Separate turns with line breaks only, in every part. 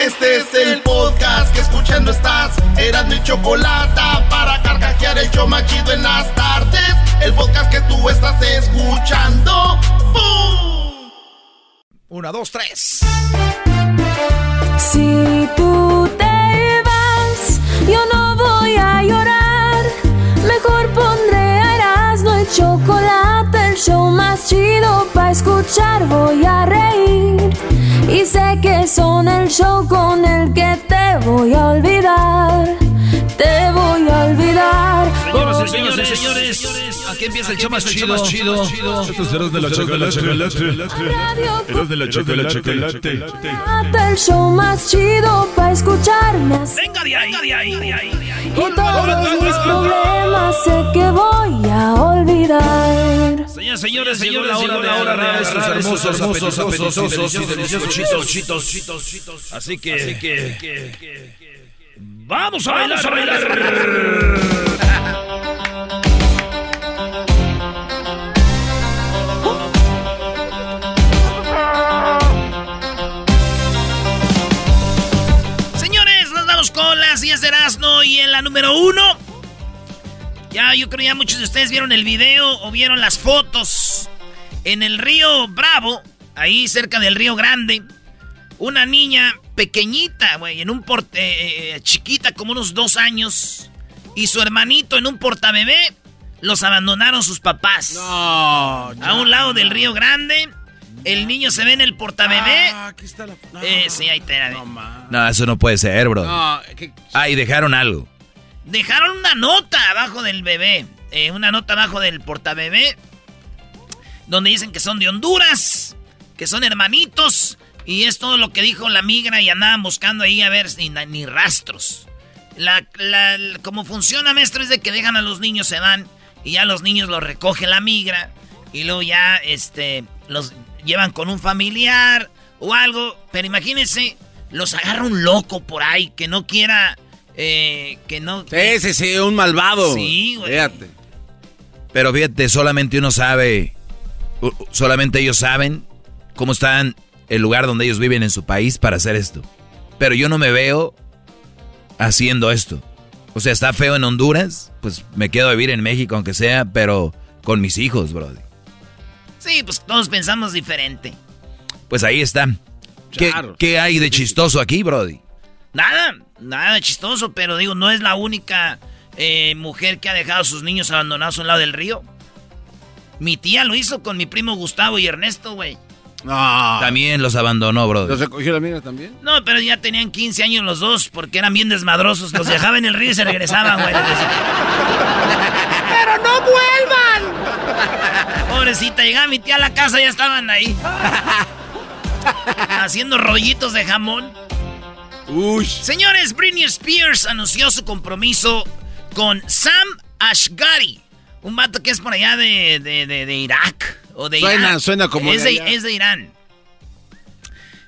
Este es el podcast que escuchando estás. Eran mi chocolate para carcajear el yo machido en las tardes. El podcast que tú estás escuchando. ¡Bum!
Una, dos, tres.
Si tú te vas, yo no voy a llorar. Mejor el chocolate, el show más chido para escuchar. Voy a reír y sé que son el show con el que te voy a olvidar. Te voy a olvidar.
Señoras señores, señores, aquí empieza el show más chido. chido.
Estos de la chocolate. Eran de la chocolate.
El show más chido para escucharme.
Venga de ahí, de ahí, de ahí.
Y todos mis problemas sé que voy a olvidar.
Señoras, señores, señores, la hora, la hora, estos hermosos, hermosos, apetitosos, deliciosos, chitos, chitos, chitos. Así que, vamos a bailar, a bailar. Señores, nos vamos con las 10 de Erasmo y en la número uno. Ya, yo creo ya muchos de ustedes vieron el video o vieron las fotos. En el río Bravo, ahí cerca del río Grande, una niña pequeñita, güey, en un porte, eh, eh, chiquita, como unos dos años, y su hermanito en un portabebé, los abandonaron sus papás.
No,
A un lado del río Grande, el niño se ve en el portabebé.
Ah, aquí está la. No,
Eh, sí, ahí te la
no.
No, eso no puede ser, bro.
No, que-
Ah, y dejaron algo.
Dejaron una nota abajo del bebé. eh, una nota abajo del portabebé. Donde dicen que son de Honduras. Que son hermanitos. Y es todo lo que dijo la migra. Y andaban buscando ahí a ver ni, ni rastros. La, la- la- como funciona, maestro, es de que dejan a los niños, se van. Y ya los niños los recoge la migra. Y luego ya este, los llevan con un familiar o algo. Pero imagínense, los agarra un loco por ahí que no quiera. eh, que no.
Sí, sí, sí, un malvado.
Sí, güey.
Fíjate.
Pero fíjate, solamente uno sabe, solamente ellos saben cómo está el lugar donde ellos viven en su país para hacer esto. Pero yo no me veo haciendo esto. O sea, está feo en Honduras, pues me quedo a vivir en México aunque sea, pero con mis hijos, brody.
Sí, pues todos pensamos diferente.
Pues ahí está. ¿Qué,
Claro.
qué hay de chistoso aquí, brody?
Nada, nada chistoso, pero digo, no es la única eh, mujer que ha dejado a sus niños abandonados a un lado del río. Mi tía lo hizo con mi primo Gustavo y Ernesto, güey.
No.
También los abandonó, brody.
¿Los recogió la migra también?
No, pero ya tenían 15 años los dos porque eran bien desmadrosos. Los dejaba en el río y se regresaban, güey.
¡Pero no vuelvan!
Pobrecita, llegaba mi tía a la casa y ya estaban ahí. Haciendo rollitos de jamón.
Uy.
Señores, Britney Spears anunció su compromiso con Sam Ashgari, un vato que es por allá de, de- de- de Irak. O de
Suena-
Irán.
suena como
es
de
es de Irán.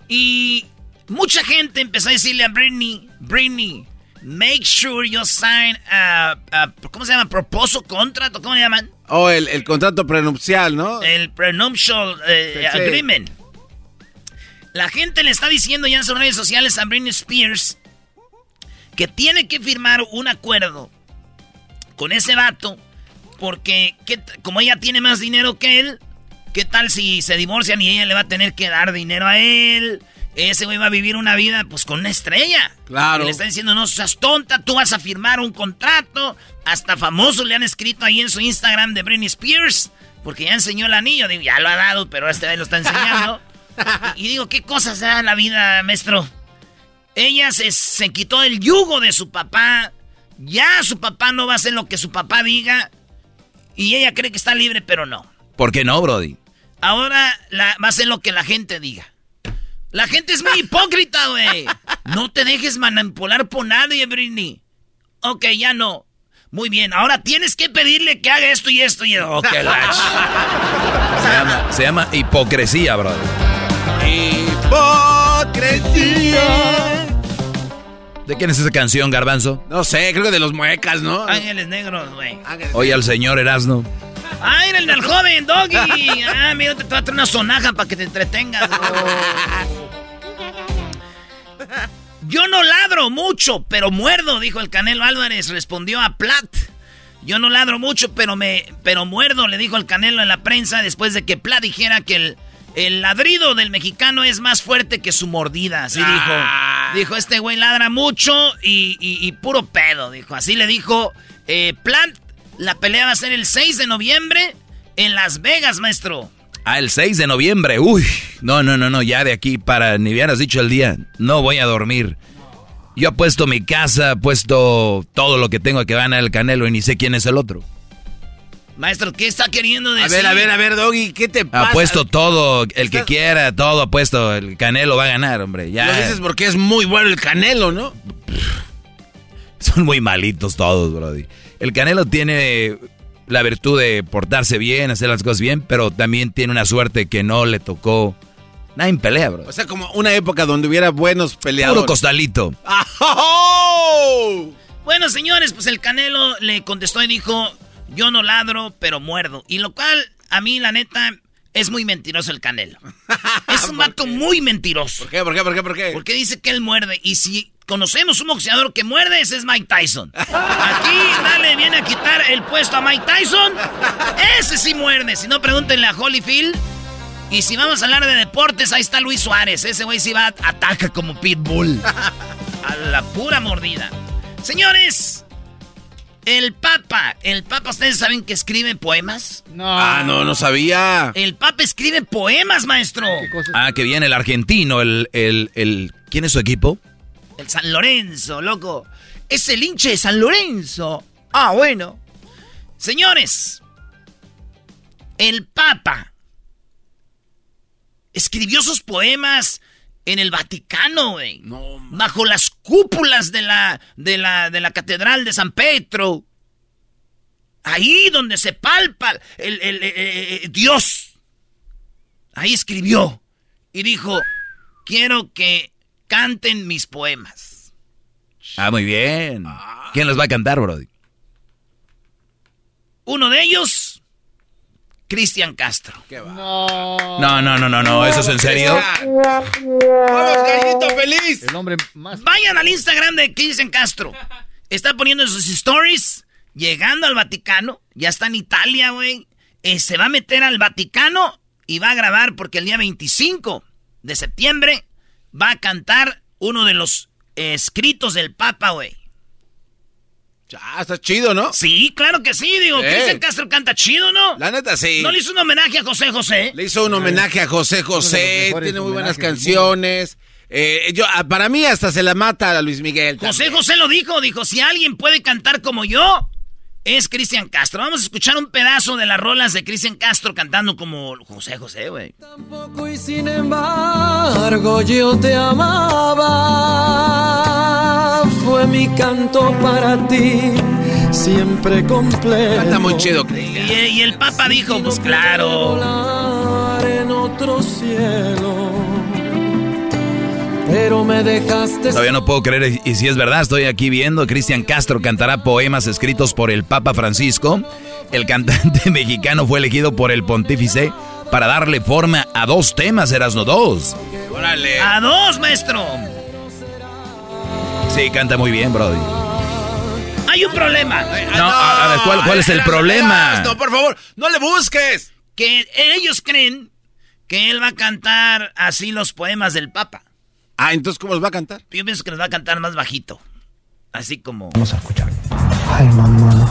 Y mucha gente empezó a decirle a Britney, Britney, make sure you sign a, a- ¿cómo se llama? Proposal contract, ¿o ¿cómo le llaman?
Oh, el, el contrato prenupcial, ¿no?
El prenuptial eh,
Sí, sí.
agreement. La gente le está diciendo ya en sus redes sociales a Britney Spears que tiene que firmar un acuerdo con ese vato porque ¿qué t- como ella tiene más dinero que él, ¿qué tal si se divorcian y ella le va a tener que dar dinero a él? Ese güey va a vivir una vida pues con una estrella.
Claro.
Y le está diciendo, no seas tonta, tú vas a firmar un contrato. Hasta famosos le han escrito ahí en su Instagram de Britney Spears. Porque ya enseñó el anillo. Digo, ya lo ha dado, pero este vez lo está enseñando. y, y digo, ¿qué cosas da la vida, maestro? Ella se, se quitó el yugo de su papá. Ya su papá no va a hacer lo que su papá diga. Y ella cree que está libre, pero no.
¿Por qué no, brody?
Ahora la- va a hacer lo que la gente diga. La gente es muy hipócrita, güey. No te dejes manipular por nadie, Britney. Ok, ya no. Muy bien, ahora tienes que pedirle que haga esto y esto y esto. Ok, gacho.
Se llama, se llama hipocresía, brody.
¡Hipocresía!
¿De quién es esa canción, Garbanzo?
No sé, creo que de los muecas, ¿no?
Ángeles negros, güey.
Oye al señor Erasno.
Ah, era el del joven, Doggy. Ah, mira, te voy a traer una sonaja para que te entretengas. Yo no ladro mucho, pero muerdo, dijo el Canelo Álvarez. Respondió a Plat. Yo no ladro mucho, pero me pero muerdo, le dijo el Canelo en la prensa después de que Plat dijera que el, el ladrido del mexicano es más fuerte que su mordida. Así
Ah.
dijo. Dijo, este güey ladra mucho y, y- y puro pedo, dijo. Así le dijo eh. La pelea va a ser el 6 de noviembre en Las Vegas, maestro.
Ah, el 6 de noviembre. Uy, no, no, no, no, ya de aquí para ni hubieras dicho el día. No voy a dormir. Yo he puesto mi casa, he puesto todo lo que tengo que ganar el Canelo y ni sé quién es el otro.
Maestro, ¿qué está queriendo
A
decir?
ver, a ver, a ver, Doggy, ¿qué te pasa?
Ha puesto todo, el que quiera, todo ha puesto. El Canelo va a ganar, hombre. Ya.
Lo dices porque es muy bueno el Canelo, ¿no?
Son muy malitos todos, Brody. El Canelo tiene la virtud de portarse bien, hacer las cosas bien, pero también tiene una suerte que no le tocó. Nadie pelea, bro.
O sea, como una época donde hubiera buenos peleadores.
Puro costalito.
¡Ajo!
Bueno, señores, pues el Canelo le contestó y dijo, yo no ladro, pero muerdo. Y lo cual, a mí, la neta, es muy mentiroso el Canelo. Es un vato muy mentiroso.
¿Por qué? ¿Por qué? ¿Por qué? ¿Por qué?
Porque dice que él muerde. Y si conocemos un boxeador que muerde, ese es Mike Tyson. Aquí nadie viene a quitar el puesto a Mike Tyson. Ese sí muerde. Si no, pregúntenle a Holyfield. Y si vamos a hablar de deportes, ahí está Luis Suárez. Ese güey sí va, ataca como pitbull. A la pura mordida. Señores, el Papa. El Papa, ¿ustedes saben que escribe poemas?
Ah, no, no sabía.
El Papa escribe poemas, maestro.
Ah, que viene el argentino, el, el, el... ¿Quién es su equipo?
El San Lorenzo, loco. Es el hinche de San Lorenzo. Ah, bueno. Señores, el Papa escribió sus poemas en el Vaticano, güey.
No,
bajo las cúpulas de la, de la, de la Catedral de San Pedro. Ahí donde se palpa el, el- el- el- Dios. Ahí escribió y dijo, quiero que canten mis poemas.
Ah, muy bien. ¿Quién los va a cantar, Brody?
Uno de ellos, Cristian Castro.
No, no, no, no, no, ¿eso es en serio?
¡Vamos, gallito feliz!
El hombre más...
Vayan al Instagram de Cristian Castro. Está poniendo sus stories, llegando al Vaticano. Ya está en Italia, güey. Eh, se va a meter al Vaticano y va a grabar porque el día 25 de septiembre va a cantar uno de los eh, escritos del Papa, güey.
Ah, está chido, ¿no?
Sí, claro que sí, digo.
Eh.
Cristian Castro canta chido, ¿no?
La neta, sí.
¿No le hizo un homenaje a José José?
Le hizo un homenaje a José José, tiene muy buenas canciones. Eh, yo, ah, para mí hasta se la mata a Luis Miguel.
José. José lo dijo, dijo, si alguien puede cantar como yo, es Cristian Castro. Vamos a escuchar un pedazo de las rolas de Cristian Castro cantando como José José, güey.
Tampoco y sin embargo yo te amaba. Fue mi canto para ti, siempre completo.
Canta muy chido,
Y,
Cristian.
y el Papa dijo, pues claro.
Volar en otro cielo. Pero me dejaste.
Todavía no puedo creer, y si es verdad, estoy aquí viendo, Cristian Castro cantará poemas escritos por el Papa Francisco. El cantante mexicano fue elegido por el pontífice para darle forma a dos temas, Erasno, dos.
Órale.
A dos, maestro.
Sí, canta muy bien, Brody.
Hay un problema.
No, a, a ver, ¿cuál, cuál es el problema?
Erasmo, por favor, no le busques.
Que ellos creen que él va a cantar así los poemas del Papa.
Ah, entonces, ¿cómo los va a cantar?
Yo pienso que los va a cantar más bajito. Así como...
Vamos a escuchar. Ay, mamá.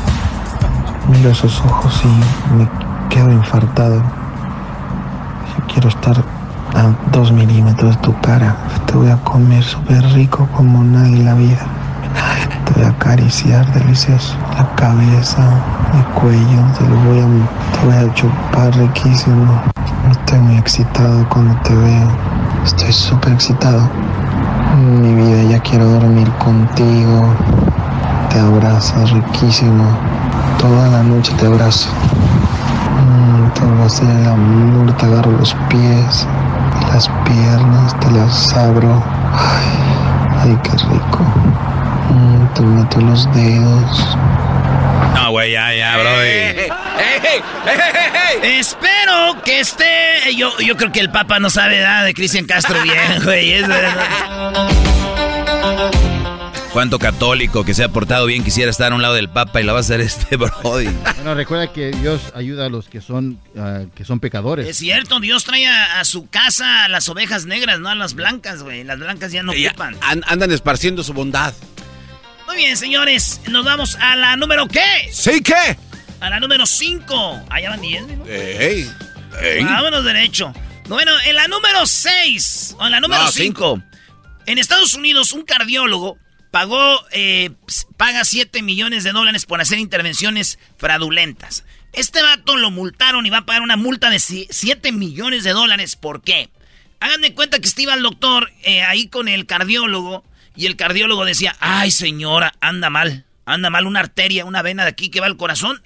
Miro esos ojos y me quedo infartado. Yo quiero estar a dos milímetros tu cara. Te voy a comer súper rico como nadie en la vida. Te voy a acariciar delicioso. La cabeza, el cuello. Te lo voy a, te voy a chupar riquísimo. Estoy muy excitado cuando te veo. Estoy súper excitado. Mi vida, ya quiero dormir contigo. Te abrazas riquísimo. Toda la noche te abrazo. Mm, te voy a hacer el amor, te agarro los pies, las piernas, te las abro. Ay, ay qué rico. Mm, te meto los dedos.
No, güey, ya, ya, Brody.
¡Ey, ey, ey, ey, ey, ey!
Espero que esté. Yo, yo creo que el Papa no sabe nada de Cristian Castro bien, güey. Es verdad.
¿Cuánto católico que se ha portado bien quisiera estar a un lado del Papa y lo va a hacer este Brody?
Bueno, recuerda que Dios ayuda a los que son, ah, que son pecadores.
Es cierto, Dios trae a, a su casa a las ovejas negras, no a las blancas, güey. Las blancas ya no
Ya,
ocupan.
an- andan esparciendo su bondad.
Muy bien, señores. Nos vamos a la número ¿qué?
¿Sí qué?
A la número 5. Allá van 10, ¿no?
Ey, ey.
Vámonos derecho. Bueno, en la número 6, o en la número
No,
5. En Estados Unidos, un cardiólogo pagó, eh, paga 7 millones de dólares por hacer intervenciones fraudulentas. Este vato lo multaron y va a pagar una multa de 7 millones de dólares. ¿Por qué? Hagan de cuenta que estaba el doctor eh, ahí con el cardiólogo y el cardiólogo decía, ay señora, anda mal, anda mal una arteria, una vena de aquí que va al corazón,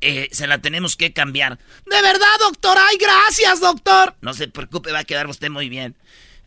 eh, se la tenemos que cambiar. De verdad, doctor, ay, gracias, doctor. No se preocupe, va a quedar usted muy bien.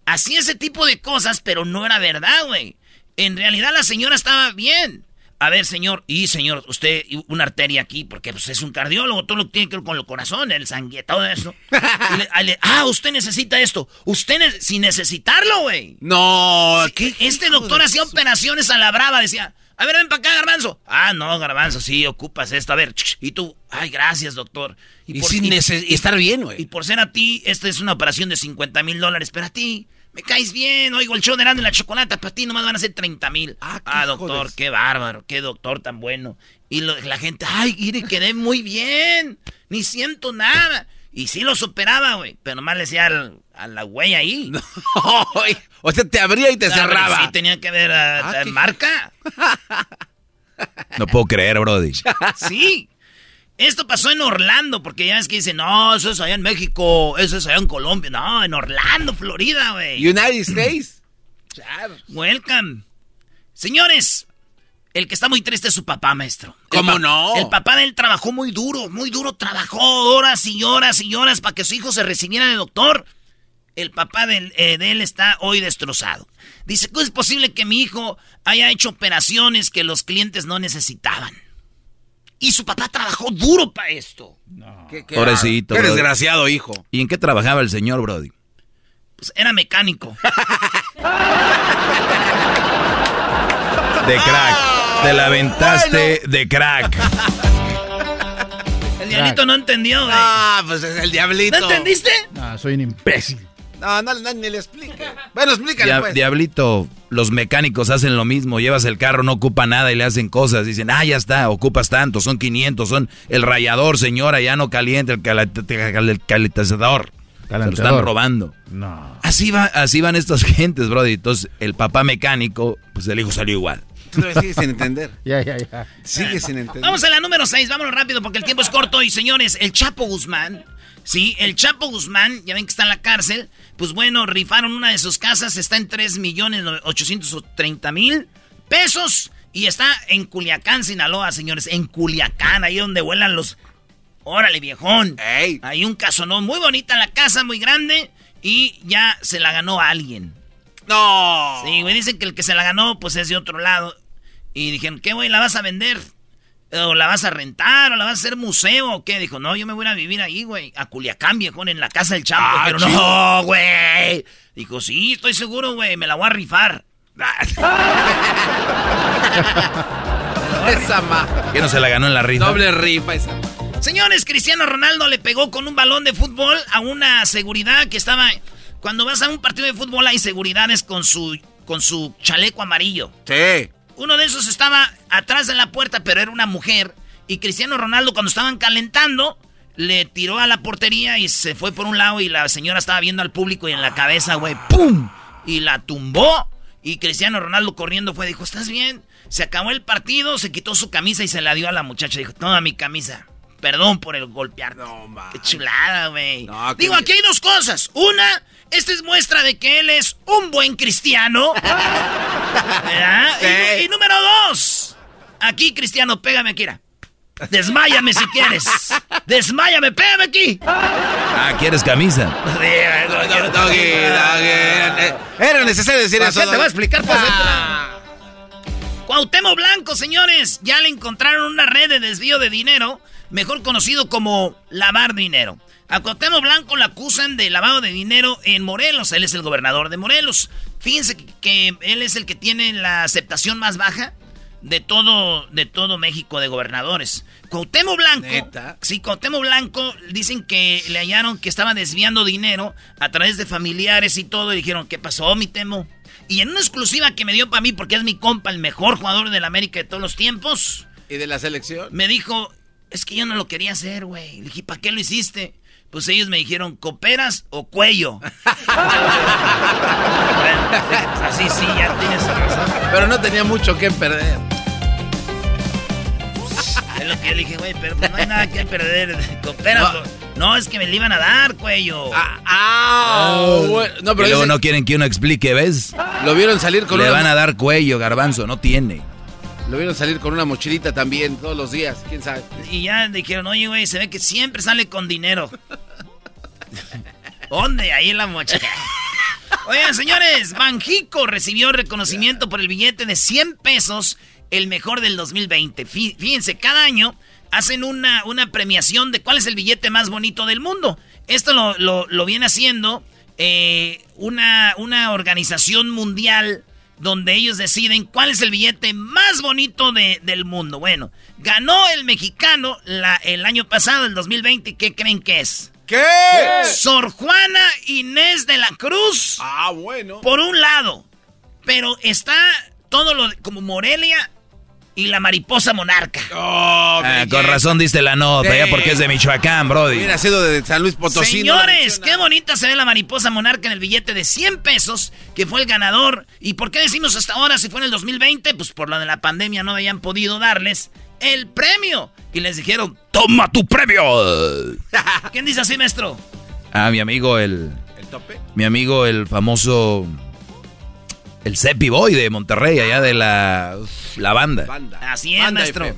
Hacía ese tipo de cosas, pero no era verdad, güey. En realidad la señora estaba bien. A ver, señor, y señor, usted una arteria aquí, porque pues, es un cardiólogo, todo lo que tiene que ver con el corazón, el sangue, todo eso. Y le- a le- ah, usted necesita esto. Usted ne- sin necesitarlo, güey.
No,
Sí, Este doctor hacía operaciones a la brava, decía, a ver, ven para acá, garbanzo. Ah, no, garbanzo, sí, ocupas esto. A ver, y tú, ay, gracias, doctor.
Y sin y estar bien, güey.
Y por ser a ti, esta es una operación de 50 mil dólares, pero a ti, me caes bien, oigo el show de Erasmo y la chocolata, para ti nomás van a ser 30 mil.
Ah,
Ah, doctor,
jodes.
qué bárbaro, qué doctor tan bueno. Y lo- la gente, ay, mire, quedé muy bien, ni siento nada. Y sí los operaba, güey, pero nomás le decía al- a la güey ahí.
O sea, te abría y te cerraba.
Sí, tenía que ver a,
Ah,
a
qué-
marca.
No puedo creer, Brody.
Sí. Esto pasó en Orlando, porque ya ves que dicen, no, eso es allá en México, eso es allá en Colombia. No, en Orlando, Florida, güey.
United States.
Welcome. Señores, el que está muy triste es su papá, maestro.
¿Cómo
pa-
no?
El papá de él trabajó muy duro, muy duro. Trabajó horas y horas y horas para que su hijo se recibiera de doctor. El papá eh, de él está hoy destrozado. Dice, ¿cómo es posible que mi hijo haya hecho operaciones que los clientes no necesitaban? Y su papá trabajó duro para esto.
Qué, qué
Pobrecito,
Qué desgraciado, hijo.
¿Y en qué trabajaba el señor, Brody?
Pues era mecánico.
De crack. Te la aventaste de crack.
El diablito no entendió, güey.
Ah, pues es el diablito.
¿No entendiste?
Ah, soy un imbécil.
No, no, no, ni le explique. Bueno, explícale,
Dia-
pues.
Diablito, los mecánicos hacen lo mismo. Llevas el carro, no ocupa nada y le hacen cosas. Dicen, ah, ya está, ocupas tanto, son 500, son el rayador, señora, ya no caliente el cal- cal- calentador. Se lo están robando.
No.
Así, va, así van estas gentes, Brody. Entonces, el papá mecánico, pues el hijo salió igual.
Tú sigues sin entender.
Ya, ya, ya.
Sigue sin entender.
Vamos a la número 6, vámonos rápido porque el tiempo es corto. Y señores, el Chapo Guzmán, sí, el Chapo Guzmán, ya ven que está en la cárcel. Pues bueno, rifaron una de sus casas, está en 3 millones 830 mil pesos. Y está en Culiacán, Sinaloa, señores. En Culiacán, ahí donde vuelan los. Órale, viejón.
Ey.
Hay un casonón muy bonita la casa, muy grande. Y ya se la ganó a alguien.
No.
Sí, güey, dicen que el que se la ganó, pues es de otro lado. Y dijeron, ¿qué, güey? ¿La vas a vender? ¿O la vas a rentar? ¿O la vas a hacer museo? ¿O qué? Dijo, no, yo me voy a vivir ahí, güey. A Culiacán, viejón, en la casa del Chapo.
Ah,
Pero
chido.
no, güey. Dijo, sí, estoy seguro, güey. Me la voy a rifar.
Esa ma.
¿Qué no se la ganó en la rifa?
Doble rifa esa.
Señores, Cristiano Ronaldo le pegó con un balón de fútbol a una seguridad que estaba... Cuando vas a un partido de fútbol hay seguridades con su, con su chaleco amarillo.
Sí.
Uno de esos estaba atrás de la puerta, pero era una mujer. Y Cristiano Ronaldo, cuando estaban calentando, le tiró a la portería y se fue por un lado. Y la señora estaba viendo al público y en la cabeza, güey, ¡pum! Y la tumbó. Y Cristiano Ronaldo corriendo fue, dijo, ¿estás bien? Se acabó el partido, se quitó su camisa y se la dio a la muchacha. Dijo, toma mi camisa. Perdón por el golpear.
No, man.
Qué chulada, güey.
No,
Digo, aquí hay dos cosas. Una, esta es muestra de que él es un buen cristiano. ¿Verdad? Y,
Sí.
y número dos, aquí cristiano, pégame aquí. mira. Desmáyame si quieres. Desmáyame, pégame aquí.
Ah, ¿quieres camisa?
Era- necesario decir
¿Para
eso.
te voy a explicar? Pues,
Ah.
Cuauhtémoc Blanco, señores, ya le encontraron una red de desvío de dinero, mejor conocido como lavar dinero. A Cuauhtémoc Blanco lo acusan de lavado de dinero en Morelos. Él es el gobernador de Morelos. Fíjense que, él es el que tiene la aceptación más baja de todo, de todo México de gobernadores. Cuauhtémoc Blanco, sí, Cuauhtémoc Blanco, dicen que le hallaron que estaba desviando dinero a través de familiares y todo, y dijeron, ¿qué pasó, mi Temo? Y en una exclusiva que me dio para mí, porque es mi compa, el mejor jugador de la América de todos los tiempos.
¿Y de la selección?
Me dijo, es que yo no lo quería hacer, güey. Le dije, ¿para qué lo hiciste? Pues ellos me dijeron, ¿coperas o cuello? bueno, así sí, ya tienes razón.
Pero no tenía mucho que perder.
Es lo que yo le dije, güey, pero pues no hay nada que perder. ¿Coperas no. es que me le iban a dar, cuello.
Ah, ah
No, pero y luego no quieren que uno explique, ¿ves?
Lo vieron salir con
Le van a dar cuello, garbanzo, no tiene.
Lo vieron salir con una mochilita también todos los días, quién sabe.
Y ya dijeron, oye, güey, se ve que siempre sale con dinero. ¿Dónde? Ahí en la mochila. Oigan, señores, Banjico recibió reconocimiento por el billete de 100 pesos, el mejor del 2020. Fíjense, cada año hacen una, una premiación de cuál es el billete más bonito del mundo. Esto lo, viene haciendo eh, una, una organización mundial donde ellos deciden cuál es el billete más bonito del mundo. Bueno, ganó el mexicano la, el año pasado, el 2020. ¿Qué creen que es?
¿Qué?
Sor Juana Inés de la Cruz.
Ah, bueno.
Por un lado. Pero está todo lo como Morelia y la mariposa monarca.
Oh, ah, con razón diste la nota, ya porque es de Michoacán, brody.
Hubiera sido de San Luis Potosí.
Señores, qué bonita se ve la mariposa monarca en el billete de 100 pesos, que fue el ganador. ¿Y por qué decimos hasta ahora si fue en el 2020? Pues por lo de la pandemia no habían podido darles el premio. Y les dijeron, toma tu premio. ¿Quién dice así, maestro?
Ah, mi amigo el...
¿El tope?
Mi amigo el famoso el Cepi Boy de Monterrey, allá de la, la banda.
Así es, maestro.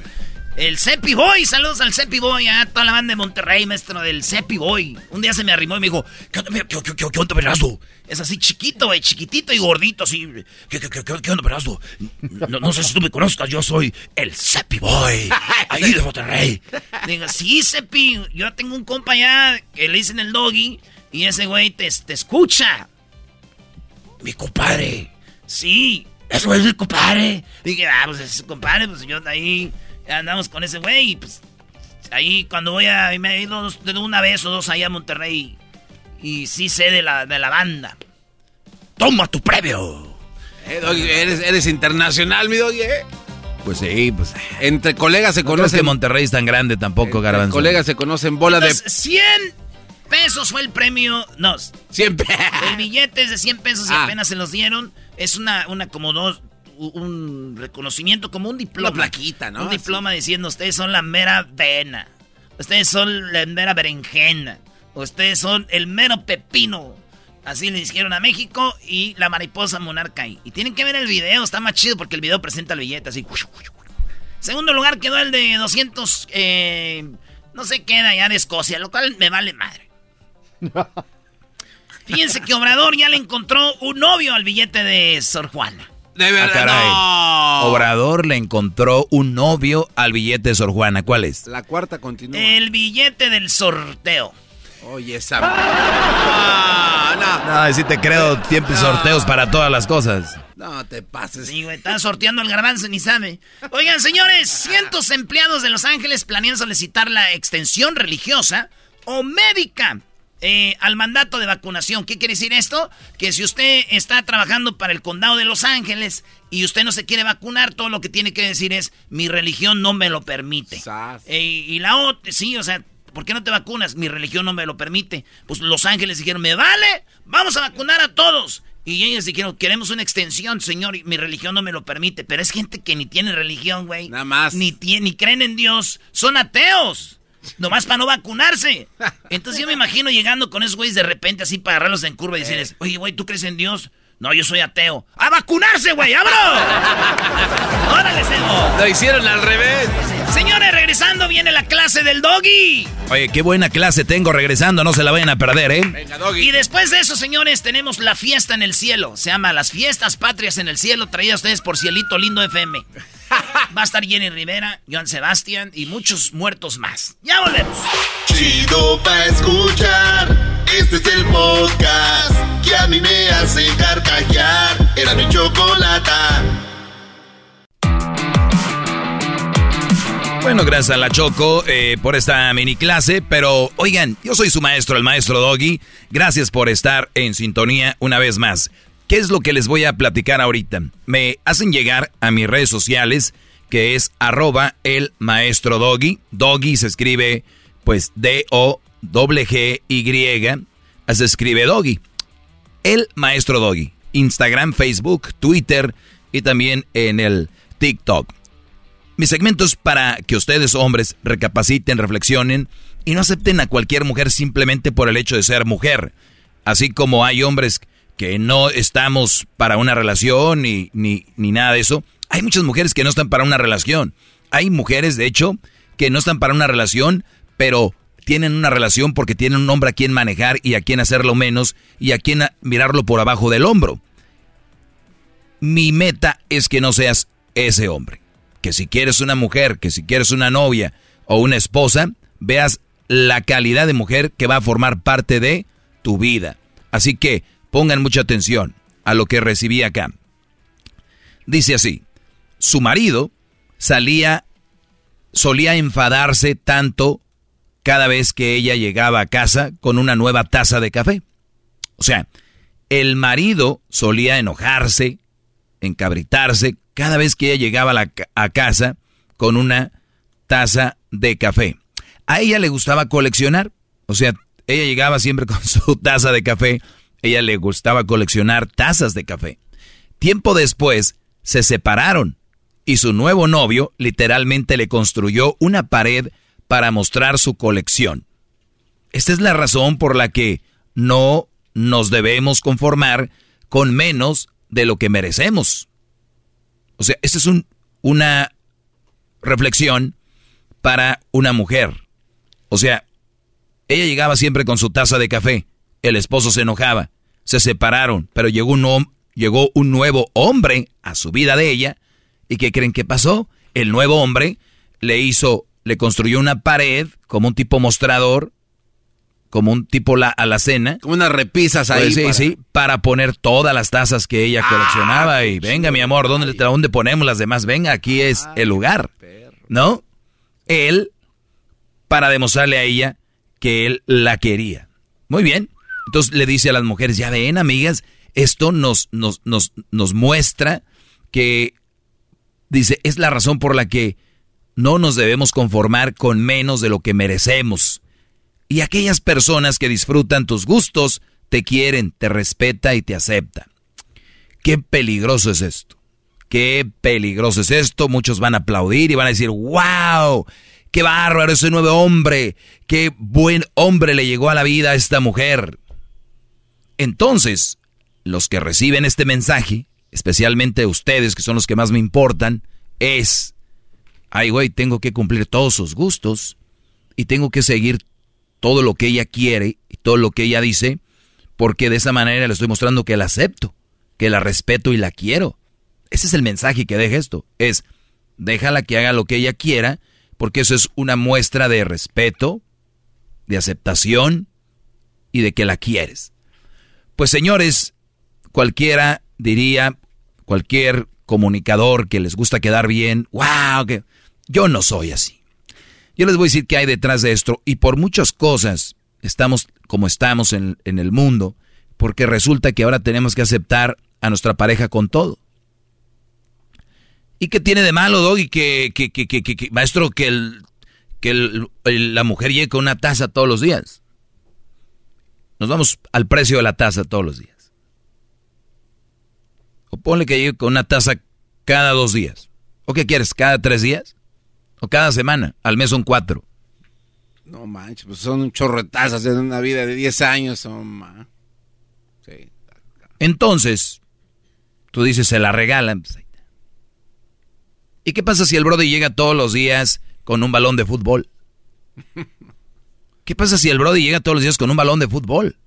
El Cepi Boy, saludos al Cepi Boy, a toda la banda de Monterrey, maestro, del Cepi Boy. Un día se me arrimó y me dijo, ¿qué onda, qué, qué, qué, onda, Perazzo? Es así chiquito, güey, chiquitito y gordito, así. ¿Qué, qué, qué, qué onda, Perazzo? No, no, sé si tú me conozcas, yo soy el Cepi Boy, ahí de Monterrey. Digo, sí, Cepi, yo tengo un compa allá que le dicen el doggy y ese güey te, te escucha. Mi compadre. Sí, eso es el compadre. Dije, ah, pues es compadre, pues yo ahí andamos con ese güey. Pues ahí cuando voy a. Me he ido de una vez o dos allá a Monterrey. Y sí sé de la, de la banda. Toma tu premio.
Eh, eres, eres internacional, mi doggy, ¿eh?
Pues sí, pues.
Entre colegas se conocen. No es
que Monterrey es tan grande tampoco, Garbanzo.
colegas se conocen bola de.
100 pesos fue el premio. No.
100 pesos.
El billete es de 100 pesos y ah. apenas se los dieron. Es una, una como dos, un reconocimiento, como un diploma.
Una plaquita, ¿no?
Un diploma diciendo, ustedes son la mera vena. Ustedes son la mera berenjena. Ustedes son el mero pepino. Así le dijeron a México y la mariposa monarca ahí. Y tienen que ver el video, está más chido porque el video presenta el billete así. Segundo lugar quedó el de 200, eh, no sé qué, allá de Escocia, lo cual me vale madre. Fíjense que Obrador ya le encontró un novio al billete de Sor Juana.
De verdad.
Ah, Obrador le encontró un novio al billete de Sor Juana. ¿Cuál es?
La cuarta continúa.
El billete del sorteo.
Oye, esa. Ah,
no, no. si te creo, tiempo sorteos para todas las cosas.
No te pases.
Sí, güey, está sorteando el garbanzo, ni sabe. Oigan, señores, cientos de empleados de Los Ángeles planean solicitar la extensión religiosa o médica eh, al mandato de vacunación. ¿Qué quiere decir esto? Que si usted está trabajando para el condado de Los Ángeles y usted no se quiere vacunar, todo lo que tiene que decir es, mi religión no me lo permite. Eh, y la otra, sí, o sea, ¿por qué no te vacunas? Mi religión no me lo permite. Pues Los Ángeles dijeron, me vale, vamos a vacunar a todos. Y ellos dijeron, queremos una extensión, señor, y mi religión no me lo permite. Pero es gente que ni tiene religión, güey.
Nada más.
Ni, ni creen en Dios. Son ateos. Nomás para no vacunarse. Entonces yo me imagino llegando con esos güeyes de repente así para agarrarlos en curva y decirles, oye, güey, ¿tú crees en Dios? No, yo soy ateo. ¡A vacunarse, güey! ¡Abro! ¡Órale, Sego!
Lo hicieron al revés.
Señores, regresando viene la clase del doggy.
Oye, qué buena clase tengo regresando, no se la vayan a perder, ¿eh?
Venga, doggy.
Y después de eso, señores, tenemos la fiesta en el cielo. Se llama Las Fiestas Patrias en el Cielo, traídas ustedes por Cielito Lindo FM. Va a estar Jenny Rivera, Joan Sebastián y muchos muertos más. Ya volvemos.
Chido pa' escuchar. Este es el podcast que a mí me hace carcajear. Era mi chocolata.
Bueno, gracias a la Choco eh, por esta mini clase, pero oigan, yo soy su maestro, el maestro Doggy. Gracias por estar en sintonía una vez más. ¿Qué es lo que les voy a platicar ahorita? Me hacen llegar a mis redes sociales, que es arroba el maestro Doggy. Doggy se escribe pues D-O-G-G-Y. Se escribe Doggy. El maestro Doggy. Instagram, Facebook, Twitter y también en el TikTok. Mi segmento es para que ustedes, hombres, recapaciten, reflexionen y no acepten a cualquier mujer simplemente por el hecho de ser mujer. Así como hay hombres que no estamos para una relación ni, ni, ni nada de eso, hay muchas mujeres que no están para una relación. Hay mujeres, de hecho, que no están para una relación, pero tienen una relación porque tienen un hombre a quien manejar y a quien hacerlo menos y a quien mirarlo por abajo del hombro. Mi meta es que no seas ese hombre que si quieres una mujer, que si quieres una novia o una esposa, veas la calidad de mujer que va a formar parte de tu vida. Así que pongan mucha atención a lo que recibí acá. Dice así, su marido salía, solía enfadarse tanto cada vez que ella llegaba a casa con una nueva taza de café. O sea, el marido solía enojarse, encabritarse cada vez que ella llegaba a, casa con una taza de café. A ella le gustaba coleccionar, o sea, ella llegaba siempre con su taza de café, ella le gustaba coleccionar tazas de café. Tiempo después se separaron y su nuevo novio literalmente le construyó una pared para mostrar su colección. Esta es la razón por la que no nos debemos conformar con menos de lo que merecemos. O sea, esta es un, una reflexión para una mujer. O sea, ella llegaba siempre con su taza de café. El esposo se enojaba. Se separaron, pero llegó un, llegó un nuevo hombre a su vida de ella. ¿Y qué creen que pasó? El nuevo hombre le hizo, le construyó una pared como un tipo mostrador como un tipo la, a la cena.
Como unas repisas ahí.
Pues sí, para... sí, para poner todas las tazas que ella ah, coleccionaba. y venga, mi amor, ¿dónde, ¿dónde ponemos las demás? Venga, aquí es el lugar. ¿No? Él, para demostrarle a ella que él la quería. Muy bien. Entonces le dice a las mujeres, ya ven, amigas, esto nos, nos, nos, nos muestra que, dice, es la razón por la que no nos debemos conformar con menos de lo que merecemos y aquellas personas que disfrutan tus gustos te quieren, te respeta y te acepta. Qué peligroso es esto. Qué peligroso es esto. Muchos van a aplaudir y van a decir, wow, qué bárbaro ese nuevo hombre. Qué buen hombre le llegó a la vida a esta mujer. Entonces, los que reciben este mensaje, especialmente ustedes que son los que más me importan, es, ay güey, tengo que cumplir todos sus gustos y tengo que seguir todo lo que ella quiere y todo lo que ella dice, porque de esa manera le estoy mostrando que la acepto, que la respeto y la quiero. Ese es el mensaje que deja esto, es déjala que haga lo que ella quiera, porque eso es una muestra de respeto, de aceptación y de que la quieres. Pues señores, cualquiera diría, cualquier comunicador que les gusta quedar bien, wow, que yo no soy así. Yo les voy a decir qué hay detrás de esto y por muchas cosas estamos como estamos en, el mundo, porque resulta que ahora tenemos que aceptar a nuestra pareja con todo. ¿Y qué tiene de malo, Doggy, que, que, que, que, maestro, que, que la mujer llegue con una taza todos los días? Nos vamos al precio de la taza todos los días. O ponle que llegue con una taza cada dos días. ¿O qué quieres? ¿Cada tres días? O cada semana. Al mes son cuatro.
No manches, pues son chorretazas en una vida de 10 años.
Sí. Entonces, tú dices, se la regalan. Pues, ¿Y qué pasa si el Brody llega todos los días con un balón de fútbol? ¿Qué pasa si el Brody llega todos los días con un balón de fútbol?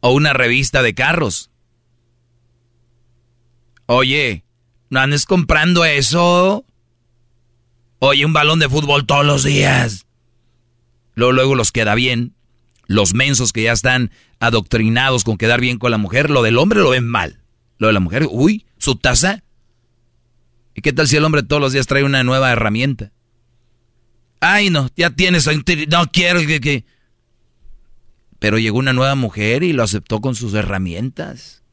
O una revista de carros. Oye, ¿no andes comprando eso? Oye, un balón de fútbol todos los días. Luego, los queda bien. Los mensos que ya están adoctrinados con quedar bien con la mujer, lo del hombre lo ven mal. Lo de la mujer, uy, su taza. ¿Y qué tal si el hombre todos los días trae una nueva herramienta? Ay, no, ya tienes, no quiero que... Pero llegó una nueva mujer y lo aceptó con sus herramientas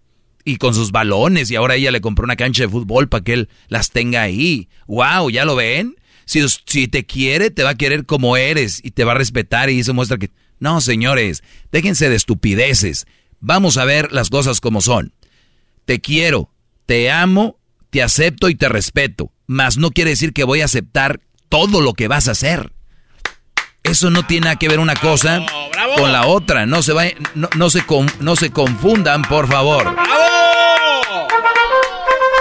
y con sus balones y ahora ella le compró una cancha de fútbol para que él las tenga ahí. ¡Wow! ¿Ya lo ven? Si, si te quiere, te va a querer como eres y te va a respetar y eso muestra que... No, señores, déjense de estupideces. Vamos a ver las cosas como son. Te quiero, te amo, te acepto y te respeto, mas no quiere decir que voy a aceptar todo lo que vas a hacer. Eso no tiene nada que ver una cosa con la otra. No se, va, no, se, no se confundan, por favor.
¡Bravo!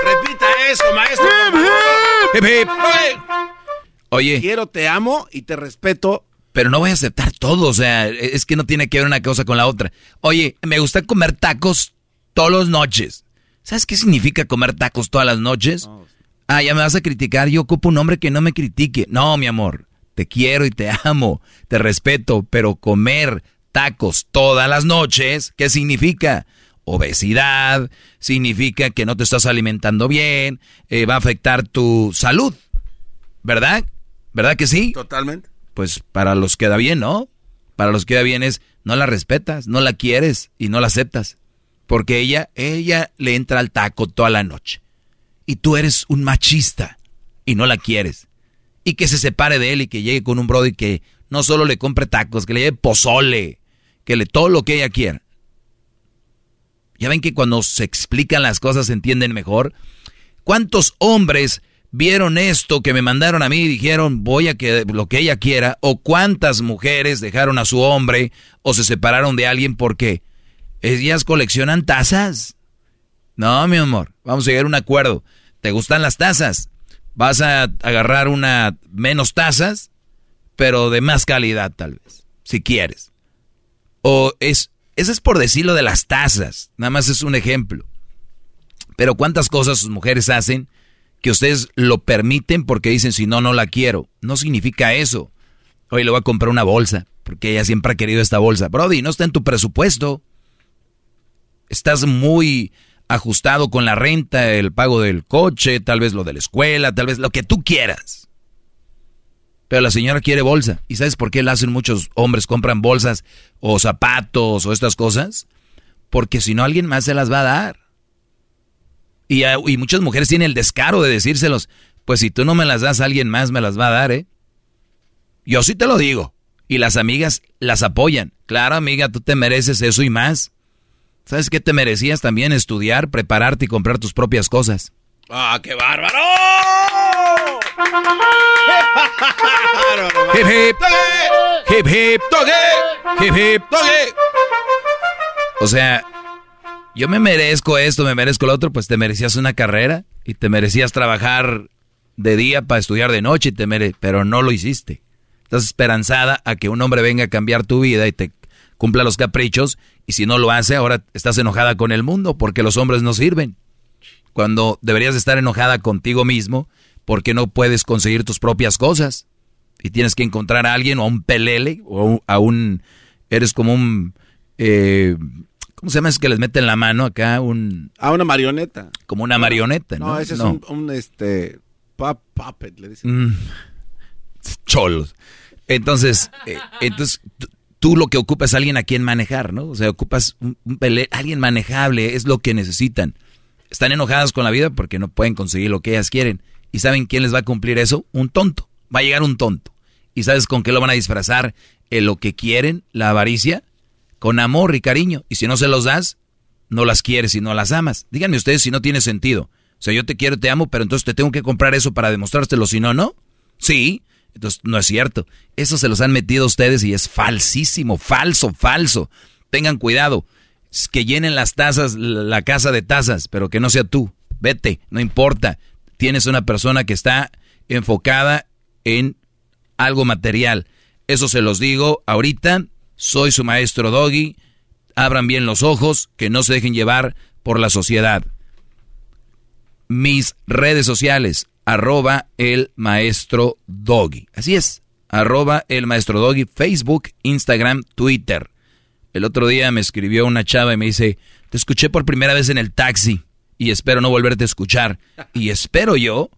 Repita eso, maestro.
Oye.
Quiero, te amo y te respeto.
Pero no voy a aceptar todo, o sea, es que no tiene que ver una cosa con la otra. Oye, me gusta comer tacos todas las noches. ¿Sabes qué significa comer tacos todas las noches? Ah, ya me vas a criticar, yo ocupo un hombre que no me critique. No, mi amor, te quiero y te amo, te respeto, pero comer tacos todas las noches, ¿qué significa? Obesidad, significa que no te estás alimentando bien, eh, va a afectar tu salud, ¿verdad? ¿Verdad que sí?
Totalmente.
Pues para los queda bien, ¿no? Para los queda bien es, no la respetas, no la quieres y no la aceptas. Porque ella, ella le entra al taco toda la noche. Y tú eres un machista y no la quieres y que se separe de él y que llegue con un brody que no solo le compre tacos, que le lleve pozole, que le todo lo que ella quiera. Ya ven que cuando se explican las cosas se entienden mejor. ¿Cuántos hombres vieron esto que me mandaron a mí y dijeron voy a que lo que ella quiera? ¿O cuántas mujeres dejaron a su hombre o se separaron de alguien porque ellas coleccionan tazas? No, mi amor, vamos a llegar a un acuerdo. ¿Te gustan las tazas? vas a agarrar una menos tazas, pero de más calidad tal vez, si quieres. O es, eso es por decirlo de las tazas, nada más es un ejemplo. Pero cuántas cosas sus mujeres hacen que ustedes lo permiten porque dicen si no, no la quiero. No significa eso. Hoy le voy a comprar una bolsa, porque ella siempre ha querido esta bolsa. Brody, no está en tu presupuesto. Estás muy ajustado con la renta, el pago del coche, tal vez lo de la escuela, tal vez lo que tú quieras. Pero la señora quiere bolsa. ¿Y sabes por qué la hacen muchos hombres? Compran bolsas o zapatos o estas cosas. Porque si no, alguien más se las va a dar. Y, y muchas mujeres tienen el descaro de decírselos. Pues si tú no me las das, alguien más me las va a dar, ¿eh? Yo sí te lo digo. Y las amigas las apoyan. Claro, amiga, tú te mereces eso y más. ¿Sabes qué te merecías también estudiar, prepararte y comprar tus propias cosas?
¡Ah, qué bárbaro!
¡Hip, hip! ¡Hip, hip! ¡Hip, hip! O sea, yo me merezco esto, me merezco lo otro, pues te merecías una carrera y te merecías trabajar de día para estudiar de noche, y te mere pero no lo hiciste. Estás esperanzada a que un hombre venga a cambiar tu vida y te cumpla los caprichos y si no lo hace, ahora estás enojada con el mundo porque los hombres no sirven. Cuando deberías estar enojada contigo mismo porque no puedes conseguir tus propias cosas. Y tienes que encontrar a alguien o a un pelele o a un... Eres como un... Eh, ¿Cómo se llama? Es que les meten la mano acá un...
A una marioneta.
Como una marioneta, ¿no?
No, ese es un, este... puppet, le dicen.
Mm, cholos. Entonces, eh, entonces tú lo que ocupas es alguien a quien manejar, ¿no? O sea, ocupas un, alguien manejable, es lo que necesitan. Están enojadas con la vida porque no pueden conseguir lo que ellas quieren. ¿Y saben quién les va a cumplir eso? Un tonto. Va a llegar un tonto. ¿Y sabes con qué lo van a disfrazar? En lo que quieren, la avaricia, con amor y cariño. Y si no se los das, no las quieres y no las amas. Díganme ustedes si no tiene sentido. O sea, yo te quiero, te amo, pero entonces te tengo que comprar eso para demostrártelo, si no, no. Sí, entonces, no es cierto. Eso se los han metido ustedes y es falsísimo, falso, falso. Tengan cuidado. Que llenen las tazas, la casa de tazas, pero que no sea tú. Vete, no importa. Tienes una persona que está enfocada en algo material. Eso se los digo ahorita. Soy su maestro Doggy. Abran bien los ojos, que no se dejen llevar por la sociedad. Mis redes sociales, arroba el maestro doggy. Así es, arroba el maestro doggy, Facebook, Instagram, Twitter. El otro día me escribió una chava y me dice, te escuché por primera vez en el taxi y espero no volverte a escuchar. Y espero yo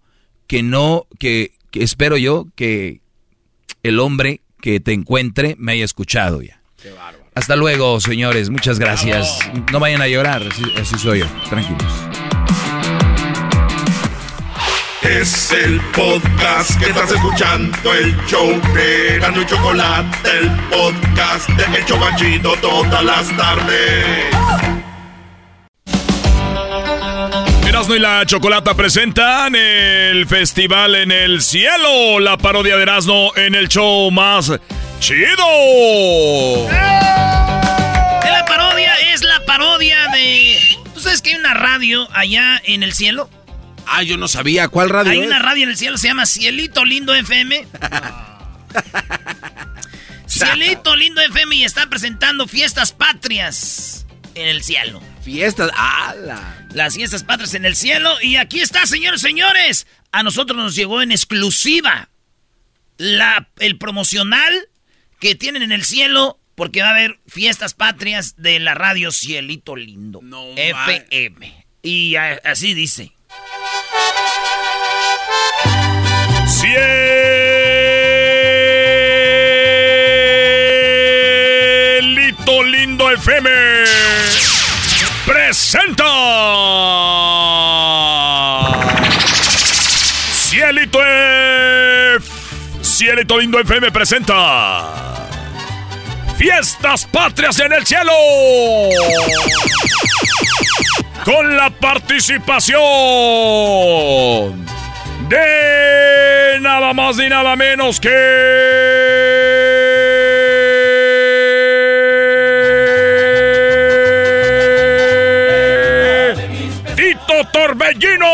que no, que, que espero yo que el hombre que te encuentre me haya escuchado ya. Hasta luego, señores. Muchas gracias. No vayan a llorar. Así, soy yo. Tranquilos.
Es el podcast que estás escuchando, el show de Gano y Chocolate, el podcast de El Chocachito todas las tardes.
Erasmo y la Chocolata presentan el festival en el cielo, la parodia de Erasmo en el show más chido.
La parodia es la parodia de... ¿Tú sabes que hay una radio allá en el cielo?
Ah, yo no sabía. ¿Cuál radio
Hay una radio en el cielo, se llama Cielito Lindo FM. Cielito Lindo FM y está presentando fiestas patrias en el cielo.
Fiestas, ala.
Las fiestas patrias en el cielo. Y aquí está, señores, señores. A nosotros nos llegó en exclusiva la, el promocional que tienen en el cielo porque va a haber fiestas patrias de la radio Cielito Lindo. FM. Y así dice.
Cielito Lindo FM presenta. Cielito F Cielito Lindo FM presenta. Fiestas Patrias en el Cielo. Con la participación de nada más ni nada menos que... Torbellino.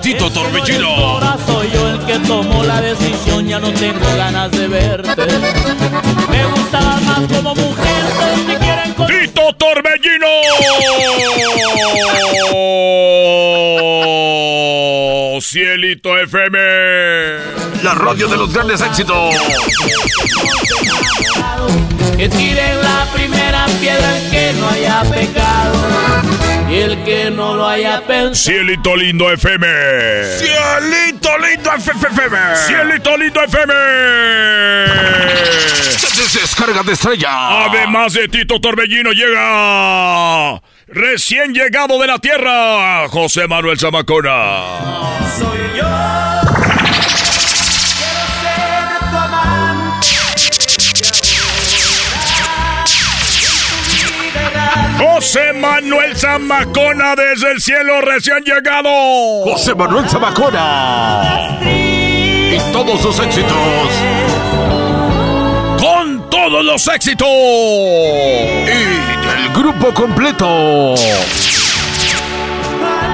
Tito Torbellino.
Ahora soy yo el que tomó la decisión, ya no tengo ganas de verte. Me gustabas más como mujer, si quieren
Tito Torbellino. Cielito FM.
La radio de los grandes éxitos.
Que tiren la primera piedra que no haya pecado. Y el que no lo haya pensado.
Cielito lindo FM.
Cielito lindo FM.
Cielito lindo FM.
Descarga de estrella.
Además de Tito Torbellino llega recién llegado de la tierra, José Manuel Zamacona.
Soy yo.
Manuel Zamacona desde el cielo recién llegado.
José Manuel Zamacona. Y todos sus éxitos.
Con todos los éxitos.
Y el grupo completo.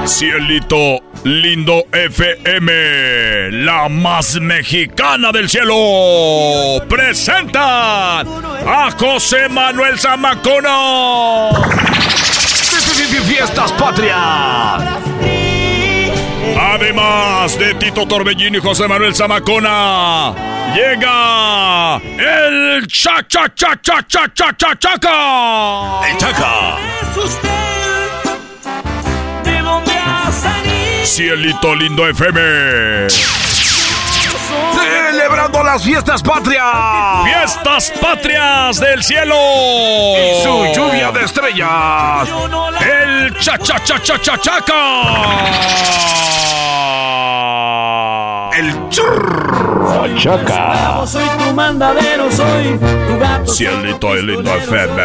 Cielito Lindo FM, la más mexicana del cielo, presenta a José Manuel Zamacona.
Fiestas Patrias.
Además de Tito Torbellino y José Manuel Zamacona, llega el cha cha cha cha cha cha cha chaca.
El Chaca.
Es usted. ¿De dónde ha salido?
Cielito Lindo FM.
Celebrando las fiestas patrias.
Fiestas patrias del cielo.
Y su lluvia de estrellas.
El cha cha cha cha cha chaca.
El churr.
Bravo, soy tu mandadero, soy tu gato.
Cielito y lindo FM.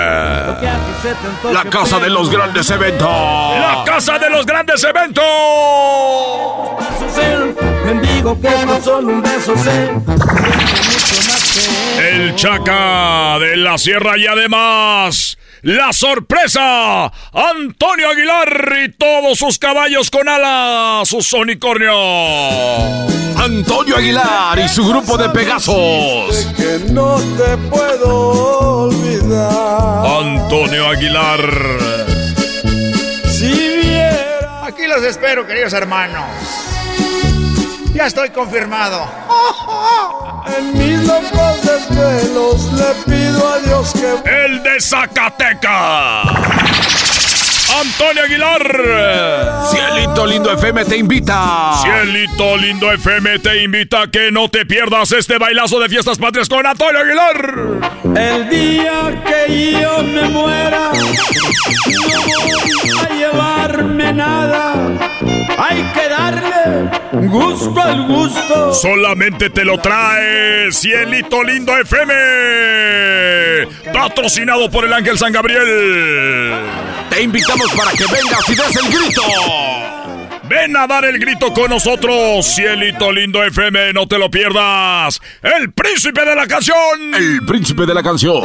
La casa de los grandes eventos.
La casa de los grandes eventos.
Bendigo que no solo un beso sé.
El Chaca de la Sierra y además la sorpresa, Antonio Aguilar y todos sus caballos con alas, sus unicornios.
Antonio Aguilar y su grupo de Pegasos.
que no te puedo olvidar.
Antonio Aguilar.
Si viera
Aquí
los espero, queridos hermanos. Ya estoy confirmado.
En mis locos desvelos le pido a Dios que...
El de Zacatecas. Antonio Aguilar.
Cielito Lindo FM te invita.
Cielito Lindo FM te invita a que no te pierdas este bailazo de fiestas patrias con Antonio Aguilar.
El día que yo me muera, no voy a llevarme nada. Hay que darle gusto al gusto.
Solamente te lo trae Cielito Lindo FM. Patrocinado por el Ángel San Gabriel.
Te invitamos para que vengas y des el grito.
Ven a dar el grito con nosotros, Cielito Lindo FM, no te lo pierdas. El príncipe de la canción.
El príncipe de la canción.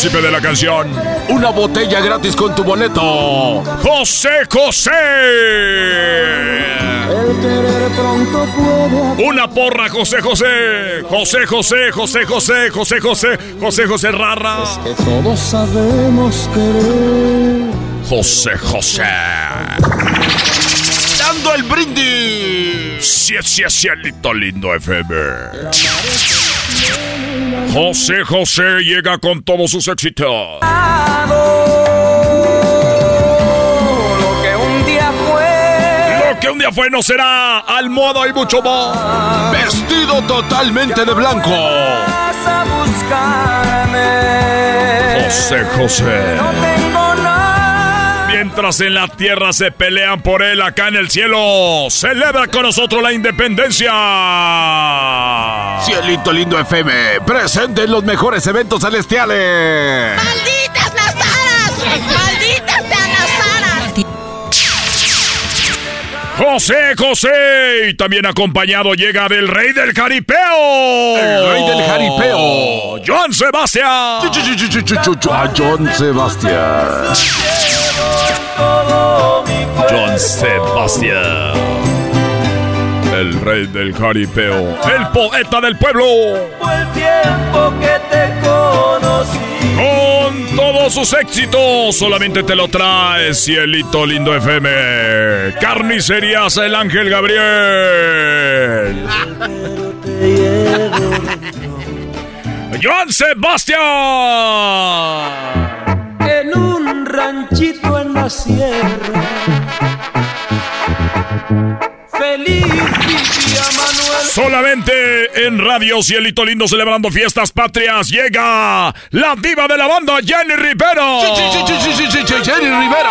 El príncipe de la canción.
Una botella gratis con tu boleto.
José José.
El querer pronto puede.
Una porra, José José. José José, José José, José José, José José Rara.
Que todos sabemos querer.
José José.
Dando el brindis.
Sí, sí, cielito lindo FM. José José llega con todos sus éxitos.
Lo que un día fue.
Lo que un día fue no será al modo y mucho más.
Vestido totalmente de blanco.
Vas a buscarme.
José José.
No tengo nada.
Mientras en la tierra se pelean por él, acá en el cielo celebra con nosotros la independencia.
Cielito Lindo FM, presente en los mejores eventos celestiales.
¡Malditas
José José y también acompañado llega del rey del jaripeo.
El rey del jaripeo.
Joan Sebastián.
John Sebastián.
John Sebastián. El rey del jaripeo. El poeta del pueblo.
Fue el tiempo que te conocí.
Con todos sus éxitos, solamente te lo trae Cielito Lindo FM. Carnicerías El Ángel Gabriel. Joan Sebastián.
En un ranchito en la sierra. Feliz vivía Manuel.
Solamente en Radio Cielito Lindo celebrando fiestas patrias llega la diva de la banda Jenny Rivera.
Jenny Rivera.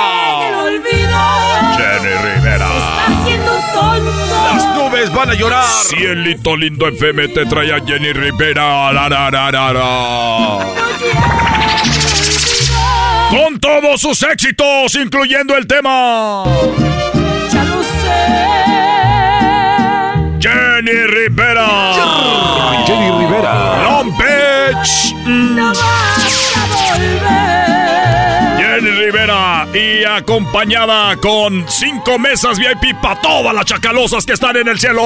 Jenny Rivera.
Haciendo tonto.
Las nubes van a llorar.
Cielito Lindo FM te trae a Jenny Rivera. La, la, la, la, la. Con todos sus éxitos, incluyendo el tema. Jenny Rivera.
Jenny Rivera.
Long Beach.
No vas a volver.
Jenny Rivera y acompañada con cinco mesas VIP para todas las chacalosas que están en el cielo.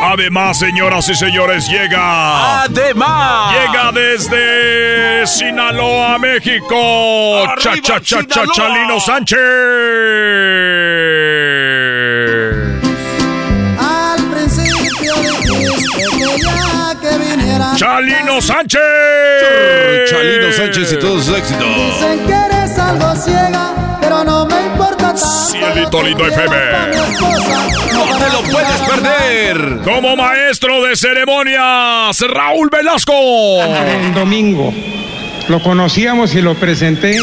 Además, señoras y señores, llega.
Además.
Llega desde Sinaloa, México. Cha,
Arriba,
cha, cha, cha. Chalino Sánchez.
Al principio que viniera.
Chalino Sánchez.
Chalino Sánchez y todos sus éxitos.
Dicen que eres algo ciega, pero no.
Cielito lindo FM.
No te lo puedes perder.
Como maestro de ceremonias, Raúl Velasco.
El domingo. Lo conocíamos y lo presenté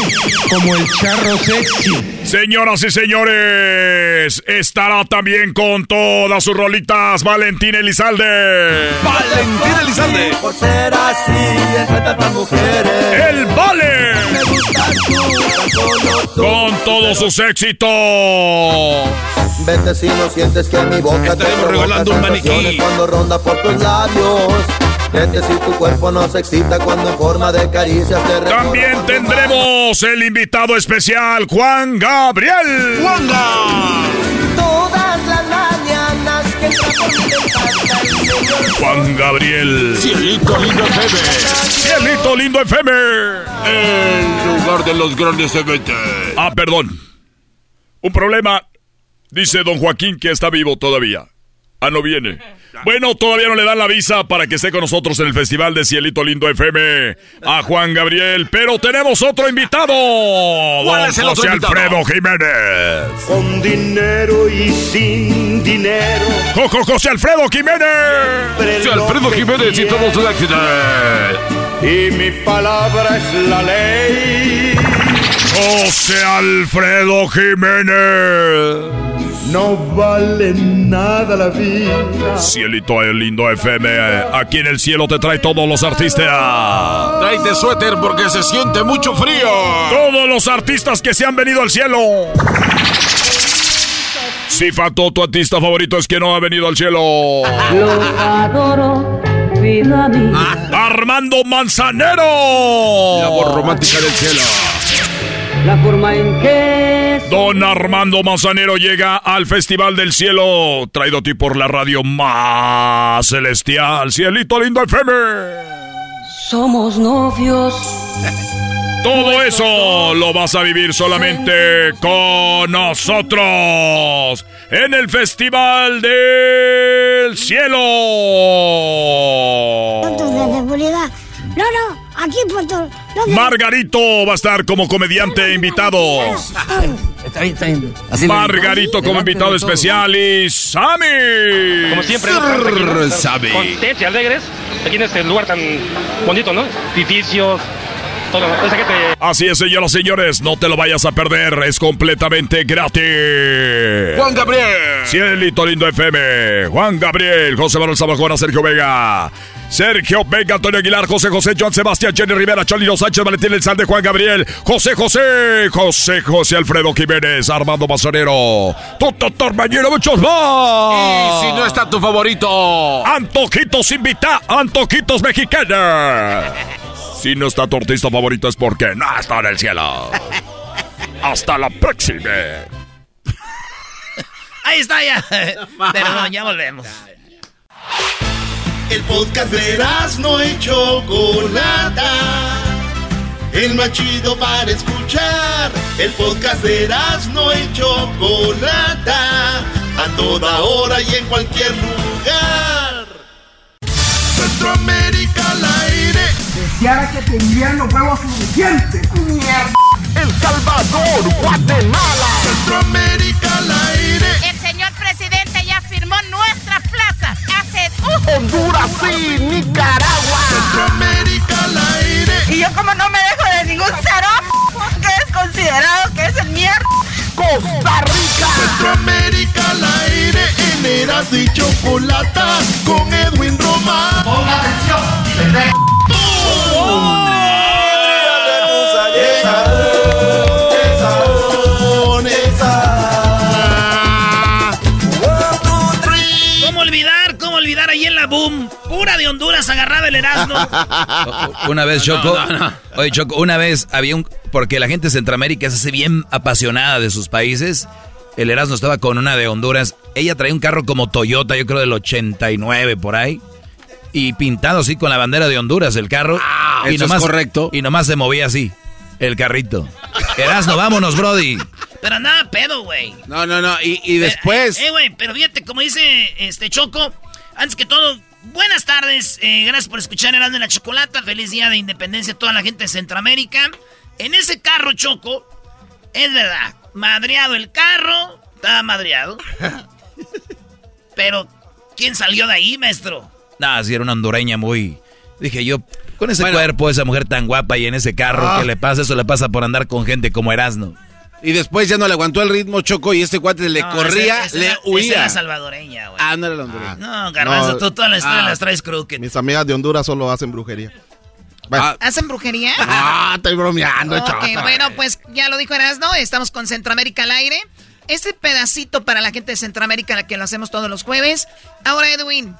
como el charro sexy.
Señoras y señores, estará también con todas sus rolitas Valentín Elizalde.
Valentín Elizalde.
Por ser así, tantas mujeres.
El Vale. Con todos sus éxitos.
Vete si no sientes que mi boca
Estaremos regalando un maniquí.
cuando ronda por tus labios. Vete si tu cuerpo no se excita cuando en forma de caricias te
También tendremos el invitado especial, Juan Gabriel.
Juanga.
Todas las mañanas que
Juan Gabriel.
Cielito lindo FM.
Cielito lindo FM.
El lugar de los grandes eventos.
Ah, perdón. Un problema. Dice don Joaquín que está vivo todavía. Ah, no viene. Bueno, todavía no le dan la visa para que esté con nosotros en el Festival de Cielito Lindo FM a Juan Gabriel, pero tenemos otro invitado.
¿Cuál
don
es el otro
José
invitado?
Alfredo Jiménez.
Con dinero y sin dinero.
Coco José Alfredo Jiménez.
Sí, Alfredo Jiménez y todos sus éxitos.
Y mi palabra es la ley.
José Alfredo Jiménez.
No vale nada la vida.
Cielito el lindo FM. Aquí en el cielo te trae todos los artistas.
Tráete suéter porque se siente mucho frío.
Todos los artistas que se han venido al cielo. Si Fato, tu artista favorito es que no ha venido al cielo.
Lo adoro, vida mía.
Armando Manzanero.
La voz romántica del cielo.
La forma en que
Don Armando Manzanero llega al Festival del Cielo, traído a ti por la radio más celestial, Cielito Lindo FM.
somos novios.
Todo eso lo vas a vivir solamente con nosotros en el Festival del Cielo.
De seguridad. No, no, aquí punto. No,
Margarito va a estar como comediante invitado.
Está bien, está bien.
Margarito como invitado especial y Sammy.
Como siempre.
Sammy.
Contentos y alegres. Aquí en este lugar tan bonito, ¿no? Edificios, todo. Esa gente.
Así es, señoras y señores, no te lo vayas a perder, es completamente gratis.
Juan Gabriel.
Cielito Lindo FM, Juan Gabriel, José Manuel Sabajona, Sergio Vega. Sergio Vega, Antonio Aguilar, José José, Joan Sebastián, Jenny Rivera, Chalino Sánchez, Valentín Elzalde, Juan Gabriel, José José, José José Alfredo Jiménez, Armando Mazonero, Toto Torbañero, muchos más.
Y si no está tu favorito.
Antojitos invita, Antojitos mexicanos. Si no está tu artista favorito es porque no está en el cielo. Hasta la próxima.
Ahí está ya. Perdón, ya volvemos.
El podcast de no y Chocolata. El más chido para escuchar. El podcast de no y Chocolata. A toda hora y en cualquier lugar. Centroamérica al aire.
Deseara que tendrían los huevos suficientes. Mierda.
El Salvador, Guatemala. Centroamérica al aire.
El señor presidente ya firmó uh,
Honduras y Nicaragua. Centroamérica al aire.
Y yo como no me dejo de ningún cero, que es considerado que es el mierda.
Costa Rica. Centroamérica al aire. En Erasmo y Chocolata con Edwin Román. Ponga atención.
¿Cómo de Honduras agarraba el Erasmo.
Una vez, Choco.
No, no, no.
Oye, Choco, una vez había un. Porque la gente de Centroamérica se hace bien apasionada de sus países. El Erasmo estaba con una de Honduras. Ella traía un carro como Toyota, yo creo del 89 por ahí. Y pintado así con la bandera de Honduras el carro. y
eso es correcto.
Y nomás se movía así, el carrito. Erasmo, vámonos, Brody.
Pero andaba pedo, güey.
No, no, no. Y, y después.
Eh, güey, pero fíjate, como dice este Choco, antes que todo, buenas tardes. eh, gracias por escuchar Erasmo y la Chocolata. Feliz día de independencia a toda la gente de Centroamérica. En ese carro, Choco, es verdad, madreado el carro, estaba madreado. pero, ¿quién salió de ahí, maestro?
Nah, si era una hondureña muy. Dije yo, con ese
Bueno.
cuerpo, esa mujer tan guapa y en ese carro,
Ah.
¿qué le pasa? Eso le pasa por andar con gente como Erasmo.
Y después ya no le aguantó el ritmo, Choco, y este cuate le
No,
corría,
esa- esa
le
era- esa
huía.
era salvadoreña, güey.
Ah, no era la hondureña.
No, Garbanzo,
No,
tú todas las historias
ah.
las traes crooked.
Mis amigas de Honduras solo hacen brujería. Bueno.
¿Hacen brujería?
Ah, estoy bromeando,
Ok,
chota.
bueno, pues ya lo dijo Erasno, estamos con Centroamérica al aire. Este pedacito para la gente de Centroamérica que lo hacemos todos los jueves. Ahora, Edwin,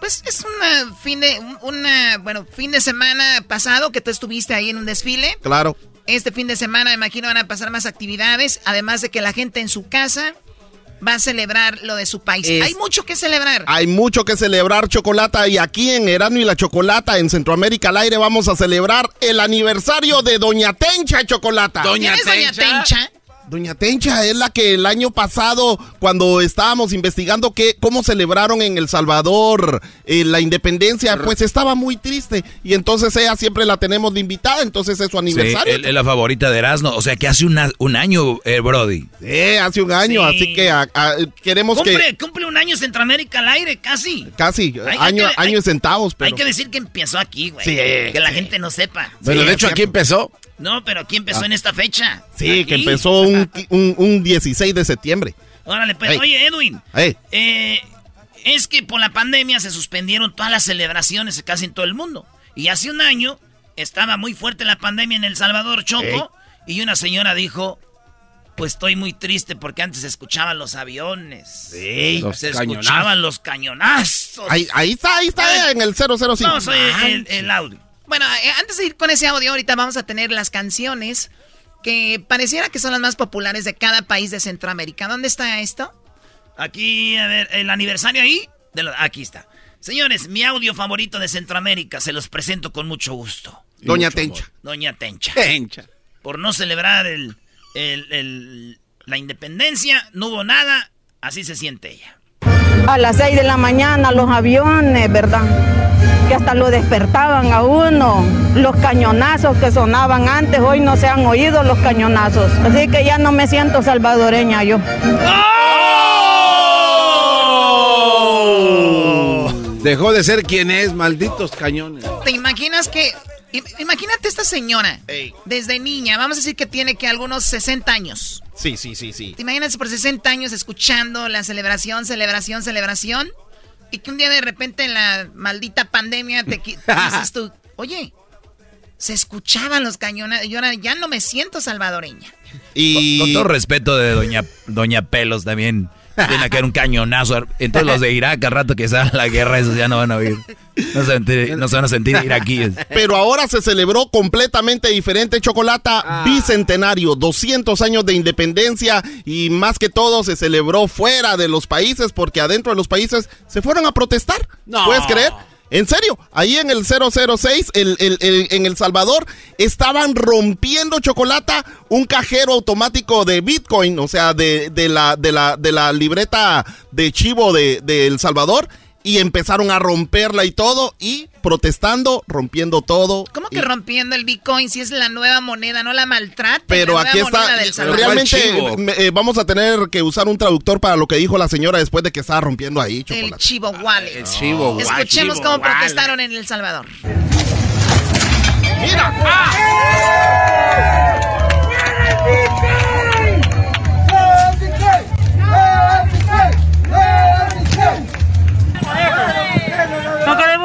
pues es una fin de un- una, bueno, fin de semana pasado que tú estuviste ahí en un desfile.
Claro.
Este fin de semana me imagino van a pasar más actividades, además de que la gente en su casa va a celebrar lo de su país.
Es-
Hay mucho que celebrar.
Hay mucho que celebrar, Chocolata, y aquí en Erano y la Chocolata, en Centroamérica al aire, vamos a celebrar el aniversario de Doña Tencha, Chocolata.
¿Quién es Doña Tencha?
Doña Tencha es la que el año pasado, cuando estábamos investigando que, cómo celebraron en El Salvador eh, la independencia, pues estaba muy triste. Y entonces ella siempre la tenemos de invitada, entonces es su
Sí,
aniversario.
él es la favorita de Erasmo. O sea que hace una- un año, eh, Brody.
Sí, hace un año,
Sí.
así que a- a- queremos
Cumple,
que...
cumple un año Centroamérica al aire, casi.
Casi,
Hay- hay
año,
que- hay-
en centavos, pero...
Hay que decir que empezó aquí, güey.
Sí,
que la
sí.
gente no sepa.
Pero
Sí,
de hecho aquí empezó.
No, pero aquí empezó
Ah.
en esta fecha.
Sí, que empezó un, un, un 16 de septiembre.
Órale, pues,
Ey.
oye, Edwin.
Ey.
eh, es que por la pandemia se suspendieron todas las celebraciones casi en todo el mundo. Y hace un año estaba muy fuerte la pandemia en El Salvador, Choco. Y una señora dijo, pues estoy muy triste porque antes se escuchaban los aviones.
Sí. Los
se
cañonazos.
escuchaban los cañonazos.
Ahí, ahí está, ahí está en el 005.
Vamos a oír el, el audio.
Bueno, eh, antes de ir con ese audio, ahorita vamos a tener las canciones que pareciera que son las más populares de cada país de Centroamérica. ¿Dónde está esto?
Aquí, a ver, el aniversario ahí. de lo- aquí está. Señores, mi audio favorito de Centroamérica se los presento con mucho gusto.
Doña
Mucho
Tencha.
amor. Doña Tencha.
Tencha.
Por no celebrar el, el- el- la independencia, no hubo nada, así se siente ella.
A las 6 de la mañana los aviones, ¿verdad? Que hasta lo despertaban a uno. Los cañonazos que sonaban antes, hoy no se han oído los cañonazos. Así que ya no me siento salvadoreña yo.
Dejó de ser quien es, malditos cañones.
¿Te imaginas que... im- Imagínate esta señora, desde niña, vamos a decir que tiene que algunos 60 años.
Sí, sí, sí, sí.
¿Te imaginas por 60 años escuchando la celebración, celebración, celebración? Y que un día de repente en la maldita pandemia te dices tú, oye, se escuchaban los cañones, yo ahora ya no me siento salvadoreña.
Y...
Con todo respeto de Doña, Doña Pelos también. Tiene que haber un cañonazo. Entonces los de Irak, al rato que salga la guerra, esos ya no van a oír. No se, van a sentir- no se van a sentir iraquíes.
Pero ahora se celebró completamente diferente, Chocolata, bicentenario, 200 años de independencia y más que todo se celebró fuera de los países porque adentro de los países se fueron a protestar.
No.
¿Puedes creer? En serio, ahí en el 006, el, el- el- en El Salvador, estaban rompiendo chocolata un cajero automático de Bitcoin, o sea, de, de la, de, la, de la libreta de chivo de, de El Salvador, y empezaron a romperla y todo, y protestando, rompiendo todo.
¿Cómo
y-
que rompiendo el Bitcoin si es la nueva moneda? No la maltrate.
pero
la
aquí está,
moneda del Salvador.
realmente me- eh, vamos a tener que usar un traductor para lo que dijo la señora después de que estaba rompiendo ahí,
El
chocolate.
Chivo Wallet.
El Chivo Wallet.
Escuchemos
Chivo
cómo
Wallet.
protestaron en El Salvador.
¡Mira!
No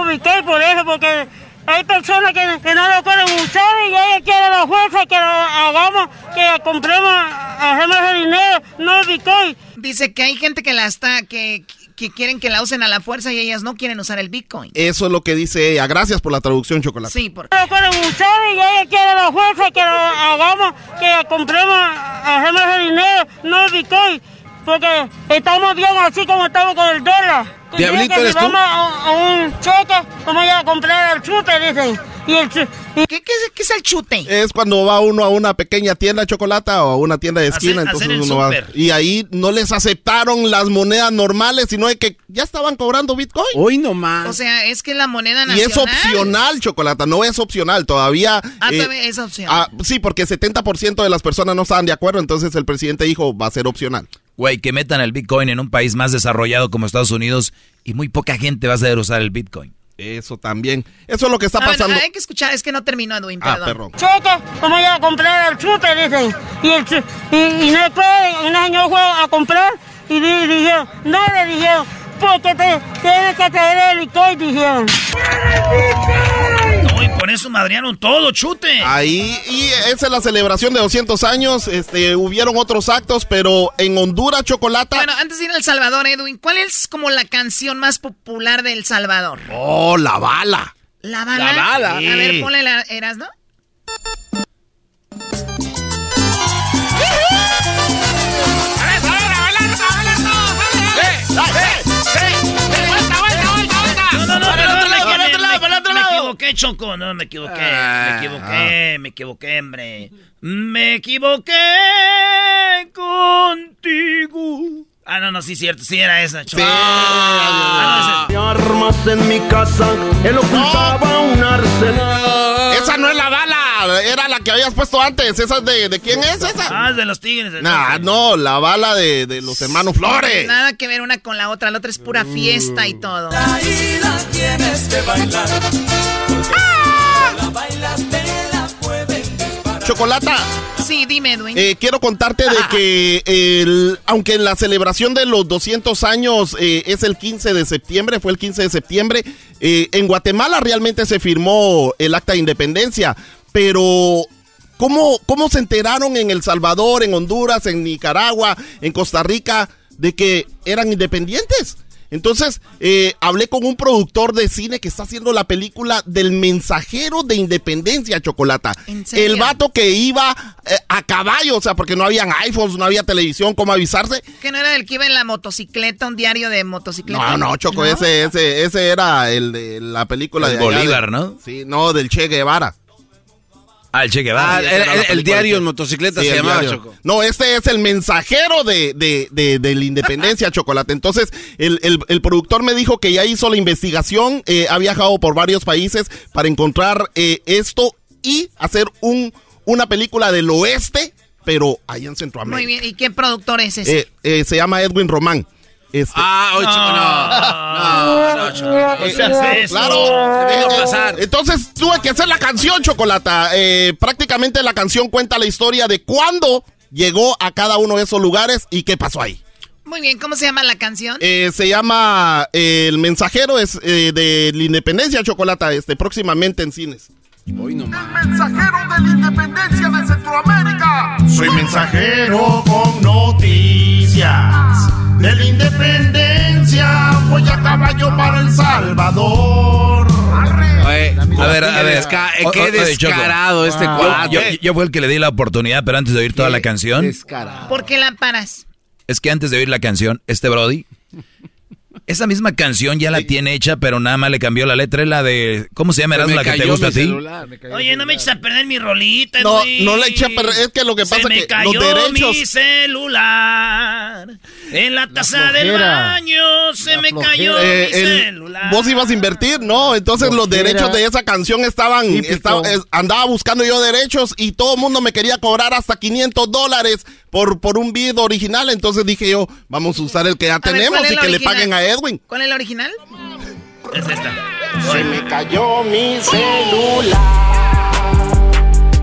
Bitcoin por eso, porque hay personas que, que no lo quieren usar y ella quiere la fuerza que lo hagamos, que compremos, hacemos el dinero, no el Bitcoin.
Dice que hay gente que la está, que, que quieren que la usen a la fuerza y ellas no quieren usar el Bitcoin.
Eso es lo que dice ella. Gracias por la traducción, chocolate.
Sí, por
No lo quieren usar y ella quiere la fuerza que lo hagamos, que compremos, hacemos el dinero, no el Bitcoin. Porque estamos bien así como estamos con el dólar.
Diablito, ¿eres
si
tú?
vamos a, a un cheque, vamos a comprar el chupe, dicen. Y el y-
¿Qué, qué es, qué es el chute?
Es cuando va uno a una pequeña tienda de chocolate o a una tienda de esquina,
Hacer-
entonces
hacer
uno va. Y ahí no les aceptaron las monedas normales, sino de que ya estaban cobrando Bitcoin.
Hoy nomás.
O sea, es que la moneda
Y
nacional.
es opcional, chocolate, no es opcional. Todavía.
Ah,
eh,
todavía es opcional.
ah, sí, porque 70% de las personas no estaban de acuerdo, entonces el presidente dijo va a ser opcional.
Güey, que metan el Bitcoin en un país más desarrollado como Estados Unidos y muy poca gente va a saber usar el Bitcoin.
Eso también. Eso es lo que está
A ver,
pasando.
hay que escuchar, es que no terminó, Edwin,
Ah,
perdón.
cheque, vamos a ir a comprar el chupe, dicen. Y, el chu- y, y no puede, una señora fue a comprar y di- dijeron, no le dijeron, porque te tienes que traer el Bitcoin, dijeron.
No, y por eso madrearon todo, chute.
Ahí, y esa es la celebración de 200 años. Este, hubieron otros actos, pero en Honduras, chocolate.
Bueno, antes de ir a El Salvador, Edwin, ¿cuál es como la canción más popular de El Salvador?
Oh, la bala.
¿La bala?
La bala.
A ver, ponle la... ¿Eras, no?
Equivoqué, Choco. No, me equivoqué. me
Ah.
equivoqué, me equivoqué, hombre. Me equivoqué contigo. Ah, no, no, sí, cierto. Sí, era esa, Choco. Ah, no, esa-
Armas en mi casa, él ocultaba un arsenal.
Esa no es la era la que habías puesto antes. ¿Esa es de, de quién es esa?
Ah, es de los tigres.
Nah,
norte.
no, la bala de, de los hermanos Flores.
Nada que ver una con la otra. La otra es pura fiesta y todo.
Ahí la tienes que bailar. La bailas, te la pueden
Chocolata,
Sí, dime, Edwin.
eh, quiero contarte de que el- aunque la celebración de los 200 años eh, es el 15 de septiembre, fue el 15 de septiembre, eh, en Guatemala realmente se firmó el acta de independencia, pero ¿cómo, ¿cómo se enteraron en El Salvador, en Honduras, en Nicaragua, en Costa Rica de que eran independientes? Entonces, eh, hablé con un productor de cine que está haciendo la película del mensajero de independencia, Chocolata. El vato que iba eh, a caballo, o sea, porque no habían iPhones, no había televisión, ¿cómo avisarse?
Que no era el que iba en la motocicleta, un diario de motocicleta.
No, no, Choco, Ese, ese, ese era el de la película
El
de
Bolívar,
de-
¿no?
Sí, no, del Che Guevara.
Ah, el Che Guevara.
Ah, el diario en motocicleta
Sí,
se llamaba,
diario.
Choco.
No, este es el mensajero de, de, de, de la independencia, Chocolate. Entonces, el, el, el productor me dijo que ya hizo la investigación, eh, ha viajado por varios países para encontrar eh, esto y hacer un, una película del oeste, pero ahí en Centroamérica.
Muy bien. ¿Y qué productor es ese?
Eh, eh, se llama Edwin Román. Este,
Ah, oye, Choco, no. No, no.
Eh,
No seas eso.
Claro. Eh,
pasar.
Entonces tuve que hacer la canción, Chocolata. Eh, prácticamente la canción cuenta la historia de cuándo llegó a cada uno de esos lugares y qué pasó ahí.
Muy bien. ¿Cómo se llama la canción?
Eh, se llama eh, El Mensajero es eh, de la Independencia, Chocolata, este, próximamente en cines.
Hoy no más.
Mensajero de la independencia de Centroamérica. Soy mensajero con noticias de la independencia. Voy a caballo para El Salvador.
Oye,
A ver, a ver.
desca- eh,
O-
qué
oye,
descarado este
Yo-
cuate.
Yo, yo fue el que le di la oportunidad, pero antes de oír toda la canción,
Descarado.
¿Por qué la paras?
es que antes de oír la canción, este Brody, esa misma canción ya la tiene hecha, pero nada más le cambió la letra. Es la de. ¿Cómo se llama?
Se
¿Era
me
la que te gusta a ti?
celular,
Oye, no me eches a perder mi rolita,
No, no le eché a perder, es que lo que pasa
Se me
que
cayó
los derechos-
mi celular. En la taza del
flojera.
baño se
La
me
flojera.
cayó
Eh,
mi
el-
celular.
vos ibas a invertir, ¿no? Entonces los derechos de esa canción estaban, estaba- es- andaba buscando yo derechos y todo el mundo me quería cobrar hasta 500 dólares por, por un video original. Entonces dije yo, vamos a usar el que ya
A
tenemos
¿cuál es
y
la
que le paguen a Edwin.
¿Cuál es la original?
Es esta.
Se me cayó mi celular.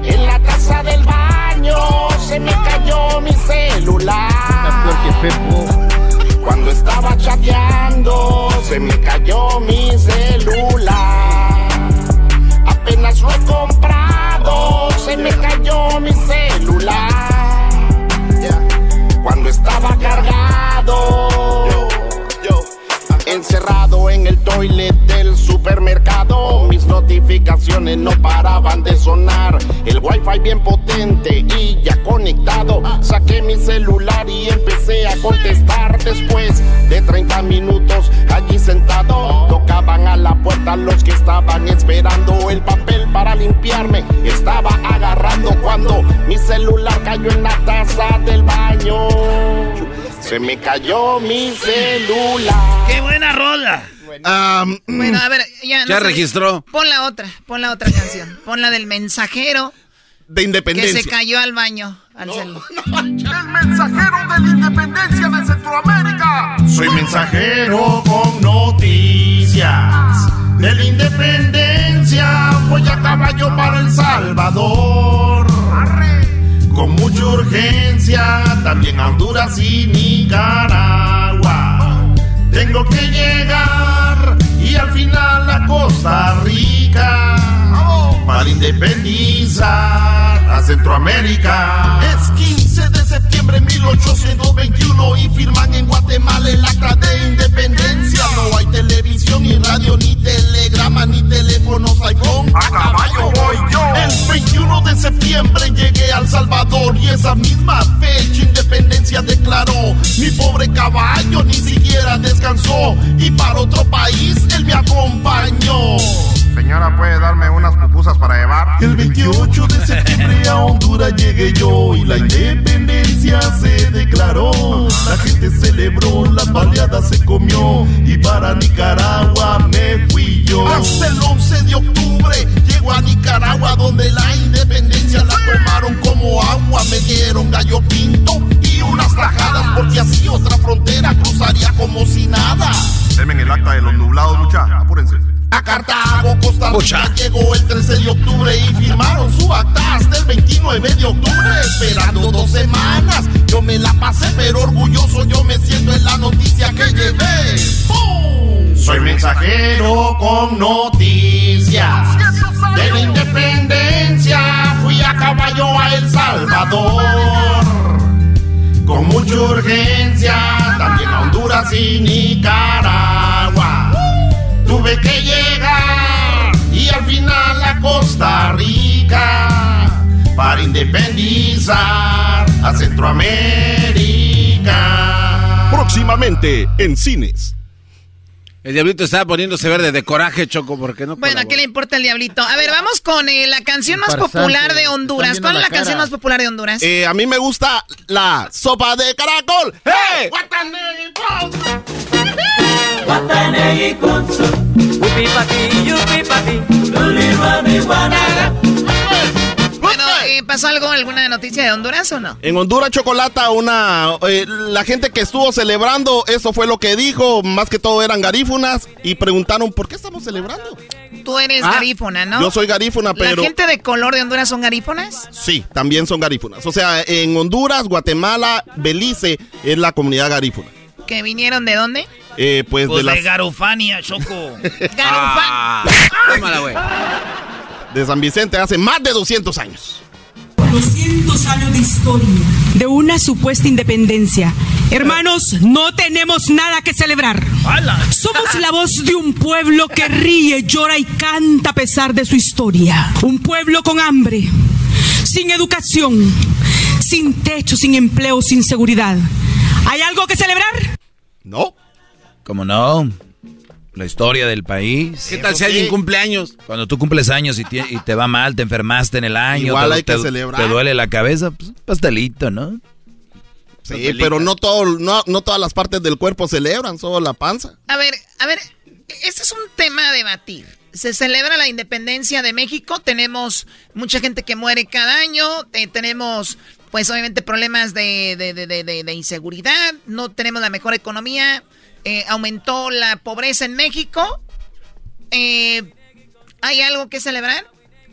En la taza del baño se me cayó mi celular.
Peor que Pepo.
Cuando estaba chateando se me cayó mi celular. Apenas lo he comprado, se me cayó mi celular. Cuando estaba cargado, encerrado en el toilet del supermercado, mis notificaciones no paraban de sonar. El wifi bien potente y ya conectado. Saqué mi celular y empecé a contestar. Después de 30 minutos allí sentado, tocaban a la puerta los que estaban esperando el papel para limpiarme. Estaba agarrando cuando mi celular cayó en la taza del baño. Se me cayó mi celular.
¡Qué buena rola!
Bueno, a ver, ya.
Ya registró.
Pon la otra, pon la otra canción. Pon la del mensajero
de
que
independencia.
se cayó al baño, al celular.
El mensajero de la independencia de Centroamérica. Soy mensajero con noticias de la independencia. Voy a caballo para El Salvador. Con mucha urgencia, también Honduras y Nicaragua. Tengo que llegar y al final a Costa Rica para independizar a Centroamérica. Es 15 de septiembre de 1821 y firman en Guatemala el acta de independencia. No hay televisión, ni radio, ni telegrama, ni teléfonos iPhone. A caballo voy yo. El 21 de septiembre llegué al Salvador y esa misma fecha independencia declaró. Mi pobre caballo ni siquiera descansó y para otro país él me acompañó.
Señora, ¿puede darme unas pupusas para llevar?
El 28 de septiembre a Honduras llegué yo y la independencia se declaró. La gente celebró, las baleadas se comió y para Nicaragua me fui yo. Hasta el 11 de octubre llego a Nicaragua donde la independencia la tomaron como agua. Me dieron gallo pinto y unas tajadas porque así otra frontera cruzaría como si nada.
Denme el acta de los nublados, mucha. Apúrense.
A Cartago, Costa Rica llegó el 13 de octubre y firmaron su acta hasta el 29 de octubre, esperando dos semanas. Yo me la pasé, pero orgulloso yo me siento en la noticia que llevé. ¡Pum! Soy mensajero con noticias de la independencia. Fui a caballo a El Salvador con mucha urgencia, también a Honduras y Nicaragua. Tuve que llegar y al final a Costa Rica para independizar a Centroamérica.
Próximamente en cines.
El diablito estaba poniéndose verde de coraje, Choco, porque no
Bueno, ¿a qué le importa el diablito? A ver, vamos con eh, la canción más popular de Honduras. ¿Cuál es
la
la canción más popular de Honduras?
Eh, a mí me gusta la sopa de caracol. ¡Hey!
Bueno, eh, ¿pasó algo, alguna noticia de Honduras o no?
En Honduras Chocolata, una eh, la gente que estuvo celebrando, eso fue lo que dijo, más que todo eran garífunas y preguntaron por qué estamos celebrando.
Tú eres
Ah,
garífona, ¿no?
Yo soy garífuna, pero
¿La gente de color de Honduras son garífonas?
sí, también son garífunas. O sea, en Honduras, Guatemala, Belice es la comunidad garífuna.
¿Que vinieron de dónde?
Eh, pues,
Pues
de
de
las
Garufania, Choco.
Ah, tómala, güey.
de San Vicente hace más de 200 años.
200 años de historia de una supuesta independencia. Hermanos, no tenemos nada que celebrar. Somos la voz de un pueblo que ríe, llora y canta a pesar de su historia. Un pueblo con hambre, sin educación, sin techo, sin empleo, sin seguridad. ¿Hay algo que celebrar?
No.
¿Cómo no? La historia del país.
¿Qué tal si alguien cumple años?
Cuando tú cumples años y, te va mal, te enfermaste en el año,
Igual
te,
hay que
te-
celebrar.
te duele la cabeza, pues un pastelito, ¿no?
Sí, pero no, todo, no, no todas las partes del cuerpo celebran, solo la panza.
A ver, a ver, este es un tema a debatir. Se celebra la independencia de México, tenemos mucha gente que muere cada año, eh, tenemos pues obviamente problemas de, de- de- de- de- de inseguridad, no tenemos la mejor economía, eh, aumentó la pobreza en México. Eh, ¿Hay algo que celebrar?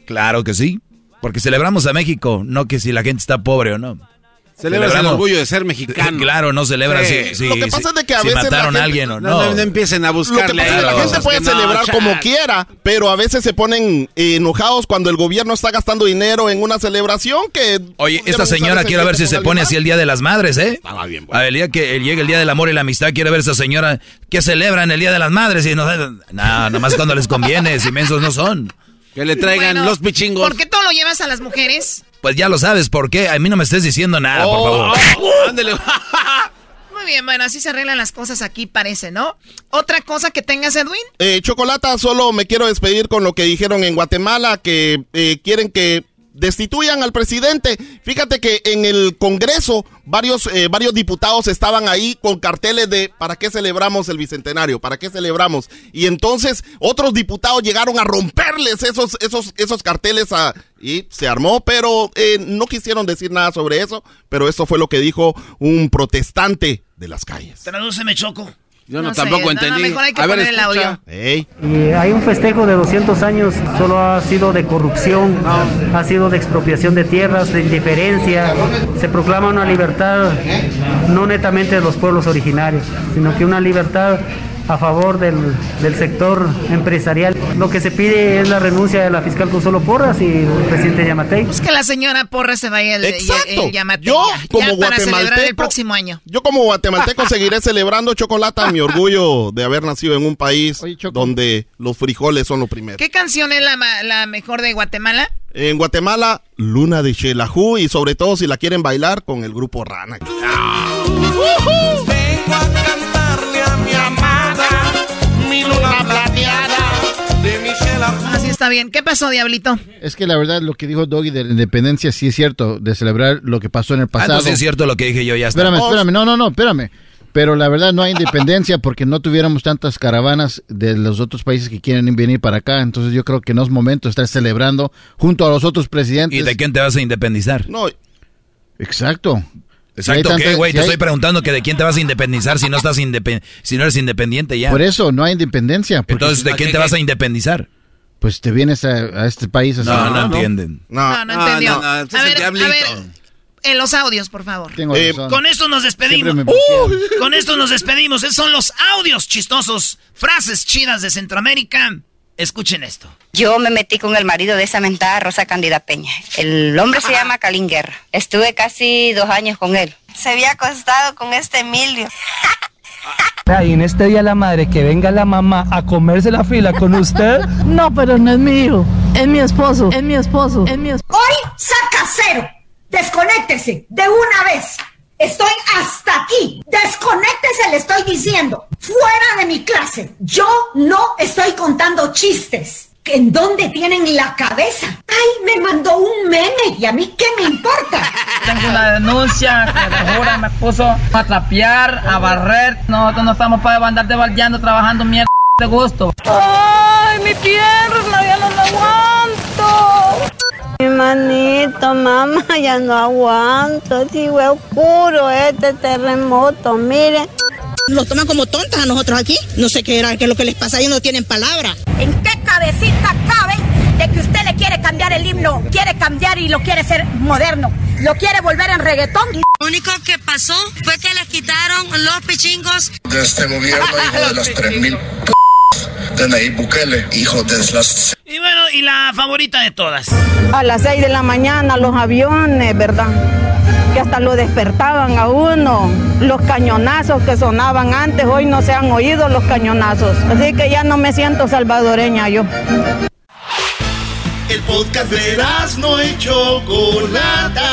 Claro que sí. Porque celebramos a México, no que si la gente está pobre o no.
Celebras el orgullo de ser mexicano.
Claro, no celebras
Sí.
si, si-
Lo que pasa
si-
es de que a
si
veces
mataron
gente-
a alguien o
No,
no.
no, no empiecen a
Lo que
buscarle.
pasa es que la gente puede celebrar
chat.
como quiera, pero a veces se ponen eh, enojados cuando el gobierno está gastando dinero en una celebración que...
Oye, esta señora quiero ver si se pone así el Día de las Madres, ¿eh?
Estaba bien,
A ver, el día que el- llegue el Día del Amor y la Amistad, quiero ver esa señora que celebran el Día de las Madres y no... No, nomás cuando les conviene, si mensos no son.
Que le traigan
Bueno,
los pichingos.
¿Por qué todo lo llevas a las mujeres?
Pues ya lo sabes, ¿por qué? A mí no me estés diciendo nada, por
Oh,
favor.
oh, ándale.
Muy bien, bueno, así se arreglan las cosas aquí, parece, ¿no? Otra cosa que tengas, Edwin.
Eh, Chocolata, solo me quiero despedir con lo que dijeron en Guatemala, que eh, quieren que destituyan al presidente. Fíjate que en el Congreso varios, eh, varios diputados estaban ahí con carteles de ¿para qué celebramos el Bicentenario? ¿Para qué celebramos? Y entonces otros diputados llegaron a romperles esos, esos, esos carteles a, y se armó, pero eh, no quisieron decir nada sobre eso, pero eso fue lo que dijo un protestante de las calles.
Tradúceme, Choco.
Yo
No sé, no, no, mejor hay que poner el audio.
Y hay un festejo de 200 años, solo ha sido de corrupción, ha sido de expropiación de tierras, de indiferencia. Se proclama una libertad no netamente de los pueblos originarios, sino que una libertad a favor del, del sector empresarial. Lo que se pide es la renuncia de la fiscal Consuelo Porras y el presidente Yamatei.
Es que la señora Porra se vaya el,
Exacto.
el Yamate
Yo,
ya,
como
ya para celebrar el
guatemalteco,
próximo año.
Yo como guatemalteco seguiré celebrando chocolate, mi orgullo de haber nacido en un país donde los frijoles son lo primero.
¿Qué canción es la, la mejor de Guatemala?
En Guatemala, Luna de Xelajú y sobre todo si la quieren bailar con el grupo Rana.
Vengo mi amada, mi luna plateada, de mi
Así está bien. ¿Qué pasó, Diablito?
Es que la verdad lo que dijo Doggy de la independencia sí es cierto, de celebrar lo que pasó en el
Ah,
pasado.
no, sí es cierto lo que dije yo, ya está.
Espérame, espérame, no, no, no, espérame. Pero la verdad no hay independencia porque no tuviéramos tantas caravanas de los otros países que quieren venir para acá. Entonces yo creo que no es momento de estar celebrando junto a los otros presidentes.
¿Y de quién te vas a independizar?
No.
Exacto.
Exacto,
Si hay
¿qué,
tanta-
güey?
si
Te
hay-
estoy preguntando que de quién te vas a independizar si no estás independ- si no eres independiente ya.
Por eso no hay independencia. porque
Entonces, ¿de quién te vas a independizar?
Pues te vienes a, a este país así.
No, no, entienden.
No, no entendió. a, ver, a ver, en los audios, por favor.
Tengo
Eh, con esto nos despedimos. Uh, con esto nos despedimos. Esos son los audios chistosos, frases chidas de Centroamérica. Escuchen esto.
Yo me metí con el marido de esa mentada Rosa Cándida Peña. El hombre se llama Calín Guerra. Estuve casi dos años con él. Se había acostado con este Emilio.
Y en este día la madre que venga la mamá a comerse la fila con usted.
No, pero no es mi hijo, es mi esposo, es mi esposo, es mi esposo.
Hoy saca cero. Desconéctese de una vez. Estoy hasta aquí. Desconéctese, le estoy diciendo. Fuera de mi clase. Yo no estoy contando chistes. ¿En dónde tienen la cabeza? Ay, me mandó un meme y a mí qué me importa.
Tengo una denuncia que la jura me puso a trapear, a barrer. Nosotros no estamos para andar debaldeando, trabajando mierda de gusto.
¡Ay, mi pierna! ¡Ya no la aguanto!
Mi manito, mamá, ya no aguanto. Sigo oscuro este terremoto, mire.
Nos toman como tontas a nosotros aquí. No sé qué era, qué es lo que les pasa, ellos no tienen palabra.
¿En qué cabecita cabe de que usted le quiere cambiar el himno? Quiere cambiar y lo quiere hacer moderno. Lo quiere volver en reggaetón.
Lo único que pasó fue que les quitaron los pichingos.
de este gobierno, hijo de las 3000 p de Nayib Bukele, hijo de las
Y bueno, y la favorita de todas.
A las 6 de la mañana los aviones, ¿verdad? Que hasta lo despertaban a uno. Los cañonazos que sonaban antes, hoy no se han oído los cañonazos. Así que ya no me siento salvadoreña yo.
El podcast de no y Chocolata.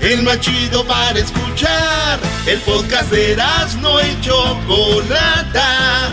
El más chido para escuchar. El podcast de no y Chocolata.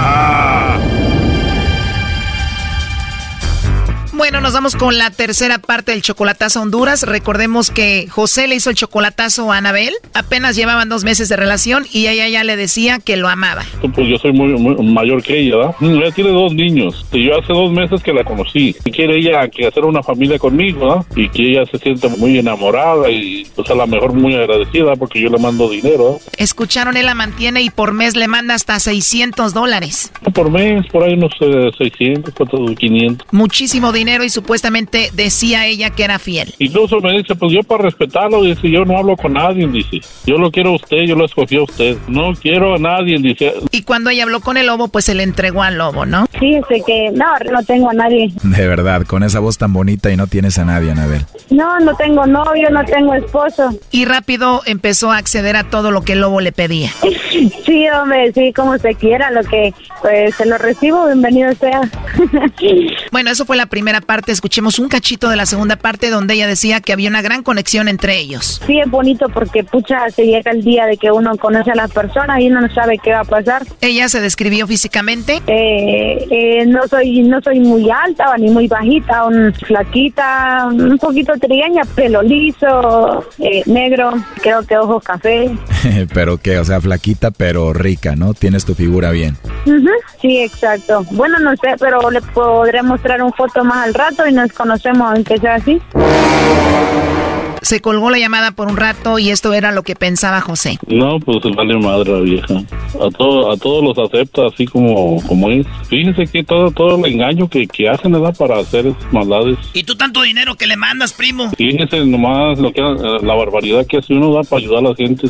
Bueno, nos vamos con la tercera parte del chocolatazo a Honduras. Recordemos que José le hizo el chocolatazo a Anabel. Apenas llevaban dos meses de relación y ella ya le decía que lo amaba.
Pues yo soy muy, muy mayor que ella, ¿verdad? Mm, Ella tiene dos niños. Y yo hace dos meses que la conocí. Y quiere ella que hacer una familia conmigo, ¿verdad? Y que ella se siente muy enamorada y pues a lo mejor muy agradecida porque yo le mando dinero, ¿verdad?
Escucharon, él la mantiene y por mes le manda hasta 600 dólares.
Por mes, por ahí unos eh, 600, 400, 500.
Muchísimo dinero y supuestamente decía ella que era fiel.
Incluso me dice, pues yo para respetarlo, dice, yo no hablo con nadie, dice. Yo lo quiero a usted, yo lo escogí a usted. No quiero a nadie, dice.
Y cuando ella habló con el lobo, pues se le entregó al lobo, ¿no?
Fíjese que no, no tengo a nadie.
De verdad, con esa voz tan bonita y no tienes a nadie, Anabel.
No, no tengo novio, no tengo esposo.
Y rápido empezó a acceder a todo lo que el lobo le pedía.
Sí, hombre, sí, como usted quiera, lo que pues se lo recibo, bienvenido sea.
Bueno, eso fue la primera parte. Escuchemos un cachito de la segunda parte donde ella decía que había una gran conexión entre ellos.
Sí, es bonito porque, pucha, se llega el día de que uno conoce a las personas y uno no sabe qué va a pasar.
Ella se describió físicamente.
Eh, eh, no soy no soy muy alta ni muy bajita, un flaquita, un poquito trigueña, pelo liso, eh, negro, creo que ojos café.
pero qué, o sea, flaquita pero rica, ¿no? Tienes tu figura bien.
Sí, exacto. Bueno, no sé, pero le podré mostrar un foto más al rato y nos conocemos, aunque sea así.
Se colgó la llamada por un rato y esto era lo que pensaba José.
No, pues vale madre la vieja. A, todo, a todos los acepta así como, como es. Fíjense que todo, todo el engaño que, que hacen, ¿verdad? Para hacer esas maldades.
¿Y tú tanto dinero que le mandas, primo?
Fíjense nomás lo que eh, la barbaridad que hace uno da para ayudar a la gente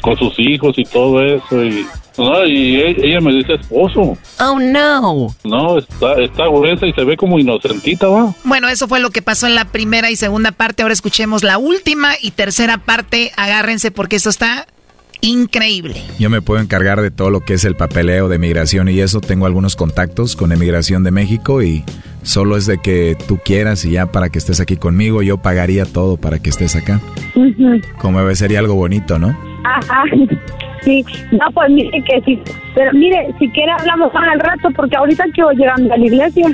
con sus hijos y todo eso. Y No, y e- ella me dice esposo.
Oh, no.
No, está, está gruesa y se ve como inocentita, va.
Bueno, eso fue lo que pasó en la primera y segunda parte. Ahora escuchemos la última y tercera parte. Agárrense porque esto está increíble.
Yo me puedo encargar de todo lo que es el papeleo de migración y eso. Tengo algunos contactos con Emigración de México y solo es de que tú quieras y ya para que estés aquí conmigo, yo pagaría todo para que estés acá. Como sería algo bonito, ¿no?
Ajá. Sí, no, pues mire que sí. Pero mire, si quiere hablamos más al rato porque ahorita quiero llegando a la iglesia.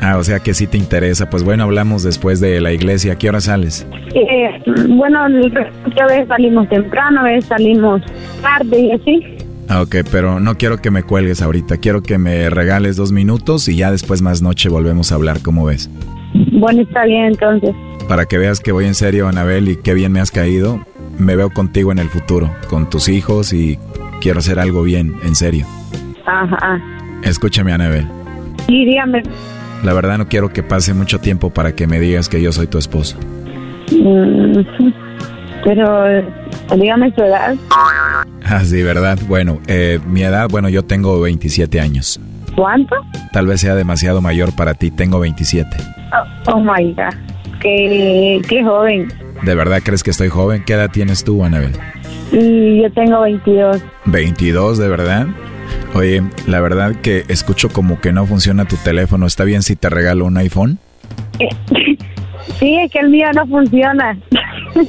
Ah, o sea que sí te interesa. Pues bueno, hablamos después de la iglesia. ¿A qué hora sales?
Eh, bueno, a veces salimos temprano, a veces salimos tarde y así.
Ah, ok, pero no quiero que me cuelgues ahorita. Quiero que me regales dos minutos y ya después más noche volvemos a hablar. ¿Cómo ves?
Bueno, está bien entonces.
Para que veas que voy en serio, Anabel, y qué bien me has caído. Me veo contigo en el futuro, con tus hijos y quiero hacer algo bien, en serio.
Ajá.
Escúchame, Anabel.
Sí, dígame.
La verdad no quiero que pase mucho tiempo para que me digas que yo soy tu esposo.
Mm, Pero dígame su edad.
Ah, sí, ¿verdad? Bueno, eh, mi edad, bueno, yo tengo 27 años.
¿Cuánto?
Tal vez sea demasiado mayor para ti, tengo 27.
Oh, oh my God. Qué, qué joven.
¿De verdad crees que estoy joven? ¿Qué edad tienes tú, Anabel?
Y yo tengo 22.
22, ¿de verdad? Oye, la verdad que escucho como que no funciona tu teléfono. ¿Está bien si te regalo un iPhone?
Sí, es que el mío no funciona.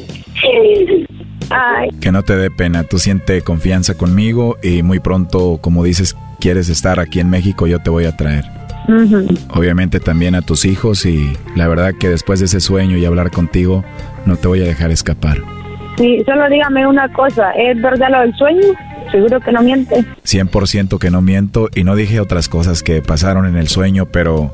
Ay,
Que no te dé pena. Tú siente confianza conmigo y muy pronto, como dices, quieres estar aquí en México, yo te voy a traer. Obviamente también a tus hijos y la verdad que después de ese sueño y hablar contigo, no te voy a dejar escapar.
Sí, solo dígame una cosa. ¿Es verdad lo del sueño? Seguro que no miente.
100% que no miento y no dije otras cosas que pasaron en el sueño, pero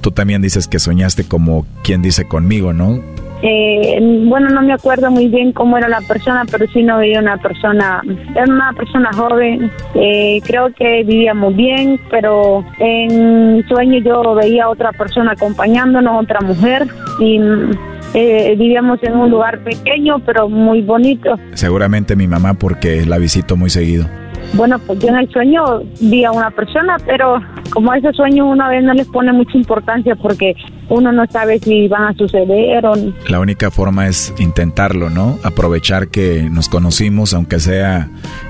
tú también dices que soñaste como quien dice conmigo, ¿no?
Eh, bueno, no me acuerdo muy bien cómo era la persona, pero sí no veía una persona, era una persona joven. Eh, creo que vivíamos bien, pero en sueño yo veía otra persona acompañándonos, otra mujer, y eh, vivíamos en un lugar pequeño, pero muy bonito.
Seguramente mi mamá porque la visito muy seguido.
Bueno, pues yo en el sueño vi a una persona, pero como ese sueño una vez no les pone mucha importancia porque uno no sabe si van a suceder o
La única forma es intentarlo, ¿no? Aprovechar que nos conocimos, aunque sea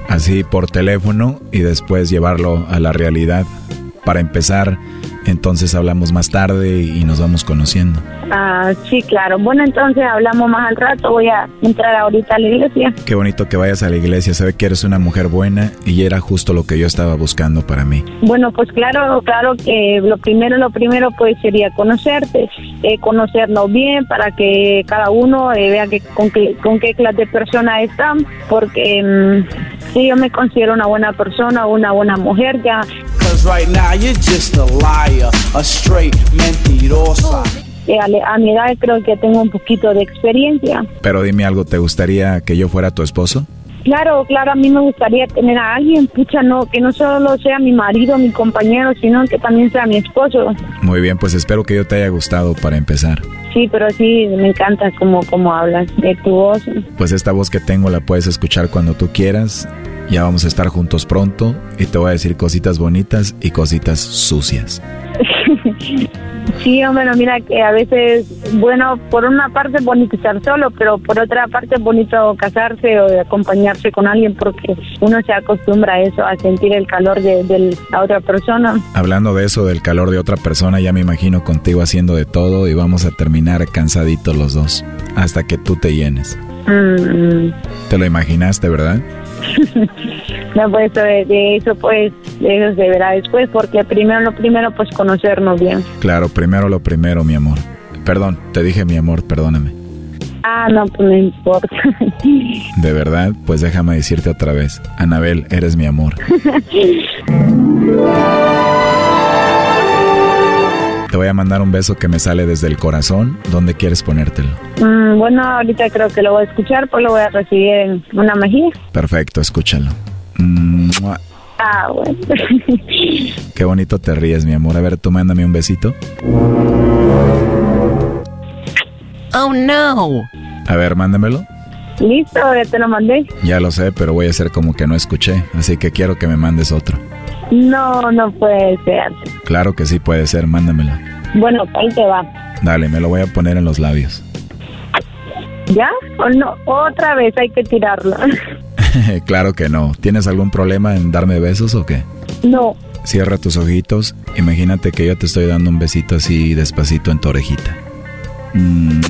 así por teléfono, y después llevarlo a la realidad. Para empezar, entonces hablamos más tarde y nos vamos conociendo.
Ah, sí, claro. Bueno, entonces hablamos más al rato. Voy a entrar ahorita a la iglesia.
Qué bonito que vayas a la iglesia, sabe que eres una mujer buena y era justo lo que yo estaba buscando para mí.
Bueno, pues claro, claro que lo primero, lo primero pues sería conocerte, eh, conocernos bien para que cada uno eh, vea que, con, qué, con qué clase de persona están, porque mm, sí, yo me considero una buena persona, una buena mujer ya.
Cause right now you're just a liar, a straight mentirosa.
Eh, a mi edad creo que tengo un poquito de experiencia.
Pero dime algo, ¿te gustaría que yo fuera tu esposo?
Claro, claro, a mí me gustaría tener a alguien, pucha, no, que no solo sea mi marido, mi compañero, sino que también sea mi esposo.
Muy bien, pues espero que yo te haya gustado para empezar.
Sí, pero sí, me encanta cómo, cómo hablas, de tu voz.
Pues esta voz que tengo la puedes escuchar cuando tú quieras. Ya vamos a estar juntos pronto y te voy a decir cositas bonitas y cositas sucias.
Sí, hombre, mira que a veces, bueno, por una parte es bonito estar solo, pero por otra parte es bonito casarse o acompañarse con alguien porque uno se acostumbra a eso, a sentir el calor de, de la otra persona.
Hablando de eso, del calor de otra persona, ya me imagino contigo haciendo de todo y vamos a terminar cansaditos los dos. Hasta que tú te llenes.
Mm,
¿Te lo imaginaste, verdad?
no, pues de, de eso, pues, de eso se verá después, porque primero lo primero, pues conocernos bien.
Claro, primero lo primero, mi amor. Perdón, te dije mi amor, perdóname.
Ah, no, pues no importa.
De verdad, pues déjame decirte otra vez. Anabel, eres mi amor. Voy a mandar un beso que me sale desde el corazón. ¿Dónde quieres ponértelo?
Mm, bueno, ahorita creo que lo voy a escuchar, pues lo voy a recibir en una mejilla.
Perfecto, escúchalo. Mua.
Ah, bueno.
Qué bonito te ríes, mi amor. A ver, tú mándame un besito.
Oh no.
A ver, mándamelo.
Listo, ya te lo mandé.
Ya lo sé, pero voy a hacer como que no escuché, así que quiero que me mandes otro.
No, no puede ser.
Claro que sí puede ser, mándamelo.
Bueno, ahí te va.
Dale, me lo voy a poner en los labios.
¿Ya? ¿O no? Otra vez hay que tirarlo.
claro que no. ¿Tienes algún problema en darme besos o qué?
No.
Cierra tus ojitos. Imagínate que yo te estoy dando un besito así despacito en tu orejita. Mm.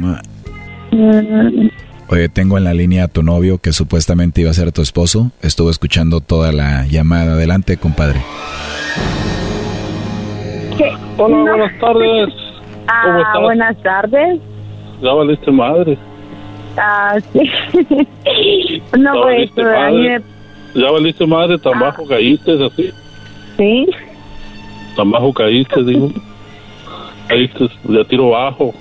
Oye, tengo en la línea a tu novio que supuestamente iba a ser tu esposo. Estuvo escuchando toda la llamada. Adelante, compadre.
¿Qué?
Hola, buenas tardes. ¿Cómo
Ah,
estás?
buenas tardes.
Ya valiste madre.
Ah, sí. no,
Ya
pues, me-
madre. Ya valiste madre, tan bajo caíste, así.
Sí.
Tan bajo caíste, digo. Caíste de tiro bajo.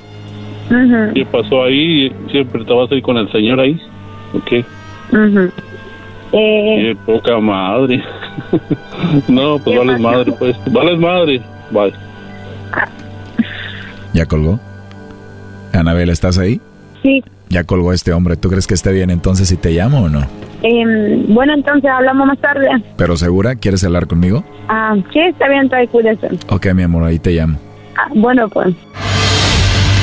Ujú,
¿Qué pasó ahí? ¿Siempre te vas a ir con el señor ahí? ¿O
ujú. Eh,
Qué poca madre. no, pues vales madre, pues. Vales madre. Bye.
¿Ya colgó? Anabel, ¿estás ahí?
sí.
Ya colgó este hombre. ¿Tú crees que esté bien entonces si te llamo o no?
Em, bueno, entonces hablamos más tarde.
¿Pero segura? ¿Quieres hablar conmigo?
Ah, sí, está bien, trae cuídese.
Ok, mi amor, ahí te llamo.
Ah, bueno, pues.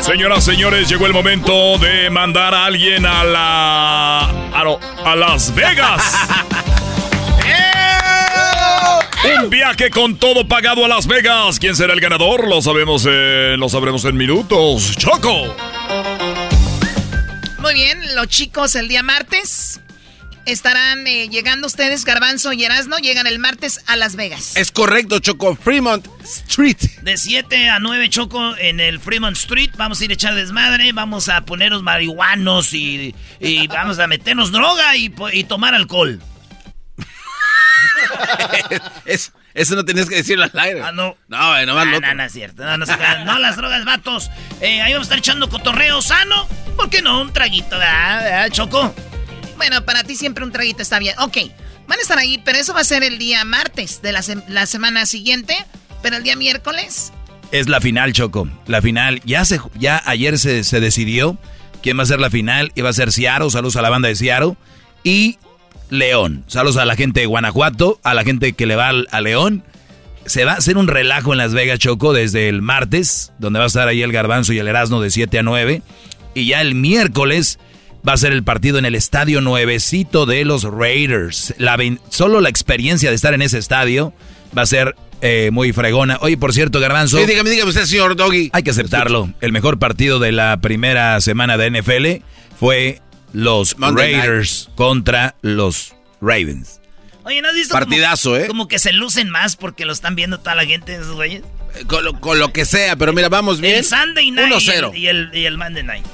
Señoras, señores, llegó el momento de mandar a alguien a la. a, lo- a Las Vegas. Un viaje con todo pagado a Las Vegas. ¿Quién será el ganador? Lo sabemos, eh, lo sabremos en minutos. Choco.
Muy bien, los chicos el día martes estarán eh, llegando ustedes, Garbanzo y Erasno, llegan el martes a Las Vegas.
Es correcto, Choco. Fremont Street.
De 7 a 9 Choco en el Fremont Street. Vamos a ir a echar desmadre, vamos a ponernos marihuanos y, y vamos a meternos droga y, y tomar alcohol.
Es- eso no tenías que decirlo al aire.
Ah, no.
No, eh, nomás
Ah,
lo
no, no es cierto. No, no. No, las drogas, vatos. Eh, ahí vamos a estar echando cotorreo sano. ¿Por qué no? Un traguito, ¿verdad? ¿Verdad, Choco?
Bueno, para ti siempre un traguito está bien. Ok, van a estar ahí, pero eso va a ser el día martes de la, la semana siguiente. Pero el día miércoles,
Es la final, Choco. La final. Ya se, ya ayer se, decidió quién va a ser la final. Iba a ser Ciaro. Saludos a la banda de Ciaro. Y León. Saludos a la gente de Guanajuato. A la gente que le va a León. Se va a hacer un relajo en Las Vegas, Choco, desde el martes, donde va a estar ahí el Garbanzo y el Erasmo de 7 a 9. Y ya el miércoles va a ser el partido en el estadio nuevecito de los Raiders. La, solo la experiencia de estar en ese estadio va a ser eh, muy fregona. Oye, por cierto, Garbanzo.
Sí, dígame, dígame usted, señor Doggy.
Hay que aceptarlo. El mejor partido de la primera semana de NFL fue los
Monday
Raiders contra los Ravens.
Oye, ¿no has visto como-
Partidazo, ¿eh?
Como que se lucen más porque lo están viendo toda la gente, esos güeyes.
Con lo, con lo que sea, pero mira, vamos bien.
El Sunday Night y
1-0.
el, y, el, y el Monday Night.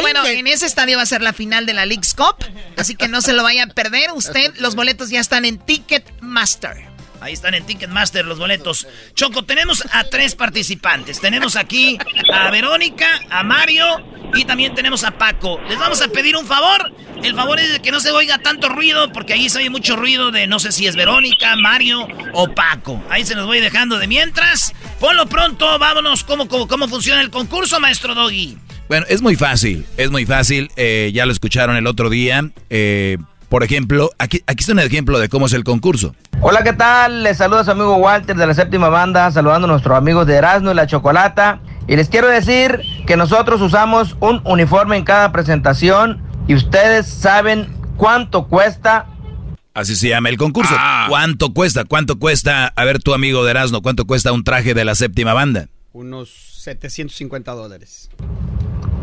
bueno, en ese estadio va a ser la final de la League's Cup. Así que no se lo vaya a perder. Usted, los boletos ya están en Ticketmaster.
Ahí están en Ticketmaster los boletos. Choco, tenemos a tres participantes. Tenemos aquí a Verónica, a Mario y también tenemos a Paco. Les vamos a pedir un favor. El favor es que no se oiga tanto ruido porque ahí se oye mucho ruido de no sé si es Verónica, Mario o Paco. Ahí se los voy dejando de mientras. Ponlo pronto, vámonos. ¿Cómo, cómo, cómo funciona el concurso, maestro Doggy?
Bueno, es muy fácil, es muy fácil. eh, ya lo escucharon el otro día. eh, Por ejemplo, aquí, aquí está un ejemplo de cómo es el concurso.
Hola, ¿qué tal? Les saluda su amigo Walter de la séptima banda, saludando a nuestros amigos de Erasmo y la Chocolata. Y les quiero decir que nosotros usamos un uniforme en cada presentación y ustedes saben cuánto cuesta.
Así se llama el concurso.
Ah.
¿Cuánto cuesta? ¿Cuánto cuesta? A ver, tu amigo de Erasmo, ¿cuánto cuesta un traje de la séptima banda?
Unos 750 dólares.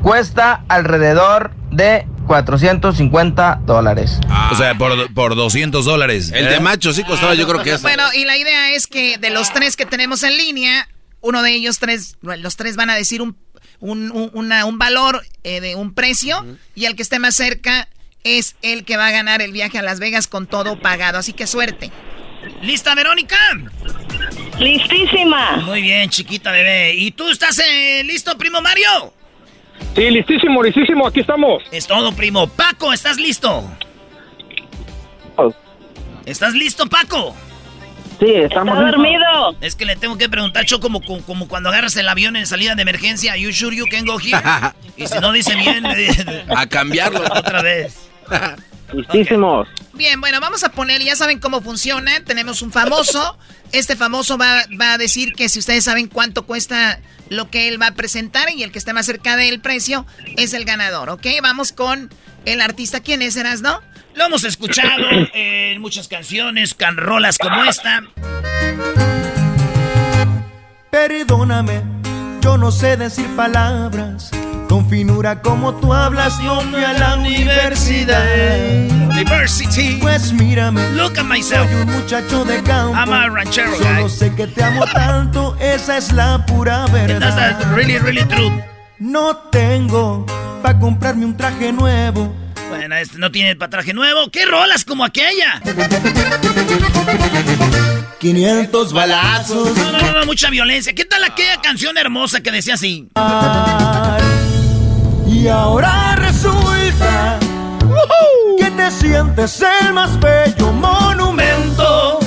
Cuesta alrededor de 450 dólares.
O sea, por, por 200 dólares.
El de macho sí costaba, yo creo que eso.
Bueno, y la idea es que de los tres que tenemos en línea, uno de ellos tres, los tres van a decir un, un, un- una- un valor eh, de un precio y el que esté más cerca es el que va a ganar el viaje a Las Vegas con todo pagado. Así que suerte. ¿Lista, Verónica?
Listísima.
Muy bien, chiquita bebé. ¿Y tú estás eh, listo, primo Mario?
Sí, listísimo, listísimo, aquí estamos.
Es todo, primo. Paco, ¿estás listo? ¿Estás listo, Paco?
Sí, estamos Está dormido.
Es que le tengo que preguntar, Choco, como, como, como cuando agarras el avión en salida de emergencia. ¿You sure you can go here? y si no dice bien,
A cambiarlo.
Otra vez.
Listísimos.
Bien, bueno, vamos a poner, ya saben cómo funciona. Tenemos un famoso. Este famoso va, va a decir que si ustedes saben cuánto cuesta lo que él va a presentar y el que esté más cerca del precio es el ganador, ¿ok? Vamos con el artista. ¿Quién es, Eras, no?
Lo hemos escuchado en muchas canciones, canrolas como esta.
Perdóname, yo no sé decir palabras. Con finura como tú hablas, no fui a la universidad.
University.
Pues mírame,
Look at myself.
soy un muchacho de campo.
I'm a ranchero
Solo
guy.
sé que te amo tanto, esa es la pura verdad.
That's really, really true.
No tengo para comprarme un traje nuevo.
Bueno, este no tiene para traje nuevo. ¿Qué rolas como aquella?
500 balazos.
No, no, no, no, mucha violencia. ¿Qué tal aquella canción hermosa que decía así?
Y ahora resulta que te sientes el más bello monumento.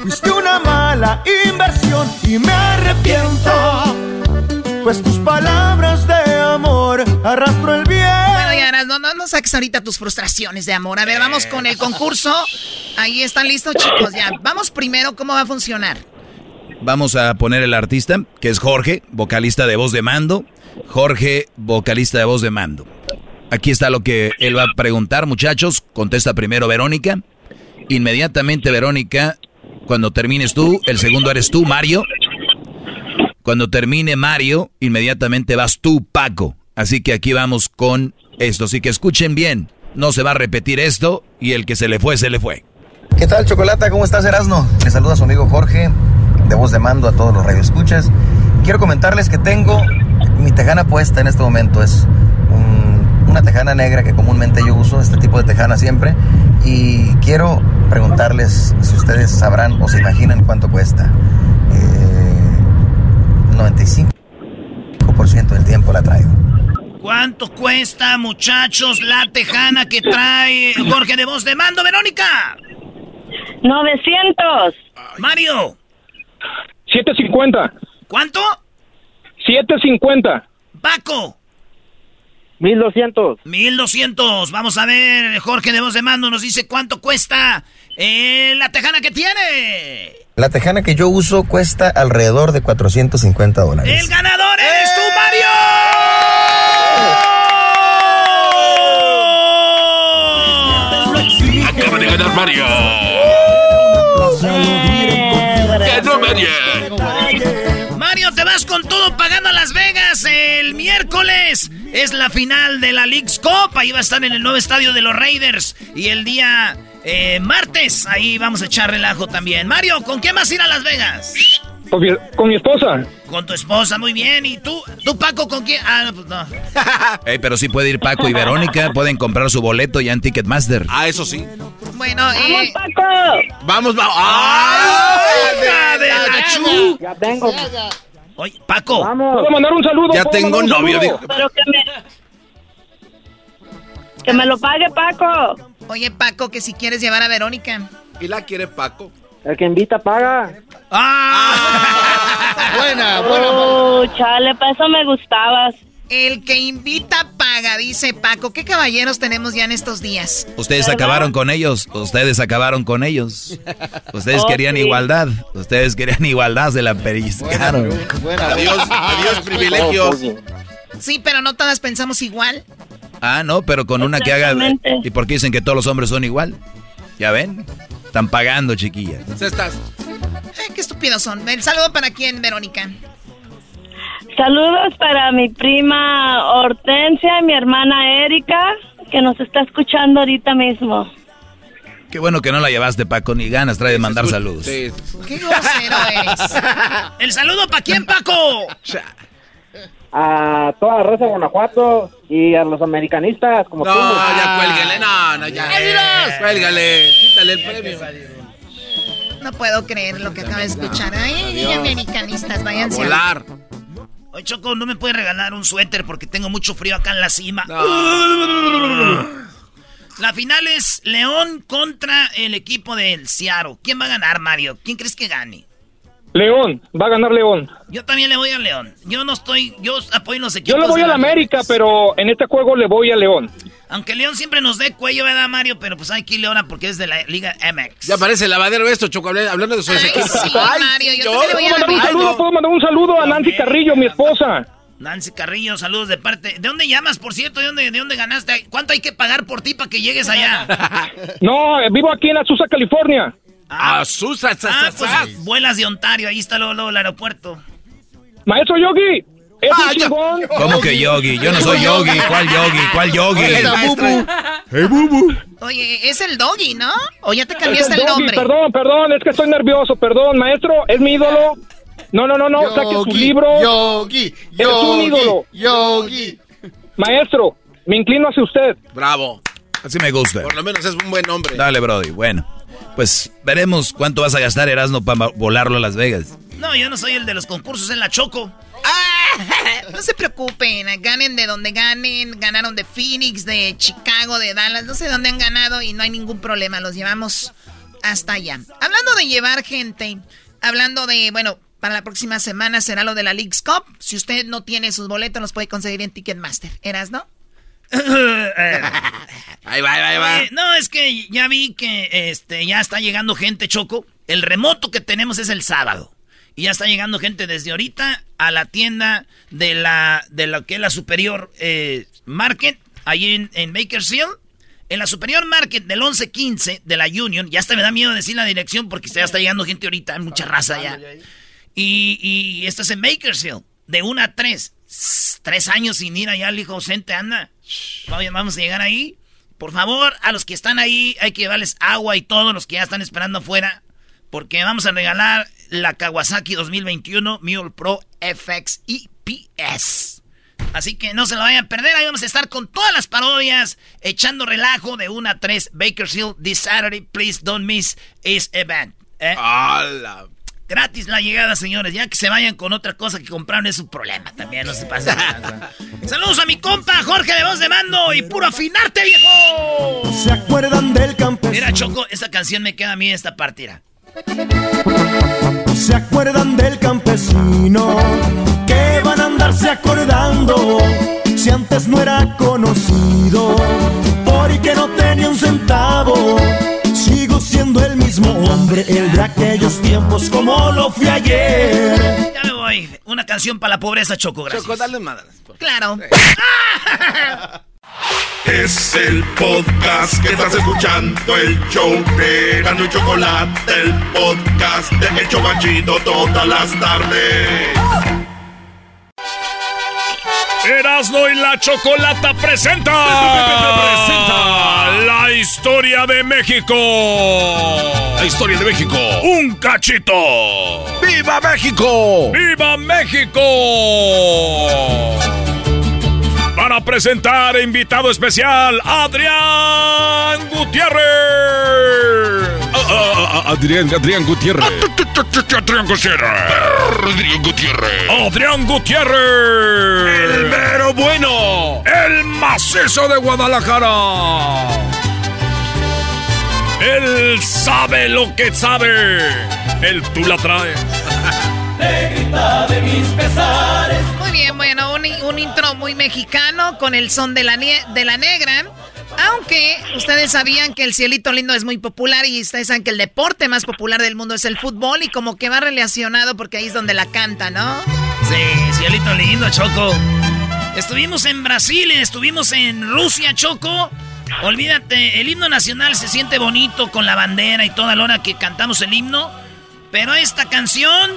Fuiste una mala inversión y me arrepiento. Pues tus palabras de amor arrastro el bien.
Bueno, ya, no, no, no saques ahorita tus frustraciones de amor. A ver, vamos con el concurso. Ahí están listos, chicos. Ya, vamos primero, ¿cómo va a funcionar?
Vamos a poner el artista, que es Jorge, vocalista de voz de mando. Jorge, vocalista de voz de mando. Aquí está lo que él va a preguntar, muchachos. Contesta primero Verónica. Inmediatamente, Verónica, cuando termines tú, el segundo eres tú, Mario. Cuando termine Mario, inmediatamente vas tú, Paco. Así que aquí vamos con esto. Así que escuchen bien. No se va a repetir esto y el que se le fue, se le fue.
¿Qué tal, Chocolata? ¿Cómo estás, Erasno? Le saluda su amigo Jorge, de voz de mando a todos los radioescuchas. Quiero comentarles que tengo mi tejana puesta en este momento. Es un- una tejana negra que comúnmente yo uso, este tipo de tejana siempre. Y quiero preguntarles si ustedes sabrán o se imaginan cuánto cuesta. Eh, 95% del tiempo la traigo.
¿Cuánto cuesta, muchachos, la tejana que trae Jorge de voz de mando, Verónica?
900.
Mario.
750.
¿Cuánto?
750.
Paco.
1200.
1200. Vamos a ver, Jorge de voz de mando nos dice cuánto cuesta eh, la tejana que tiene.
La tejana que yo uso cuesta alrededor de 450 dólares.
El ganador eres tú, Mario.
Acaba de ganar Mario.
Es la final de la League's Cup. Ahí va a estar en el nuevo estadio de los Raiders. Y el día eh, martes, ahí vamos a echar relajo también. Mario, ¿con quién vas a ir a Las Vegas?
Con mi, con mi esposa.
Con tu esposa, muy bien. ¿Y tú, tú Paco, con quién? Ah, no, pues no.
Ey, pero sí puede ir Paco y Verónica, pueden comprar su boleto ya en Ticketmaster.
Ah, eso sí.
Bueno, eh,
Vamos, vamos.
¡Hija de la chu!
Ya tengo.
Oye, Paco.
¿Puedo mandar un saludo?
Ya
¿Puedo
tengo
un
novio, dijo.
Pero que me... Que me lo pague Paco.
Oye, Paco, que si quieres llevar a Verónica.
¿Y la quiere Paco?
El que invita paga.
¡Ah!
Buena, buena.
Oh, chale, para eso me gustabas.
El que invita paga, dice Paco. ¿Qué caballeros tenemos ya en estos días?
Ustedes acabaron con ellos. Ustedes acabaron con ellos. Ustedes
Oh,
querían
sí.
igualdad. Ustedes querían igualdad, se la periscaron.
Adiós, adiós, privilegios.
Sí, pero no todas pensamos igual.
Ah, no, pero con una que haga. ¿Y por qué dicen que todos los hombres son igual? ¿Ya ven? Están pagando, chiquillas.
Estás.
Ay, qué estúpidos son. El saludo para quién, Verónica.
Saludos para mi prima Hortensia y mi hermana Erika, que nos está escuchando ahorita mismo.
Qué bueno que no la llevaste, Paco, ni ganas trae de mandar saludos.
Qué grosero es. ¿El saludo para quién, Paco?
A toda la raza de Guanajuato y a los americanistas como
No,
tú.
ya cuélgale, no, no, ya. Cuélgale, quítale el premio.
No puedo creer lo que acabo de escuchar. Ay, ay, americanistas, váyanse. a-
volar.
Oye, Choco, ¿no me puedes regalar un suéter porque tengo mucho frío acá en la cima? La final es León contra el equipo del Seattle. ¿Quién va a ganar, Mario? ¿Quién crees que gane?
León, va a ganar León.
Yo también le voy a León. Yo no estoy, yo apoyo los
Yo
equipos.
le voy a la América, pero en este juego le voy a León.
Aunque León siempre nos dé cuello, ¿verdad, Mario? Pero pues hay que ir ahora porque es de la Liga MX.
Ya parece lavadero esto, Choco, habl- hablando de sus equipos.
sí, Mario, yo le voy a
¿Puedo
la
mandar un saludo? ¿Puedo mandar un saludo a Nancy Carrillo, mi esposa?
Nancy Carrillo, saludos de parte. ¿De dónde llamas, por cierto? ¿De dónde, de dónde ganaste? ¿Cuánto hay que pagar por ti para que llegues allá?
No, vivo aquí en Azusa, California.
Ah, Susa,
Ah, pues vuelas de Ontario, ahí está luego, luego el aeropuerto.
Maestro Yogi, es
Ah,
un chingón.
¿Cómo que yogi? Yo no soy yogi. ¿Cuál yogi? ¿Cuál yogi?
Hey, bubu.
Oye, es el doggy, ¿no? ¿O ya te
Es
cambiaste el
Yogi,
nombre?
Perdón, perdón, es que estoy nervioso, perdón, maestro, es mi ídolo. No, no, no, no, saque su
Yogi,
libro.
Yogi,
Es un
Yogi,
ídolo.
Yogi.
Maestro, me inclino hacia usted.
Bravo.
Así me gusta.
Por lo menos es un buen hombre.
Dale, Brody. Bueno, pues veremos cuánto vas a gastar, Erasmo, para volarlo a Las Vegas.
No, yo no soy el de los concursos en la Choco.
No se preocupen, ganen de donde ganen. Ganaron de Phoenix, de Chicago, de Dallas. No sé dónde han ganado y no hay ningún problema. Los llevamos hasta allá. Hablando de llevar gente, hablando de, bueno, para la próxima semana será lo de la League's Cup. Si usted no tiene sus boletos, los puede conseguir en Ticketmaster. ¿Eras, no?
Ahí va, ahí va.
No, es que ya vi que este ya está llegando gente, Choco. El remoto que tenemos es el sábado. Y ya está llegando gente desde ahorita a la tienda de la de lo que es la Superior eh, Market, ahí en, en Bakersfield. En la Superior Market del 1115 de la Union, ya hasta me da miedo decir la dirección porque ya está llegando gente ahorita, hay mucha raza ya. Y, y esto es en Bakersfield, de 1 a 3. Tres años sin ir allá, el hijo ausente anda. Vamos vamos a llegar ahí. Por favor, a los que están ahí, hay que llevarles agua y todos los que ya están esperando afuera. Porque vamos a regalar la Kawasaki 2021 Mule Pro FX EPS. Así que no se lo vayan a perder. Ahí vamos a estar con todas las parodias, echando relajo de 1 a 3. Bakersfield this Saturday. Please don't miss this event. ¿eh?
¡Hala!
Gratis la llegada, señores. Ya que se vayan con otra cosa que compraron es su problema también. No se pasen. de lanza. Saludos a mi compa Jorge de Voz de Mando y puro afinarte, viejo.
¿Se acuerdan del campesino?
Mira, Choco, esta canción me queda a mí esta partida.
¿Se acuerdan del campesino? Que van a andarse acordando si antes no era conocido porque no tenía un centavo. Sigo siendo el mismo hombre, el de aquellos tiempos como lo fui ayer.
Ya me voy. Una canción para la pobreza, Choco, gracias.
Choco, dale madre.
Claro.
Es el podcast que estás escuchando, el show de Gano y Chocolate, el podcast de El Chocachito todas las tardes.
Erasmo y la Chocolata presenta, presenta la historia de México. La historia de México. Un cachito. ¡Viva México! ¡Viva México! Para presentar invitado especial, Adrián Gutiérrez. Adrián, Adrián Gutiérrez. Adrián Gutiérrez. Adrián Gutiérrez. Adrián Gutiérrez. El mero bueno. El macizo de Guadalajara. Él sabe lo que sabe. Él tú la traes.
grita de mis pesares.
Bien, bueno, un, intro muy mexicano con el son de la, de la negra. Aunque ustedes sabían que el cielito lindo es muy popular y ustedes saben que el deporte más popular del mundo es el fútbol y como que va relacionado porque ahí es donde la canta, ¿no?
Sí, cielito lindo, Choco. Estuvimos en Brasil estuvimos en Rusia, Choco. Olvídate, el himno nacional se siente bonito con la bandera y toda la hora que cantamos el himno. Pero esta canción,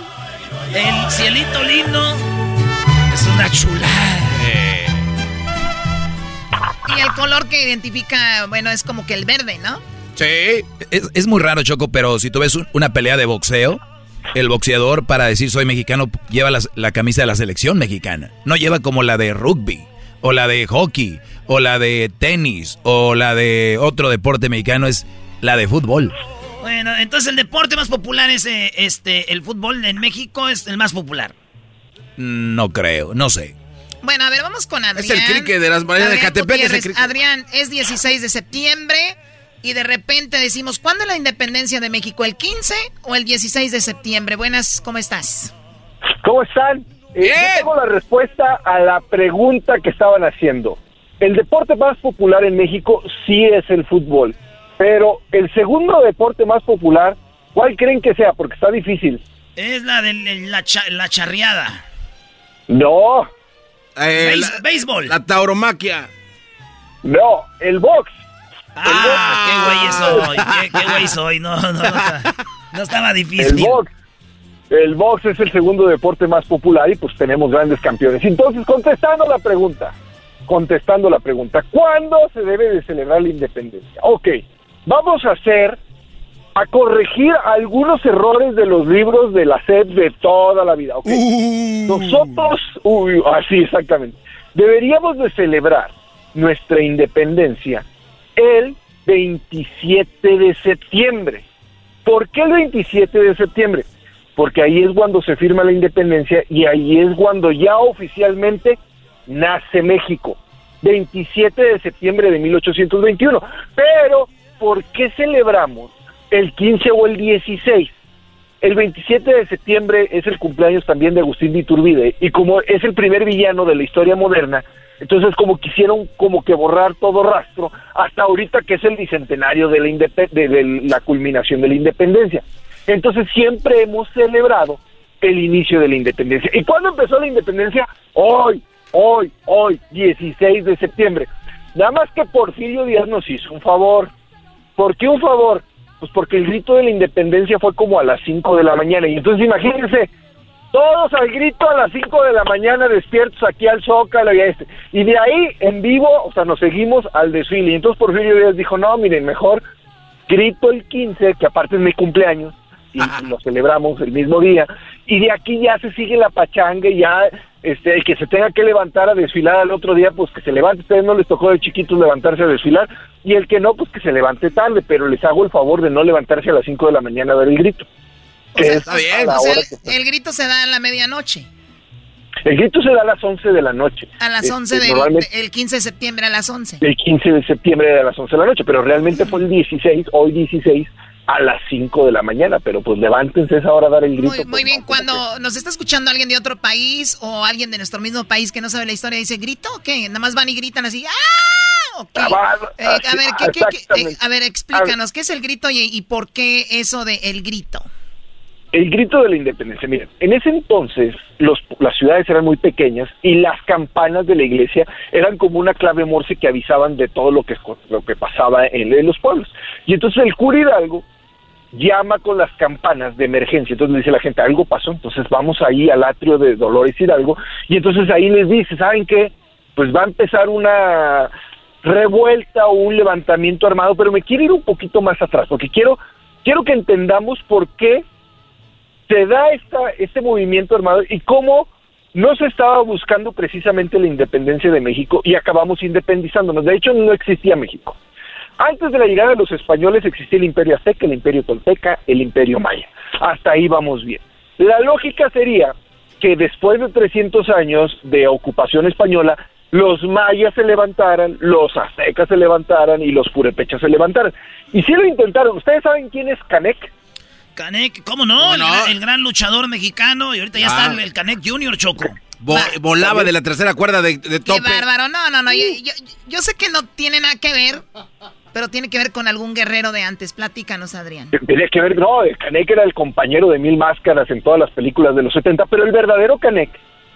el cielito lindo, es una chulada.
Y el color que identifica, bueno, es como que el verde, ¿no?
Sí. Es, muy raro, Choco, pero si tú ves una pelea de boxeo, el boxeador para decir soy mexicano lleva la, camisa de la selección mexicana. No lleva como la de rugby, o la de hockey, o la de tenis, o la de otro deporte mexicano, es la de fútbol.
Bueno, entonces el deporte más popular es eh, este, el fútbol en México es el más popular.
No creo, no sé.
Bueno, a ver, vamos con Adrián.
Es el cricket de las mareas de Catepec.
Adrián, es 16 de septiembre y de repente decimos, ¿cuándo es la independencia de México? ¿El 15 o el 16 de septiembre? Buenas, ¿cómo estás?
¿Cómo están? Eh, tengo la respuesta a la pregunta que estaban haciendo. El deporte más popular en México sí es el fútbol, pero el segundo deporte más popular, ¿cuál creen que sea? Porque está difícil.
Es la de la, la charreada.
No,
eh, la, béisbol. La tauromaquia.
No, el box.
Ah, qué güey soy. Qué, güey soy. No, no, no, estaba difícil.
El box. El box es el segundo deporte más popular y pues tenemos grandes campeones. Entonces, contestando la pregunta, contestando la pregunta, ¿cuándo se debe de celebrar la independencia? Ok, vamos a hacer, a corregir algunos errores de los libros de la SED de toda la vida. Okay. Uh. Nosotros, uy, así exactamente, deberíamos de celebrar nuestra independencia el 27 de septiembre. ¿Por qué el 27 de septiembre? Porque ahí es cuando se firma la independencia y ahí es cuando ya oficialmente nace México. 27 de septiembre de 1821. Pero, ¿por qué celebramos el 15 o el 16? El 27 de septiembre es el cumpleaños también de Agustín de Iturbide y como es el primer villano de la historia moderna, entonces como quisieron como que borrar todo rastro hasta ahorita que es el bicentenario de la, de, la culminación de la independencia. Entonces siempre hemos celebrado el inicio de la independencia. ¿Y cuándo empezó la independencia? Hoy, hoy, hoy, 16 de septiembre. Nada más que Porfirio Díaz nos hizo un favor. ¿Por qué un favor? Pues porque el grito de la independencia fue como a las 5 de la mañana. Y entonces imagínense, todos al grito a las 5 de la mañana despiertos aquí al Zócalo y a este. Y de ahí, en vivo, o sea, nos seguimos al desfile. Y entonces Porfirio Díaz dijo, no, miren, mejor grito el 15, que aparte es mi cumpleaños, y lo celebramos el mismo día. Y de aquí ya se sigue la pachanga y ya este, el que se tenga que levantar a desfilar al otro día, pues que se levante. A ustedes no les tocó de chiquitos levantarse a desfilar. Y el que no, pues que se levante tarde, pero les hago el favor de no levantarse a las 5 de la mañana a dar el grito
está bien. el, grito se da a la medianoche.
El grito se da a las 11 de la noche.
A las 11 este, del el 15 de septiembre a las 11.
El 15 de septiembre a las 11 de la noche, pero realmente fue el 16, hoy 16 a las 5 de la mañana, pero pues levántense esa hora a dar el grito.
Muy, muy bien, cuando nos está escuchando alguien de otro país o alguien de nuestro mismo país que no sabe la historia, dice grito, ¿qué? Nada más van y gritan así, ¡ah! Eh, a, ver, ¿qué, eh, a ver, explícanos, ¿qué es el grito y, y por qué eso de el grito?
el grito de la independencia. Miren, en ese entonces los, las ciudades eran muy pequeñas y las campanas de la iglesia eran como una clave morse que avisaban de todo lo que, lo que pasaba en, los pueblos. Y entonces el cura Hidalgo llama con las campanas de emergencia. Entonces le dice la gente, algo pasó, entonces vamos ahí al atrio de Dolores Hidalgo. Y entonces ahí les dice, ¿saben qué? Pues va a empezar una revuelta o un levantamiento armado, pero me quiero ir un poquito más atrás, porque quiero, quiero que entendamos por qué se da esta, este movimiento armado y cómo no se estaba buscando precisamente la independencia de México y acabamos independizándonos. De hecho, no existía México. Antes de la llegada de los españoles existía el imperio azteca, el imperio tolteca, el imperio maya. Hasta ahí vamos bien. La lógica sería que después de 300 años de ocupación española, los mayas se levantaran, los aztecas se levantaran y los purepechas se levantaran. Y si lo intentaron. ¿Ustedes saben quién es Canek?
Canek, ¿cómo no? El, gran luchador mexicano y ahorita ya está ah. el, Canek Junior Choco.
volaba de la tercera cuerda de, de tope.
Qué bárbaro. No, no, no. Yo, yo, sé que no tiene nada que ver, pero tiene que ver con algún guerrero de antes. Platícanos, Adrián.
Tiene que ver, no, Canek era el compañero de Mil Máscaras en todas las películas de los 70, pero el verdadero Canek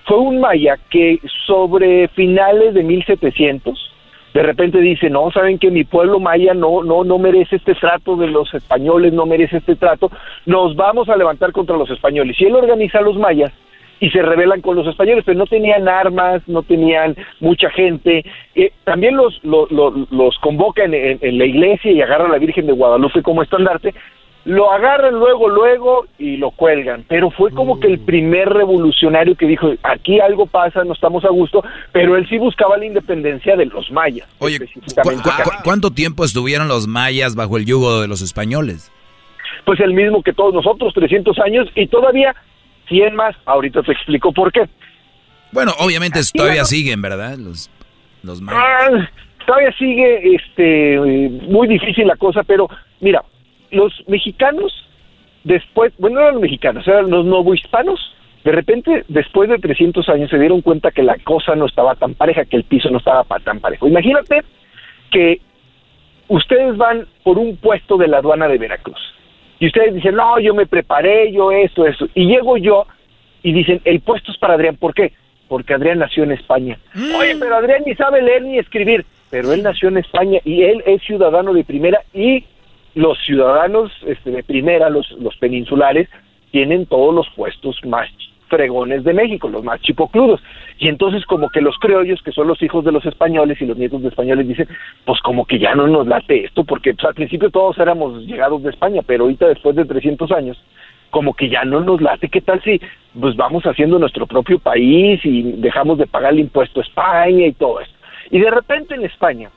fue un maya que sobre finales de 1700 de repente dice, no, saben que mi pueblo maya no, no, no merece este trato de los españoles, no merece este trato, nos vamos a levantar contra los españoles. Y él organiza a los mayas y se rebelan con los españoles, pero no tenían armas, no tenían mucha gente. Eh, también los, los, los, convoca en, en, la iglesia y agarra a la Virgen de Guadalupe como estandarte, lo agarran luego, luego y lo cuelgan. Pero fue como que el mm. primer revolucionario que dijo, aquí algo pasa, no estamos a gusto, pero él sí buscaba la independencia de los mayas.
Oye, cuánto tiempo estuvieron los mayas bajo el yugo de los españoles?
Pues el mismo que todos nosotros, 300 años, y todavía 100 más. Ahorita te explico por qué.
Bueno, obviamente todavía siguen, ¿verdad? Los, los.
Ah, todavía sigue este, muy difícil la cosa, pero mira, los mexicanos, después, bueno, no eran los mexicanos, eran los novohispanos, de repente, después de 300 años, se dieron cuenta que la cosa no estaba tan pareja, que el piso no estaba tan parejo. Imagínate que ustedes van por un puesto de la aduana de Veracruz y ustedes dicen, no, yo me preparé, yo esto, eso, y llego yo y dicen, el puesto es para Adrián, ¿por qué? Porque Adrián nació en España. Mm. Oye, pero Adrián ni sabe leer ni escribir, pero él nació en España y él es ciudadano de primera y los ciudadanos este, de primera, los, los peninsulares, tienen todos los puestos más fregones de México, los más chipocludos. Y entonces como que los criollos, que son los hijos de los españoles y los nietos de españoles, dicen, pues como que ya no nos late esto, porque pues, al principio todos éramos llegados de España, pero ahorita después de 300 años, como que ya no nos late, ¿qué tal si pues vamos haciendo nuestro propio país y dejamos de pagar el impuesto a España y todo eso? Y de repente en España,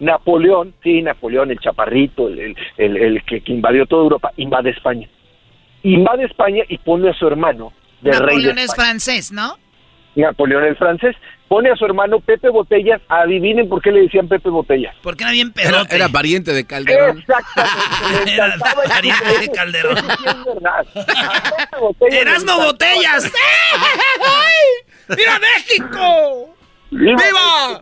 Napoleón, sí, Napoleón, el chaparrito, el, que, invadió toda Europa, invade España. Invade España y pone a su hermano de rey
Napoleón es francés, ¿no?
Napoleón es francés. Pone a su hermano Pepe Botellas. Adivinen por qué le decían Pepe Botellas.
Porque era bien pedote.
Era, pariente de Calderón.
Exactamente.
era pariente de Calderón. ¡Erasmo Botellas! ¡Viva México! ¡Viva!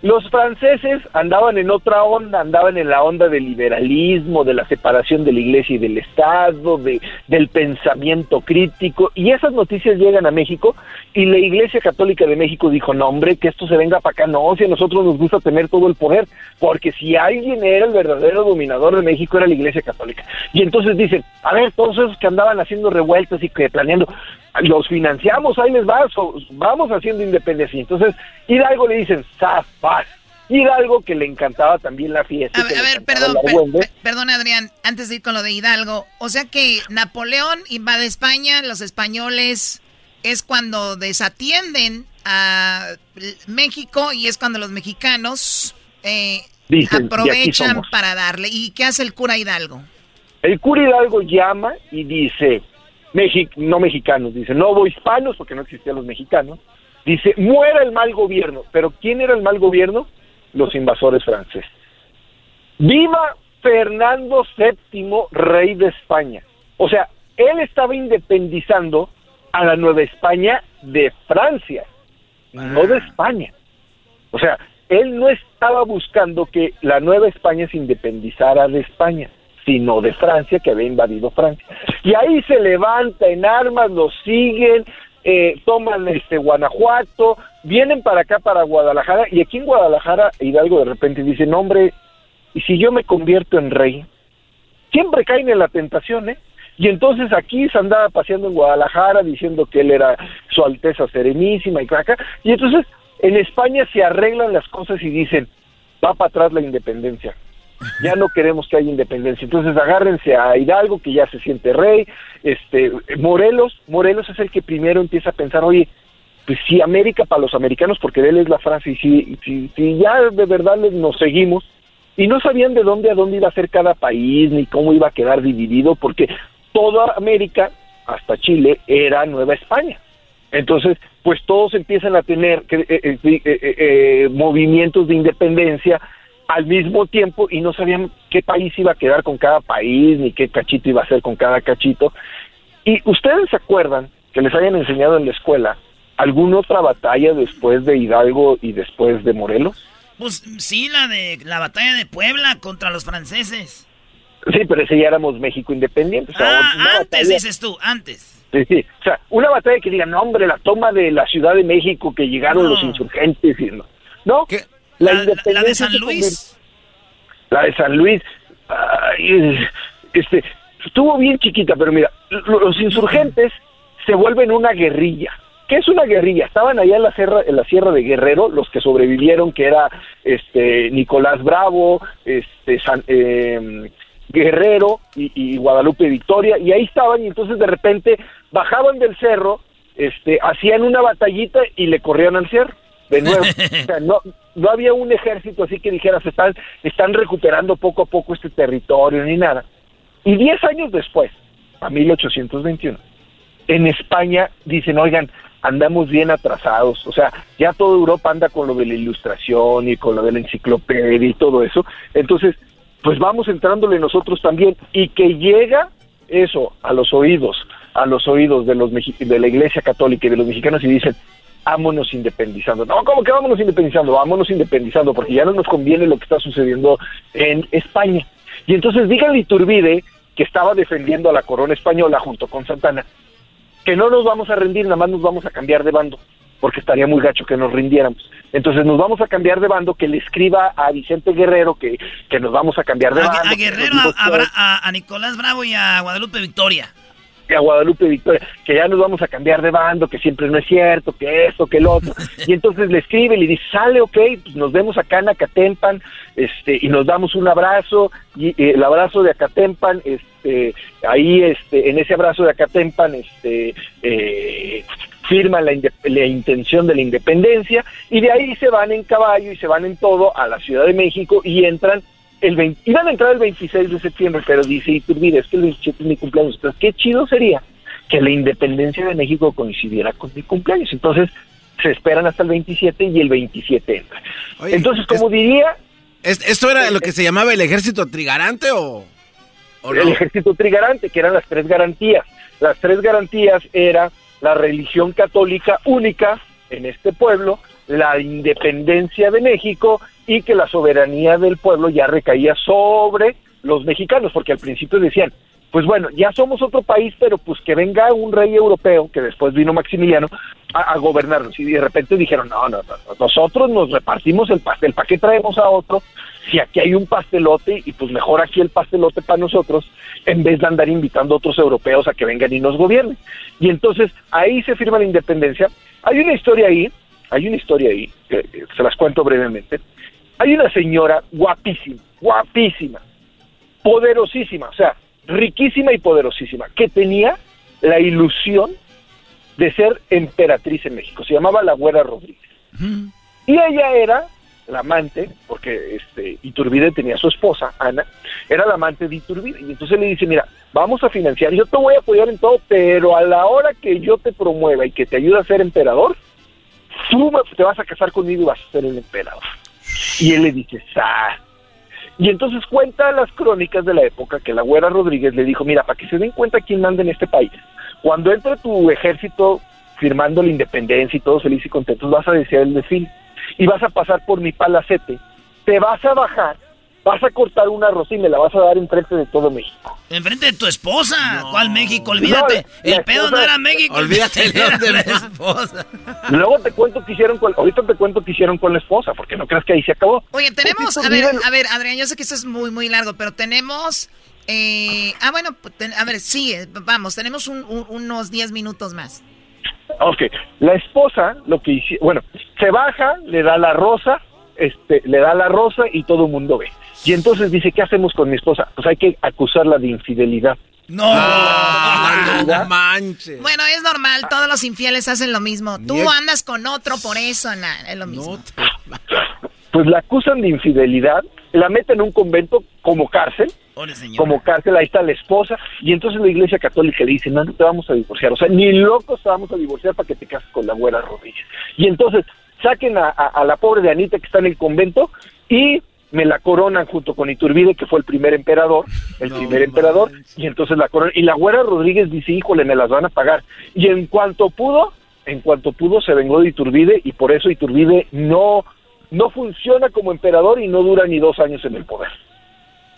Los franceses andaban en otra onda, andaban en la onda del liberalismo, de la separación de la iglesia y del Estado, de, del pensamiento crítico, y esas noticias llegan a México y la Iglesia Católica de México dijo, no hombre, que esto se venga para acá, no, si a nosotros nos gusta tener todo el poder, porque si alguien era el verdadero dominador de México era la Iglesia Católica. Y entonces dicen, a ver, todos esos que andaban haciendo revueltas y que planeando, los financiamos, ahí les va, vamos haciendo independencia. Entonces, Hidalgo le dicen, zafas. Hidalgo que le encantaba también la fiesta.
A ver, perdón, perdón Adrián, antes de ir con lo de Hidalgo, o sea que Napoleón invade España, los españoles es cuando desatienden a México y es cuando los mexicanos eh, aprovechan para darle. ¿Y qué hace el cura Hidalgo?
El cura Hidalgo llama y dice, no mexicanos, dice, no hispanos, porque no existían los mexicanos, dice, muera el mal gobierno. Pero ¿quién era el mal gobierno? Los invasores franceses. Viva Fernando VII, rey de España. O sea, él estaba independizando a la Nueva España de Francia, no de ah. España. O sea, él no estaba buscando que la Nueva España se independizara de España sino de Francia, que había invadido Francia. Y ahí se levanta en armas, lo siguen, eh, toman este Guanajuato, vienen para acá, para Guadalajara, y aquí en Guadalajara Hidalgo de repente dice, no hombre, ¿y si yo me convierto en rey? Siempre caen en la tentación, ¿eh? Y entonces aquí se andaba paseando en Guadalajara diciendo que él era su Alteza Serenísima y acá. Y entonces en España se arreglan las cosas y dicen, va para atrás la independencia ya no queremos que haya independencia. Entonces agárrense a Hidalgo, que ya se siente rey, este, Morelos, Morelos es el que primero empieza a pensar, oye, pues si América para los americanos, porque él es la Francia, y si, si, si ya de verdad nos seguimos, y no sabían de dónde a dónde iba a ser cada país, ni cómo iba a quedar dividido, porque toda América, hasta Chile, era Nueva España. Entonces, pues todos empiezan a tener eh, eh, eh, movimientos de independencia, al mismo tiempo y no sabían qué país iba a quedar con cada país ni qué cachito iba a ser con cada cachito. Y ustedes se acuerdan que les hayan enseñado en la escuela ¿Alguna otra batalla después de Hidalgo y después de Morelos?
Pues sí, la de la batalla de Puebla contra los franceses.
Sí, pero ese ya éramos México independiente.
ah, antes dices tú, antes.
Sí, sí. O sea, una batalla que diga, no, hombre, la toma de la Ciudad de México, que llegaron los insurgentes. Y no, ¿No?
La, la, de San Luis.
La de San Luis. este, estuvo bien chiquita, pero mira, los insurgentes se vuelven una guerrilla. ¿Qué es una guerrilla? Estaban allá en la sierra, en la sierra de Guerrero, los que sobrevivieron, que era este Nicolás Bravo, este em, Guerrero y, Guadalupe Victoria, y ahí estaban, y entonces de repente bajaban del cerro, este, hacían una batallita y le corrían al cerro. De nuevo, o sea, no, no había un ejército así que dijera, se están, recuperando poco a poco este territorio ni nada. Y diez años después, a 1821, en España dicen, oigan, andamos bien atrasados, o sea, ya toda Europa anda con lo de la ilustración y con lo de la enciclopedia y todo eso, entonces, pues vamos entrándole nosotros también. Y que llega eso a los oídos, a los oídos de los de la Iglesia Católica y de los mexicanos y dicen, vámonos independizando. No, ¿cómo que vámonos independizando? Vámonos independizando porque ya no nos conviene lo que está sucediendo en España. Y entonces díganle Iturbide, que estaba defendiendo a la corona española junto con Santana, que no nos vamos a rendir, nada más nos vamos a cambiar de bando, porque estaría muy gacho que nos rindiéramos. Entonces nos vamos a cambiar de bando, que le escriba a Vicente Guerrero que, que nos vamos a cambiar de bando.
A Guerrero, a, Nicolás Bravo y a Guadalupe Victoria
a Guadalupe Victoria, que ya nos vamos a cambiar de bando, que siempre no es cierto, que esto, que el otro. Y entonces le escribe y le dice, sale, ok, pues nos vemos acá en Acatempan, este, y nos damos un abrazo, y el abrazo de Acatempan, este, ahí, este, en ese abrazo de Acatempan, este, eh, firman la, la, intención de la independencia, y de ahí se van en caballo y se van en todo a la Ciudad de México y entran el iban a entrar el 26 de septiembre, pero dice Iturbide, es que el 27 es mi cumpleaños, pero qué chido sería que la independencia de México coincidiera con mi cumpleaños. Entonces, se esperan hasta el 27 y el 27 entra. Entonces, como diría...
¿Esto era lo que se llamaba el ejército trigarante o,
El ejército trigarante, que eran las tres garantías. Las tres garantías era la religión católica única en este pueblo, la independencia de México y que la soberanía del pueblo ya recaía sobre los mexicanos, porque al principio decían, pues bueno, ya somos otro país, pero pues que venga un rey europeo, que después vino Maximiliano, a, gobernarnos. Y de repente dijeron, no, no, no, nosotros nos repartimos el pastel, ¿para qué traemos a otro? Si aquí hay un pastelote, y pues mejor aquí el pastelote para nosotros, en vez de andar invitando a otros europeos a que vengan y nos gobiernen. Y entonces ahí se firma la independencia. Hay una historia ahí, hay una historia ahí, que se las cuento brevemente, hay una señora guapísima, guapísima, poderosísima, o sea, riquísima y poderosísima, que tenía la ilusión de ser emperatriz en México. Se llamaba la Güera Rodríguez. Y ella era la amante, porque este Iturbide tenía su esposa, Ana, era la amante de Iturbide. Y entonces le dice, mira, vamos a financiar, yo te voy a apoyar en todo, pero a la hora que yo te promueva y que te ayude a ser emperador, tú te vas a casar conmigo y vas a ser el emperador. Y él le dice, ¡sa! Y entonces cuenta las crónicas de la época que la güera Rodríguez le dijo, mira, para que se den cuenta quién manda en este país, cuando entre tu ejército firmando la independencia y todos felices y contentos, vas a desear el desfile y vas a pasar por mi palacete, te vas a bajar vas a cortar una rosa y me la vas a dar enfrente de todo México.
Enfrente de tu esposa. ¿Cuál México? Olvídate. el pedo no era México.
Olvídate de la esposa.
Luego te cuento que hicieron con, ahorita te cuento que hicieron con la esposa, porque no creas que ahí se acabó.
Oye, tenemos, a ver, a ver, Adrián, yo sé que esto es muy, muy largo, pero tenemos, eh, ah, bueno, pues, a ver, sigue, vamos, tenemos unos 10 minutos más.
Ok, la esposa, lo que hicieron, bueno, se baja, le da la rosa, este, le da la rosa y todo el mundo ve. Y entonces dice, ¿qué hacemos con mi esposa? Pues hay que acusarla de infidelidad.
No, ah,
no, manches. Bueno, es normal, todos los infieles hacen lo mismo. Tú andas con otro por eso, es lo mismo.
Pues la acusan de infidelidad, la meten en un convento como cárcel, como cárcel, ahí está la esposa, y entonces la iglesia católica le dice, no, no te vamos a divorciar, o sea, ni locos te vamos a divorciar para que te cases con la güera rodilla. Y entonces saquen a, a la pobre de Anita que está en el convento y me la coronan junto con Iturbide, que fue el primer emperador, el primer emperador, y entonces la corona, y la güera Rodríguez dice, híjole, me las van a pagar. Y en cuanto pudo, en cuanto pudo se vengó de Iturbide y por eso Iturbide no, no funciona como emperador y no dura ni dos años en el poder.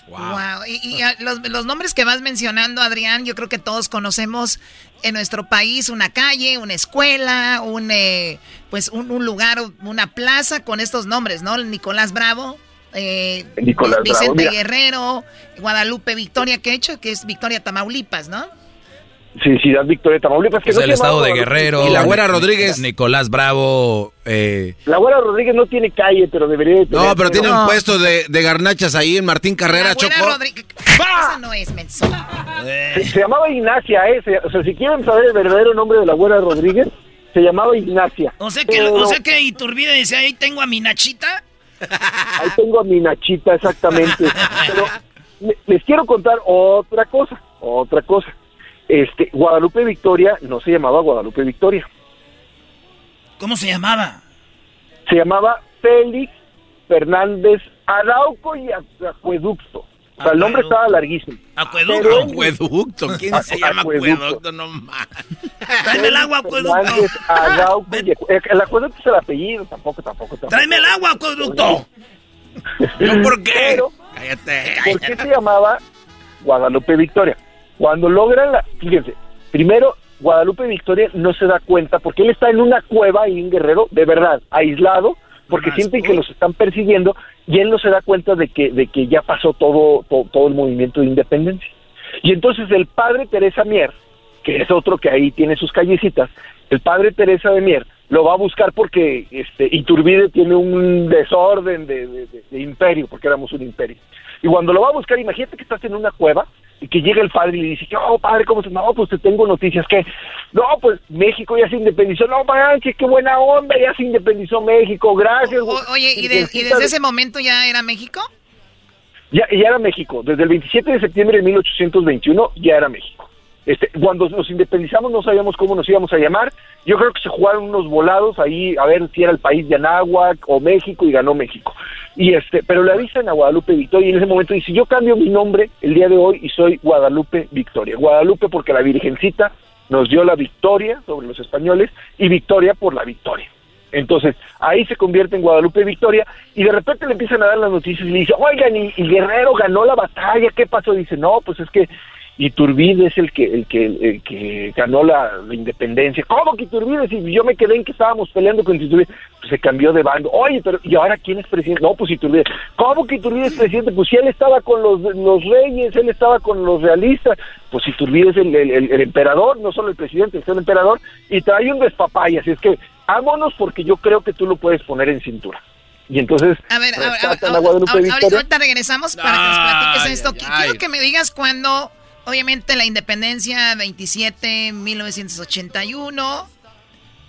Wow. Y, los, los, nombres que vas mencionando, Adrián, yo creo que todos conocemos en nuestro país una calle, una escuela, un, eh, pues un, lugar, una plaza con estos nombres, ¿no? Nicolás Bravo, eh, Vicente Guerrero, Guadalupe Victoria, que he hecho, que es Victoria Tamaulipas, ¿no?
Sí, Ciudad Victoria Tamaulipas.
Que es el estado de Guerrero.
Y la Güera Rodríguez.
Nicolás Bravo. Eh.
La Güera Rodríguez no tiene calle, pero debería tener.
No, pero tiene un puesto de, de, garnachas ahí en Martín Carrera, Choco.
Rodríguez. Esa no es, menso.
Se, llamaba Ignacia, ¿eh? o sea, si quieren saber el verdadero nombre de la Güera Rodríguez, se llamaba Ignacia.
O sea que, o sea que Iturbide decía, ahí tengo a mi Nachita.
Ahí tengo a mi Nachita, exactamente. pero les quiero contar otra cosa, otra cosa este, Guadalupe Victoria no se llamaba Guadalupe Victoria.
¿Cómo se llamaba?
Se llamaba Félix Fernández Arauco y Acueducto. O sea, el nombre estaba larguísimo.
Acueducto.
Acueducto. ¿Quién se llama acueducto? No más.
Tráeme el agua, acueducto.
el acueducto es el apellido, tampoco, tampoco. tampoco.
Tráeme el agua, acueducto.
¿Por qué?
cállate, cállate. ¿Por qué se llamaba Guadalupe Victoria? Cuando logran la, fíjense, primero Guadalupe Victoria no se da cuenta porque él está en una cueva ahí en Guerrero, de verdad, aislado, porque sienten que los están persiguiendo y él no se da cuenta de que, de que ya pasó todo, todo, el movimiento de independencia. Y entonces el padre Teresa Mier, que es otro que ahí tiene sus callecitas, el padre Teresa de Mier lo va a buscar porque este Iturbide tiene un desorden de imperio, porque éramos un imperio. Y cuando lo va a buscar, imagínate que estás en una cueva y que llega el padre y le dice, oh, padre, ¿cómo se No, pues te tengo noticias que, no, pues México ya se independizó, no manches, qué buena onda, ya se independizó México, gracias.
oye, ¿y, desde ese momento ya era México?
Ya, ya era México, desde el 27 de septiembre de 1821 ya era México. Este, cuando nos independizamos no sabíamos cómo nos íbamos a llamar. Yo creo que se jugaron unos volados ahí a ver si era el país de Anáhuac o México y ganó México. Y este, pero le avisan a Guadalupe Victoria y en ese momento dice, yo cambio mi nombre el día de hoy y soy Guadalupe Victoria. Guadalupe porque la Virgencita nos dio la victoria sobre los españoles y Victoria por la victoria. Entonces, ahí se convierte en Guadalupe Victoria y de repente le empiezan a dar las noticias y le dice, oigan, y, y Guerrero ganó la batalla, ¿qué pasó? dice, no, pues es que Iturbide es el que el que, el que ganó la, independencia. ¿Cómo que Iturbide? Si yo me quedé en que estábamos peleando con Iturbide, pues se cambió de bando. Oye, pero ¿y ahora quién es presidente? No, pues Iturbide. ¿Cómo que Iturbide es presidente? Pues si él estaba con los, los reyes, él estaba con los realistas, pues Iturbide es el, el, emperador, no solo el presidente, es el emperador, y trae un despapay, así es que vámonos porque yo creo que tú lo puedes poner en cintura. Y entonces,
a ver, ahorita regresamos para que nos platiques esto. Quiero que me digas cuándo Obviamente la independencia 27, 1981,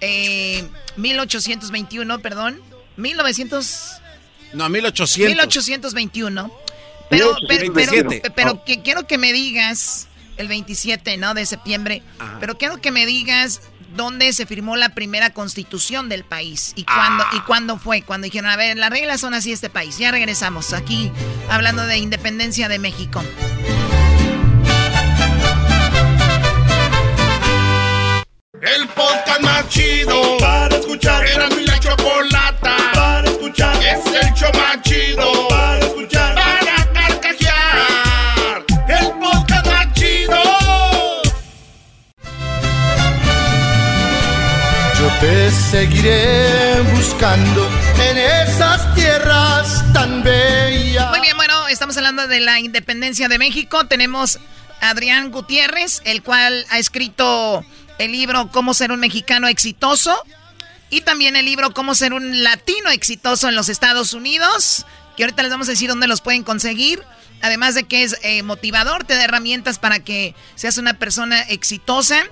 eh, 1821, perdón, 1900...
No, 1800.
1821. Pero, pero, pero, que, quiero que me digas, el 27, ¿no? De septiembre, pero quiero que me digas dónde se firmó la primera constitución del país y cuándo, y ah. cuándo fue, cuando dijeron, a ver, las reglas son así este país. Ya regresamos aquí hablando de independencia de México.
El podcast más chido para escuchar. Era mi la chocolata para escuchar. Es el show más chido para escuchar. Para carcajear. El podcast más chido.
Yo te seguiré buscando en esas tierras tan bellas.
Muy bien, bueno, estamos hablando de la independencia de México. Tenemos a Adrián Gutiérrez, el cual ha escrito el libro Cómo ser un mexicano exitoso y también el libro Cómo ser un latino exitoso en los Estados Unidos, que ahorita les vamos a decir dónde los pueden conseguir. Además de que es eh, motivador, te da herramientas para que seas una persona exitosa.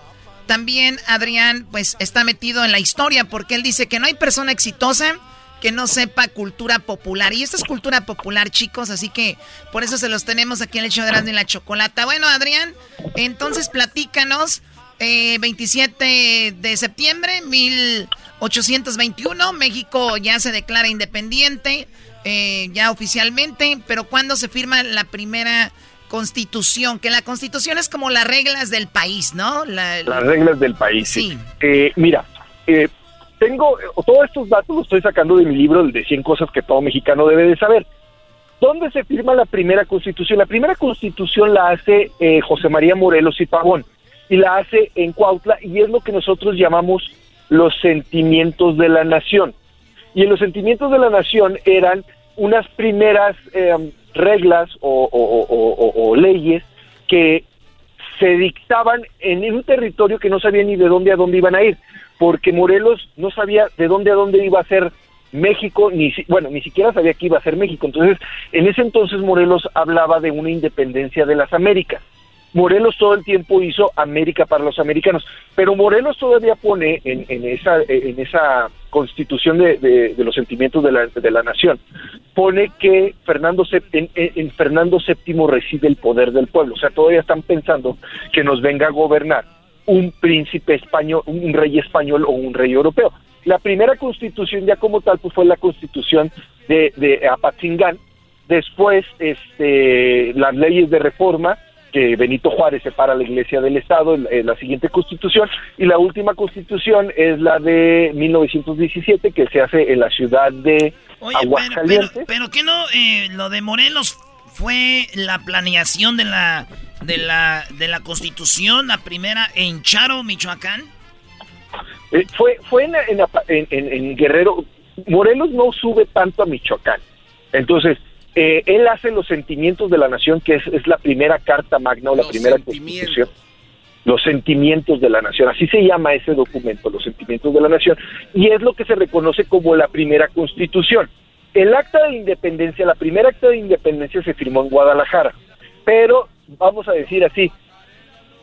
También Adrián pues está metido en la historia porque él dice que no hay persona exitosa que no sepa cultura popular. Y esta es cultura popular, chicos, así que por eso se los tenemos aquí en el show de la Chocolata. Bueno, Adrián, entonces platícanos 27 eh, de septiembre 1821, México ya se declara independiente, eh, ya oficialmente, pero ¿cuándo se firma la primera constitución? Que la constitución es como las reglas del país, ¿no?
las reglas del país, sí. Eh, mira, eh, tengo todos estos datos los estoy sacando de mi libro el de 100 cosas que todo mexicano debe de saber. ¿Dónde se firma la primera constitución? La primera constitución la hace eh, José María Morelos y Pavón y la hace en Cuautla y es lo que nosotros llamamos los sentimientos de la nación. Y en los sentimientos de la nación eran unas primeras eh, reglas o, leyes que se dictaban en un territorio que no sabía ni de dónde a dónde iban a ir, porque Morelos no sabía de dónde a dónde iba a ser México, ni bueno, ni siquiera sabía que iba a ser México. Entonces, en ese entonces Morelos hablaba de una independencia de las Américas. Morelos todo el tiempo hizo América para los americanos, pero Morelos todavía pone en, esa, en esa constitución de, los sentimientos de la, de la, nación, pone que Fernando en, en, Fernando VII reside el poder del pueblo, o sea, todavía están pensando que nos venga a gobernar un príncipe español, un rey español o un rey europeo. La primera constitución ya como tal pues fue la constitución de, de Apatzingán, después este, las leyes de reforma, que Benito Juárez separa la iglesia del Estado, en, la siguiente constitución, y la última constitución es la de 1917, que se hace en la ciudad de Aguascalientes.
Pero, pero, que no, eh, lo de Morelos fue la planeación de la, de la, de la constitución, la primera en Charo, Michoacán.
Eh, fue fue en, en, Guerrero. Morelos no sube tanto a Michoacán. Entonces, eh, él hace los sentimientos de la nación, que es, la primera carta magna o la primera constitución. Los sentimientos de la nación, así se llama ese documento, los sentimientos de la nación, y es lo que se reconoce como la primera constitución. El acta de independencia, la primera acta de independencia se firmó en Guadalajara, pero vamos a decir así,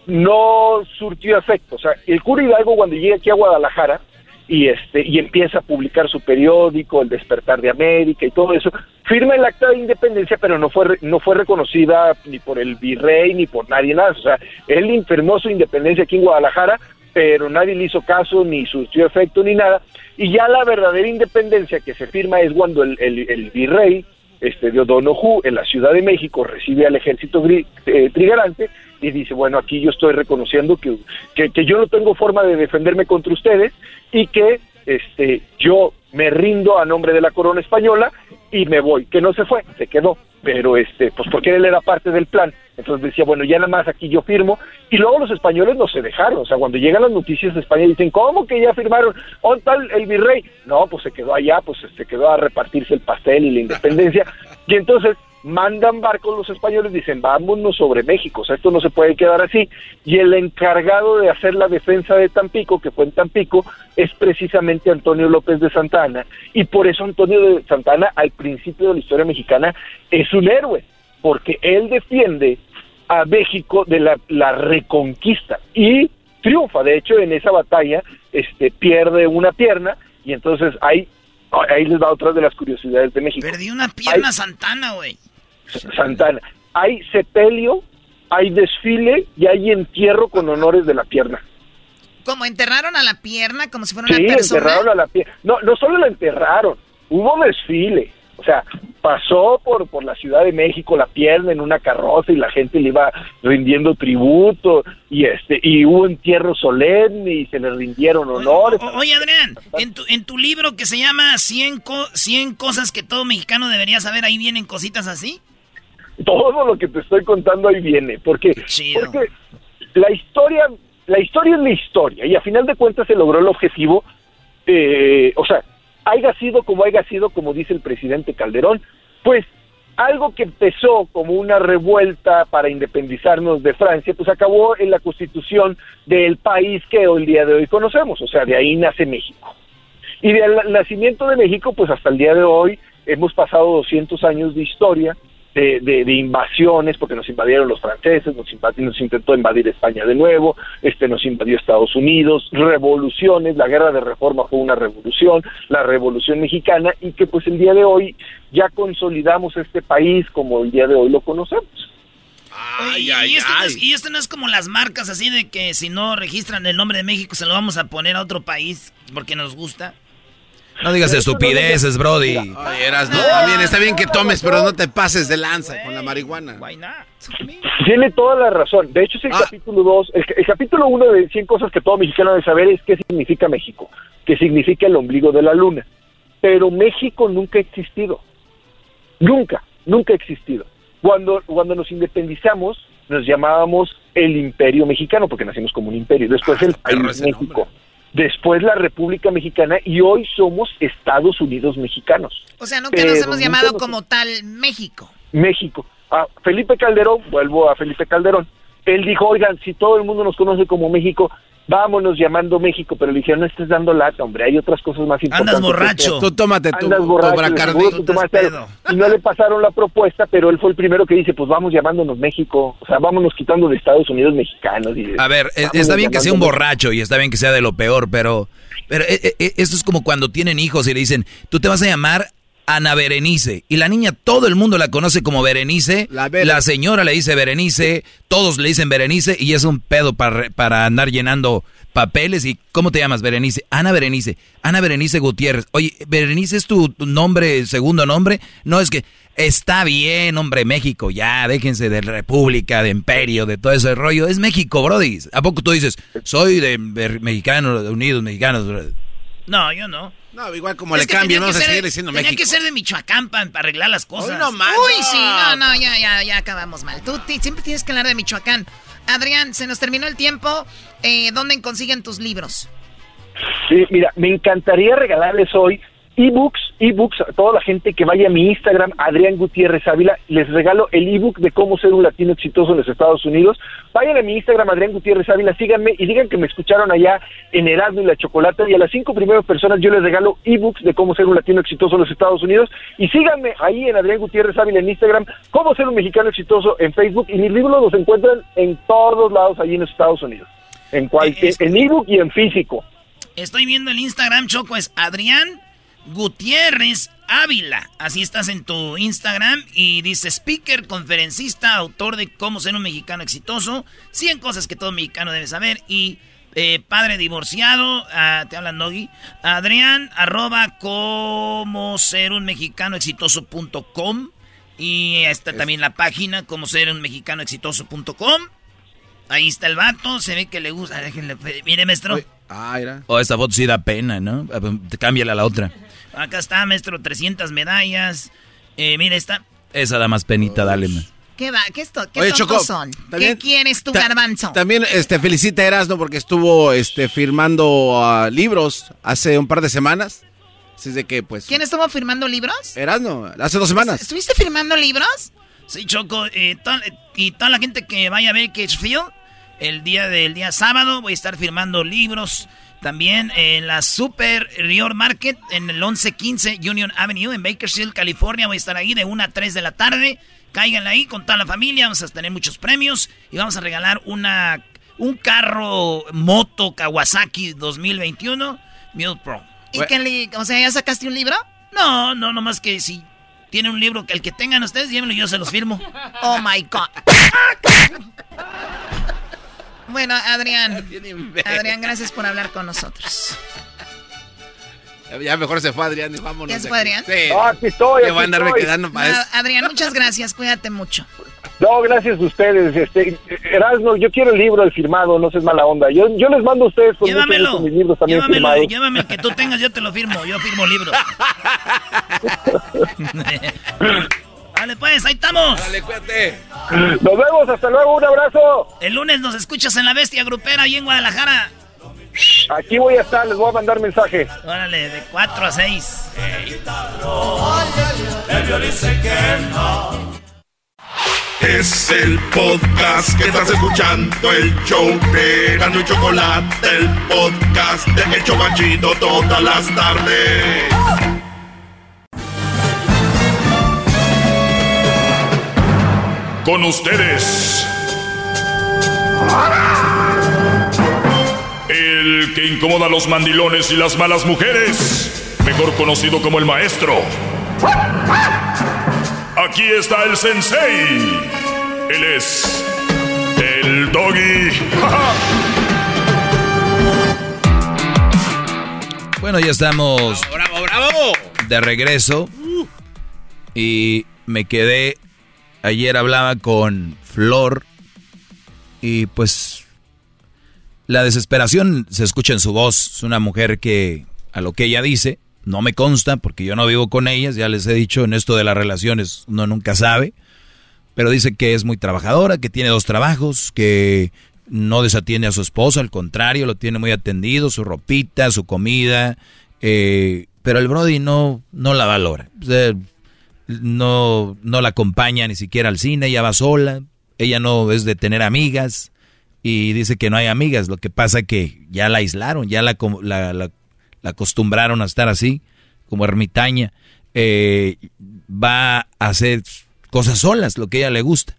no surtió efecto. O sea, el cura Hidalgo cuando llega aquí a Guadalajara y este y empieza a publicar su periódico, El Despertar de América y todo eso, firma el acta de independencia, pero no fue no fue reconocida ni por el virrey ni por nadie más. O sea, él informó su independencia aquí en Guadalajara, pero nadie le hizo caso ni surtió efecto ni nada. Y ya la verdadera independencia que se firma es cuando el, el, virrey este, de O'Donoghue en la Ciudad de México recibe al ejército eh, trigarante y dice, bueno, aquí yo estoy reconociendo que, que, yo no tengo forma de defenderme contra ustedes y que este, yo me rindo a nombre de la corona española y me voy, que no se fue, se quedó, pero este, pues porque él era parte del plan, entonces decía, bueno, ya nada más aquí yo firmo, y luego los españoles no se dejaron, o sea, cuando llegan las noticias de España dicen, ¿cómo que ya firmaron? ¿Dónde tal el virrey? No, pues se quedó allá, pues se quedó a repartirse el pastel y la independencia, y entonces mandan barcos los españoles, dicen, vámonos sobre México, o sea, esto no se puede quedar así. Y el encargado de hacer la defensa de Tampico, que fue en Tampico, es precisamente Antonio López de Santana. Y por eso Antonio de Santana, al principio de la historia mexicana, es un héroe, porque él defiende a México de la, la reconquista y triunfa. De hecho, en esa batalla este, pierde una pierna y entonces ahí, ahí les va otra de las curiosidades de México.
Perdí una pierna Santana, güey.
Santana. Hay sepelio, hay desfile y hay entierro con honores de la pierna.
¿Cómo enterraron a la pierna como si fuera una persona?
enterraron a la pierna. No, no solo la enterraron, hubo desfile. O sea, pasó por, por la Ciudad de México la pierna en una carroza y la gente le iba rindiendo tributo y este y hubo entierro solemne y se le rindieron honores.
oye, Adrián, en tu, en tu libro que se llama 100, 100 cosas que todo mexicano debería saber, ahí vienen cositas así
todo lo que te estoy contando ahí viene, porque, porque la historia, la historia es la historia, y a final de cuentas se logró el objetivo, eh, o sea, haya sido como haya sido, como dice el presidente Calderón, pues algo que empezó como una revuelta para independizarnos de Francia, pues acabó en la constitución del país que hoy el día de hoy conocemos, o sea, de ahí nace México. Y del nacimiento de México, pues hasta el día de hoy hemos pasado 200 años de historia, de, invasiones, porque nos invadieron los franceses, nos, nos intentó invadir España de nuevo, este nos invadió Estados Unidos, revoluciones, la guerra de reforma fue una revolución, la revolución mexicana, y que pues el día de hoy ya consolidamos este país como el día de hoy lo conocemos.
y, esto No es, y, esto No es, como las marcas así de que si no registran el nombre de México se lo vamos a poner a otro país porque nos gusta.
No digas estupideces, Brody.
Oye, eras, no, también está bien que tomes, pero no te pases de lanza con la marihuana.
Tiene toda la razón. De hecho, es el capítulo 2. El, el capítulo 1 de 100 cosas que todo mexicano debe saber es qué significa México, qué significa el ombligo de la luna. Pero México nunca ha existido. Nunca, nunca ha existido. Cuando, cuando nos independizamos, nos llamábamos el Imperio Mexicano, porque nacimos como un imperio. Después el país México. Después la República Mexicana y hoy somos Estados Unidos mexicanos.
O sea, nunca nos
Pero
hemos
nunca
llamado
nos-
como tal México.
México. A Felipe Calderón, vuelvo a Felipe Calderón, él dijo, oigan, si todo el mundo nos conoce como México, vámonos llamando México, pero le dijeron, no estés dando lata, hombre, hay otras cosas más importantes.
borracho. Tú tómate tu-
Andas
tu
borracho, seguro tú tomaste. Y no le pasaron la propuesta, pero él fue el primero que dice, pues vamos llamándonos México, o sea, vámonos quitando de Estados Unidos mexicanos. Y de-
A ver,
vámonos
está bien que sea un borracho y está bien que sea de lo peor, pero, pero eh, eh, esto es como cuando tienen hijos y le dicen, tú te vas a llamar Ana Berenice. Y la niña, todo el mundo la conoce como Berenice. La, señora le dice Berenice, todos le dicen Berenice y es un pedo para, para andar llenando papeles. ¿Y cómo te llamas, Berenice? Ana Berenice. Ana Berenice Gutiérrez. Oye, ¿Berenice es tu nombre, segundo nombre? No, es que está bien, hombre, México, ya, déjense de República, de Imperio, de todo ese rollo. Es México, Brody. ¿A poco tú dices, soy de Ber- Mexicanos, de Unidos Mexicanos? Brody?
No, yo no.
No, igual como
Es
le cambien,
tenía
vamos a seguir diciendo
Tenía
México.
que ser de Michoacán para arreglar las cosas.
Hoy no más.
Uy, sí, no, no, ya, ya, ya acabamos mal. Tú ti- siempre tienes que hablar de Michoacán. Adrián, se nos terminó el tiempo. Eh, ¿Dónde consiguen tus libros?
Sí, mira, me encantaría regalarles hoy ebooks, ebooks a toda la gente que vaya a mi Instagram, Adrián Gutiérrez Ávila, les regalo el ebook de cómo ser un latino exitoso en los Estados Unidos. Vayan a mi Instagram, Adrián Gutiérrez Ávila, síganme y digan que me escucharon allá en Erasmo y la Chocolata y a las cinco primeras personas yo les regalo ebooks de cómo ser un latino exitoso en los Estados Unidos y síganme ahí en Adrián Gutiérrez Ávila en Instagram, cómo ser un mexicano exitoso en Facebook y mis libros los encuentran en todos lados allí en los Estados Unidos, en cualquier, en ebook y en físico.
Estoy viendo el Instagram, Choco, es Adrián Gutiérrez Ávila. Así estás en tu Instagram y dice speaker, conferencista, autor de cómo ser un mexicano exitoso, 100 cosas que todo mexicano debe saber y eh, padre divorciado, ah, te hablan Doggy, Adrián arroba cómo ser un mexicano exitoso.com y está también la página cómo ser un mexicano exitoso.com. Ahí está el vato, se ve que le gusta. Déjenle, mire, maestro.
Ah, era.
O esta foto sí da pena, ¿no? A ver, Cámbiala a la otra.
Acá está, maestro, 300 medallas. Eh, mire, está.
Esa da más penita, dale. man.
¿Qué va? ¿Qué, esto, qué
Oye, Choco,
son? ¿Qué quieres tu
ta-
garbanzo?
También este, felicita a Erasmo porque estuvo este, firmando ah, libros hace un par de semanas. Así de que, pues.
¿Quién estuvo firmando libros?
Erasmo, hace dos semanas.
¿Estuviste firmando libros?
Sí, Choco. eh, toda- y toda la gente que vaya a ver Catchfield, el día del día sábado, voy a estar firmando libros. También en la Super Rior Market, en el 1115 Union Avenue, en Bakersfield, California. Voy a estar ahí de 1 a 3 de la tarde. Cáiganle ahí con toda la familia. Vamos a tener muchos premios. Y vamos a regalar una, un carro moto Kawasaki 2021 Mule Pro.
¿Y qué le- o sea, ya sacaste un libro?
No, no, nomás que si tiene un libro que el que tengan ustedes, llévenlo y yo se los firmo.
Oh my God. Bueno, Adrián. Adrián, gracias por hablar con nosotros.
Ya mejor se fue Adrián y vámonos.
¿Ya se fue. Adrián?
Sí.
Ah, aquí estoy,
a andarme
estoy.
quedando para eso.
Adrián, muchas gracias. Cuídate mucho.
No, gracias a ustedes. Este, Erasmo, yo quiero el libro, el firmado, no seas mala onda. Yo, yo les mando a ustedes con
Llévamelo.
gusto mis libros también
Llévamelo,
firmados.
llévame el que tú tengas, yo te lo firmo. Yo firmo libros. Vale, pues, ahí estamos.
Dale, cuídate.
Nos vemos, hasta luego, un abrazo.
El lunes nos escuchas en la Bestia Grupera ahí en Guadalajara.
Aquí voy a estar, les voy a mandar mensaje.
Órale, de 4 a 6.
Es el podcast que estás escuchando, el show de Gano y Chocolate, el podcast de El Chobachito todas las tardes.
Con ustedes. El que incomoda a los mandilones y las malas mujeres, mejor conocido como el maestro. Aquí está el sensei. Él es el doggy.
Bueno, ya estamos
bravo, bravo,
de regreso. Y me quedé, ayer hablaba con Flor y pues la desesperación se escucha en su voz. Es una mujer que a lo que ella dice, no me consta porque yo no vivo con ellas, ya les he dicho, en esto de las relaciones uno nunca sabe, pero dice que es muy trabajadora, que tiene dos trabajos, que no desatiende a su esposo, al contrario, lo tiene muy atendido, su ropita, su comida, eh, pero el Brody no, no la valora. No, no la acompaña ni siquiera al cine, ella va sola, ella no es de tener amigas y dice que no hay amigas, lo que pasa que ya la aislaron, ya la, la, acostumbraron a estar así, como ermitaña, eh, va a hacer cosas solas, lo que ella le gusta.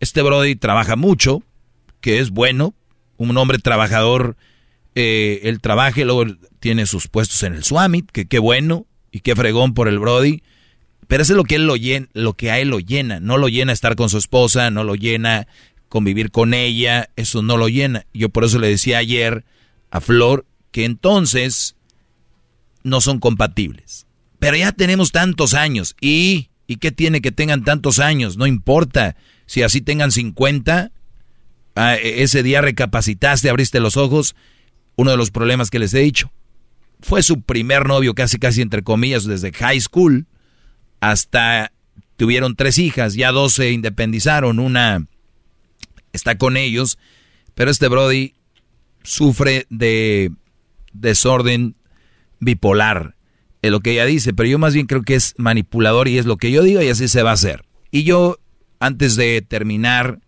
Este Brody trabaja mucho, que es bueno, un hombre trabajador, eh, él trabaja y luego tiene sus puestos en el Swamit, que qué bueno y qué fregón por el Brody, pero eso es lo que, él lo, llena, lo que a él lo llena, no lo llena estar con su esposa, no lo llena convivir con ella, eso no lo llena. Yo por eso le decía ayer a Flor que entonces no son compatibles. Pero ya tenemos tantos años y ¿y qué tiene que tengan tantos años? No importa si así tengan 50, Ah, e, ese día recapacitaste, abriste los ojos. Uno de los problemas que les he dicho. Fue su primer novio, casi casi entre comillas, desde high school hasta tuvieron tres hijas, ya dos se independizaron, una está con ellos, pero este Brody sufre de desorden bipolar, es lo que ella dice, pero yo más bien creo que es manipulador y es lo que yo digo y así se va a hacer. Y yo, antes de terminar,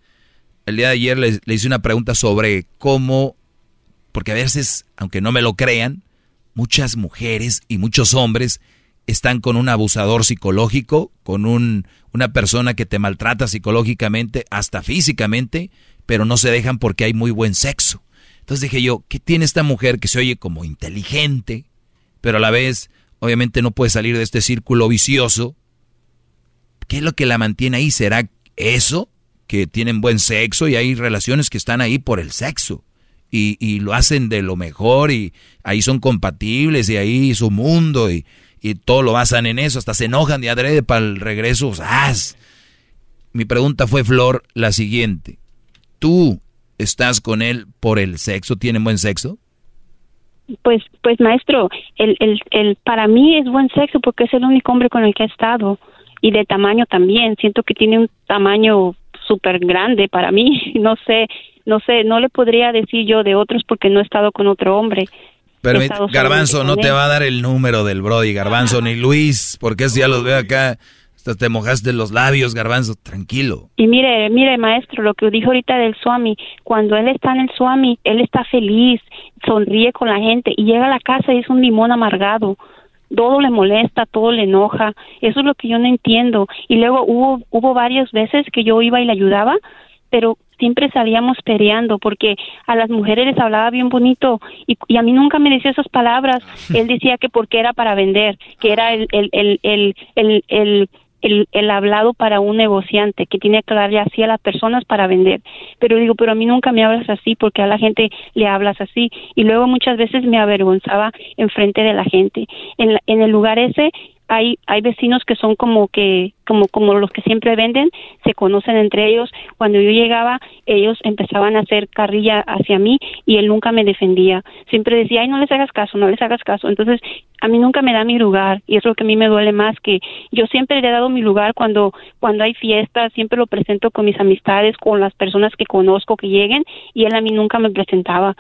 el día de ayer le, hice una pregunta sobre cómo, porque a veces, aunque no me lo crean, muchas mujeres y muchos hombres están con un abusador psicológico, con un, una persona que te maltrata psicológicamente, hasta físicamente, pero no se dejan porque hay muy buen sexo. Entonces dije yo, ¿qué tiene esta mujer que se oye como inteligente, pero a la vez obviamente no puede salir de este círculo vicioso? ¿Qué es lo que la mantiene ahí? ¿Será eso? que tienen buen sexo y hay relaciones que están ahí por el sexo. Y, lo hacen de lo mejor y ahí son compatibles y ahí su mundo y, todo lo basan en eso, hasta se enojan de adrede para el regreso. Mi pregunta fue, Flor, la siguiente. ¿Tú estás con él por el sexo? ¿Tienen buen sexo?
Pues, pues maestro, el, el, el, para mí es buen sexo porque es el único hombre con el que he estado y de tamaño también. Siento que tiene un tamaño súper grande para mí. No sé, no sé, no le podría decir yo de otros porque no he estado con otro hombre.
Garbanzo no te va a dar el número del Brody, Garbanzo, ni Luis, porque si ya los veo acá. Hasta te mojaste los labios, Garbanzo, tranquilo.
Y mire, mire, maestro, lo que dijo ahorita del Swami, cuando él está en el Swami, él está feliz, sonríe con la gente y llega a la casa y es un limón amargado todo le molesta, todo le enoja, eso es lo que yo no entiendo. Y luego hubo, hubo varias veces que yo iba y le ayudaba, pero siempre salíamos peleando porque a las mujeres les hablaba bien bonito y, y, a mí nunca me decía esas palabras. Él decía que porque era para vender, que era el, el, el, el, el, el el, el, hablado para un negociante que tiene que darle así a las personas para vender. Pero digo, pero a mí nunca me hablas así porque a la gente le hablas así. Y luego muchas veces me avergonzaba enfrente de la gente. En, en el lugar ese hay, hay vecinos que son como que, como, como los que siempre venden, se conocen entre ellos. Cuando yo llegaba, ellos empezaban a hacer carrilla hacia mí y él nunca me defendía. Siempre decía, ay, no les hagas caso, no les hagas caso. Entonces, a mí nunca me da mi lugar y es lo que a mí me duele más, que yo siempre le he dado mi lugar cuando, cuando hay fiestas, siempre lo presento con mis amistades, con las personas que conozco que lleguen y él a mí nunca me presentaba.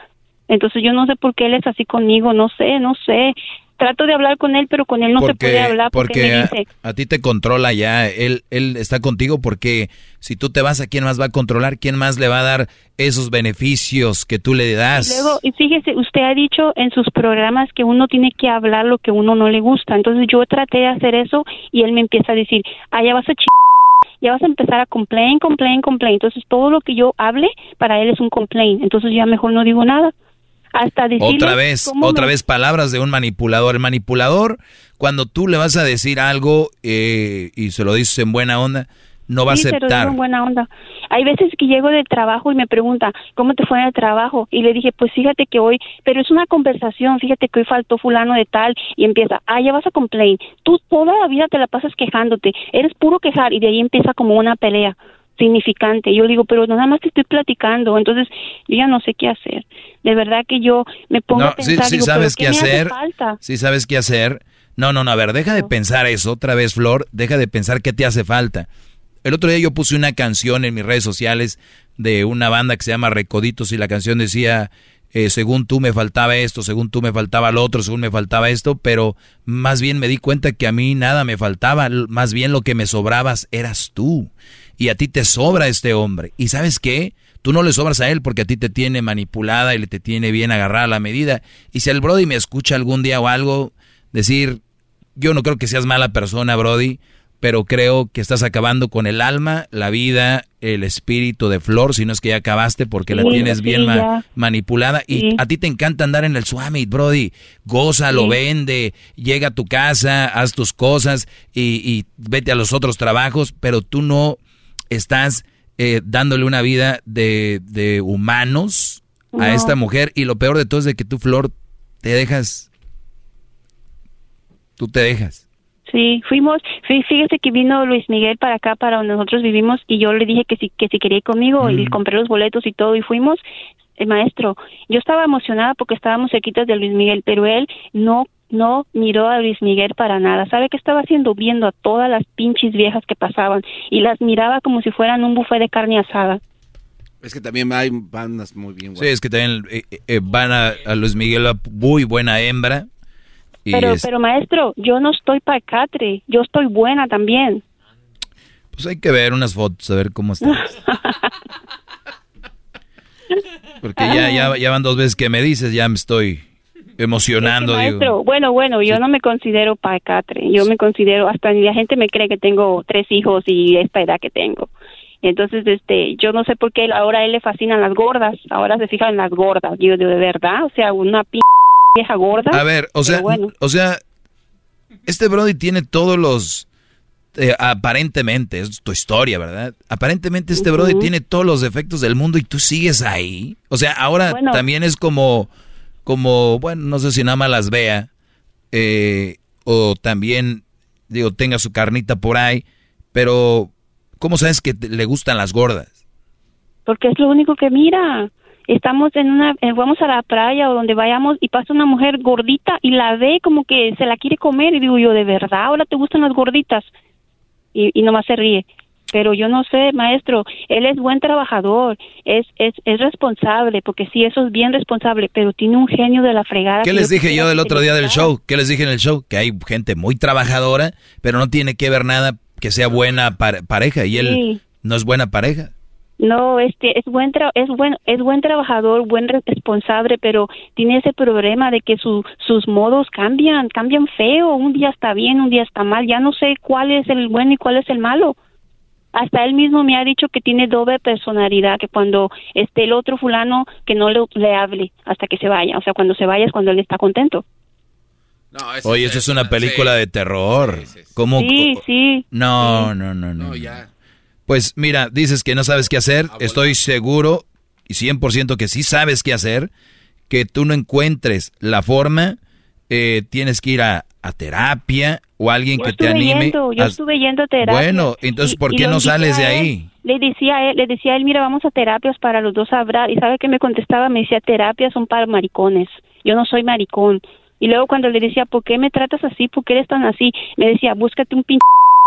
Entonces yo no sé por qué él es así conmigo, no sé, no sé trato de hablar con él, pero con él no se puede hablar porque, me dice,
a, ti te controla ya, él él está contigo porque si tú te vas a quién más va a controlar, quién más le va a dar esos beneficios que tú le das.
Y luego, y fíjese, usted ha dicho en sus programas que uno tiene que hablar lo que uno no le gusta. Entonces yo traté de hacer eso y él me empieza a decir, "Ah, ya vas a ch ya vas a empezar a complain, complain, complain." Entonces todo lo que yo hable para él es un complain. Entonces ya mejor no digo nada hasta
Otra vez, otra vez palabras de un manipulador. El manipulador, cuando tú le vas a decir algo eh, y se lo dices en buena onda, no va
Sí,
a aceptar.
en buena onda. Hay veces que llego del trabajo y me pregunta, ¿cómo te fue en el trabajo? Y le dije, pues fíjate que hoy, pero es una conversación, fíjate que hoy faltó fulano de tal y empieza, ah, ya vas a complain. Tú toda la vida te la pasas quejándote, eres puro quejar y de ahí empieza como una pelea significante. Yo le digo, pero nada más te estoy platicando, entonces yo ya no sé qué hacer. De verdad que yo me pongo a
No, sí,
pensar,
sí
digo,
sabes
¿pero
qué
me hace
hacer.
falta?
Sí sabes qué hacer. No, no, no, a ver, deja de pensar eso otra vez, Flor. Deja de pensar qué te hace falta. El otro día yo puse una canción en mis redes sociales de una banda que se llama Recoditos y la canción decía, eh, según tú me faltaba esto, según tú me faltaba lo otro, según me faltaba esto, pero más bien me di cuenta que a mí nada me faltaba, más bien lo que me sobrabas eras tú. Y a ti te sobra este hombre. ¿Y sabes qué? Tú no le sobras a él porque a ti te tiene manipulada y le te tiene bien agarrada la medida. Y si el Brody me escucha algún día o algo, decir, yo no creo que seas mala persona, Brody, pero creo que estás acabando con el alma, la vida, el espíritu de Flor, si no es que ya acabaste porque la
Sí,
tienes
sí,
bien ma- manipulada y
Sí.
a ti te encanta andar en el Summit, Brody. Gózalo,
Sí.
vende, llega a tu casa, haz tus cosas y, y vete a los otros trabajos, pero tú no estás eh, dándole una vida de, de humanos a esta mujer y lo peor de todo es de que tú, Flor, te dejas, tú te dejas.
Sí, fuimos, fí- fíjese que vino Luis Miguel para acá, para donde nosotros vivimos, y yo le dije que si, que si quería ir conmigo, y compré los boletos y todo, y fuimos. El maestro, yo estaba emocionada porque estábamos cerquitas de Luis Miguel, pero él no no miró a Luis Miguel para nada. ¿Sabe qué estaba haciendo? Viendo a todas las pinches viejas que pasaban y las miraba como si fueran un buffet de carne asada.
Es que también hay bandas muy bien
Sí, es que también eh, eh, van a, a Luis Miguel, a muy buena hembra. Y
Pero,
es-
pero maestro, yo no estoy para catre, yo estoy buena también.
pues hay que ver unas fotos, a ver cómo está. Porque ya, ya, ya van dos veces que me dices, ya me estoy emocionando. digo.
Maestro, bueno, bueno, yo no me considero pacatre, yo me considero, hasta la gente me cree que tengo tres hijos y esta edad que tengo. Entonces, este, yo no sé por qué ahora a él le fascinan las gordas, ahora se fija en las gordas, yo de verdad, o sea, una p vieja gorda.
A ver, o sea,
bueno.
o sea, este Brody tiene todos los eh, aparentemente, es tu historia, ¿verdad? Aparentemente este Brody tiene todos los defectos del mundo y tú sigues ahí. O sea, ahora
Bueno.
también es como, como, bueno, no sé si nada más las vea, eh, o también, digo, tenga su carnita por ahí, pero ¿cómo sabes que te- le gustan las gordas?
porque es lo único que mira. Estamos en una, eh, vamos a la playa o donde vayamos y pasa una mujer gordita y la ve como que se la quiere comer y digo yo, ¿de verdad ahora te gustan las gorditas? Y, y nomás se ríe. Pero yo no sé, maestro, él es buen trabajador, es, es, es responsable, porque sí, eso es bien responsable, pero tiene un genio de la fregada.
¿Qué les dije yo del otro día del show? ¿Qué les dije en el show? Que hay gente muy trabajadora, pero no tiene que ver nada que sea buena par- pareja y él
Sí.
no es buena pareja.
No, este es buen tra- es buen es buen trabajador, buen re- responsable, pero tiene ese problema de que su, sus modos cambian, cambian feo, un día está bien, un día está mal, ya no sé cuál es el bueno y cuál es el malo. Hasta él mismo me ha dicho que tiene doble personalidad, que cuando esté el otro fulano que no le, le hable hasta que se vaya, o sea, cuando se vaya es cuando él está contento.
Oye, eso es una película de terror. ¿Cómo?
Sí, sí.
No, no, no, no. Pues mira, dices que no sabes qué hacer. Estoy seguro y 100% que sí sabes qué hacer. Que tú no encuentres la forma. Eh, tienes que ir a, a terapia o alguien
Yo
que te anime.
yendo, yo
a-
estuve yendo a terapia.
Bueno, entonces, ¿por
y
qué no sales de
él.
ahí?
Le decía a él, le decía a él, mira, vamos a terapias para los dos hablar. Y sabe que me contestaba, me decía, terapias son para maricones. Yo no soy maricón. Y luego cuando le decía, ¿por qué me tratas así? ¿Por qué eres tan así? Me decía, búscate un pinche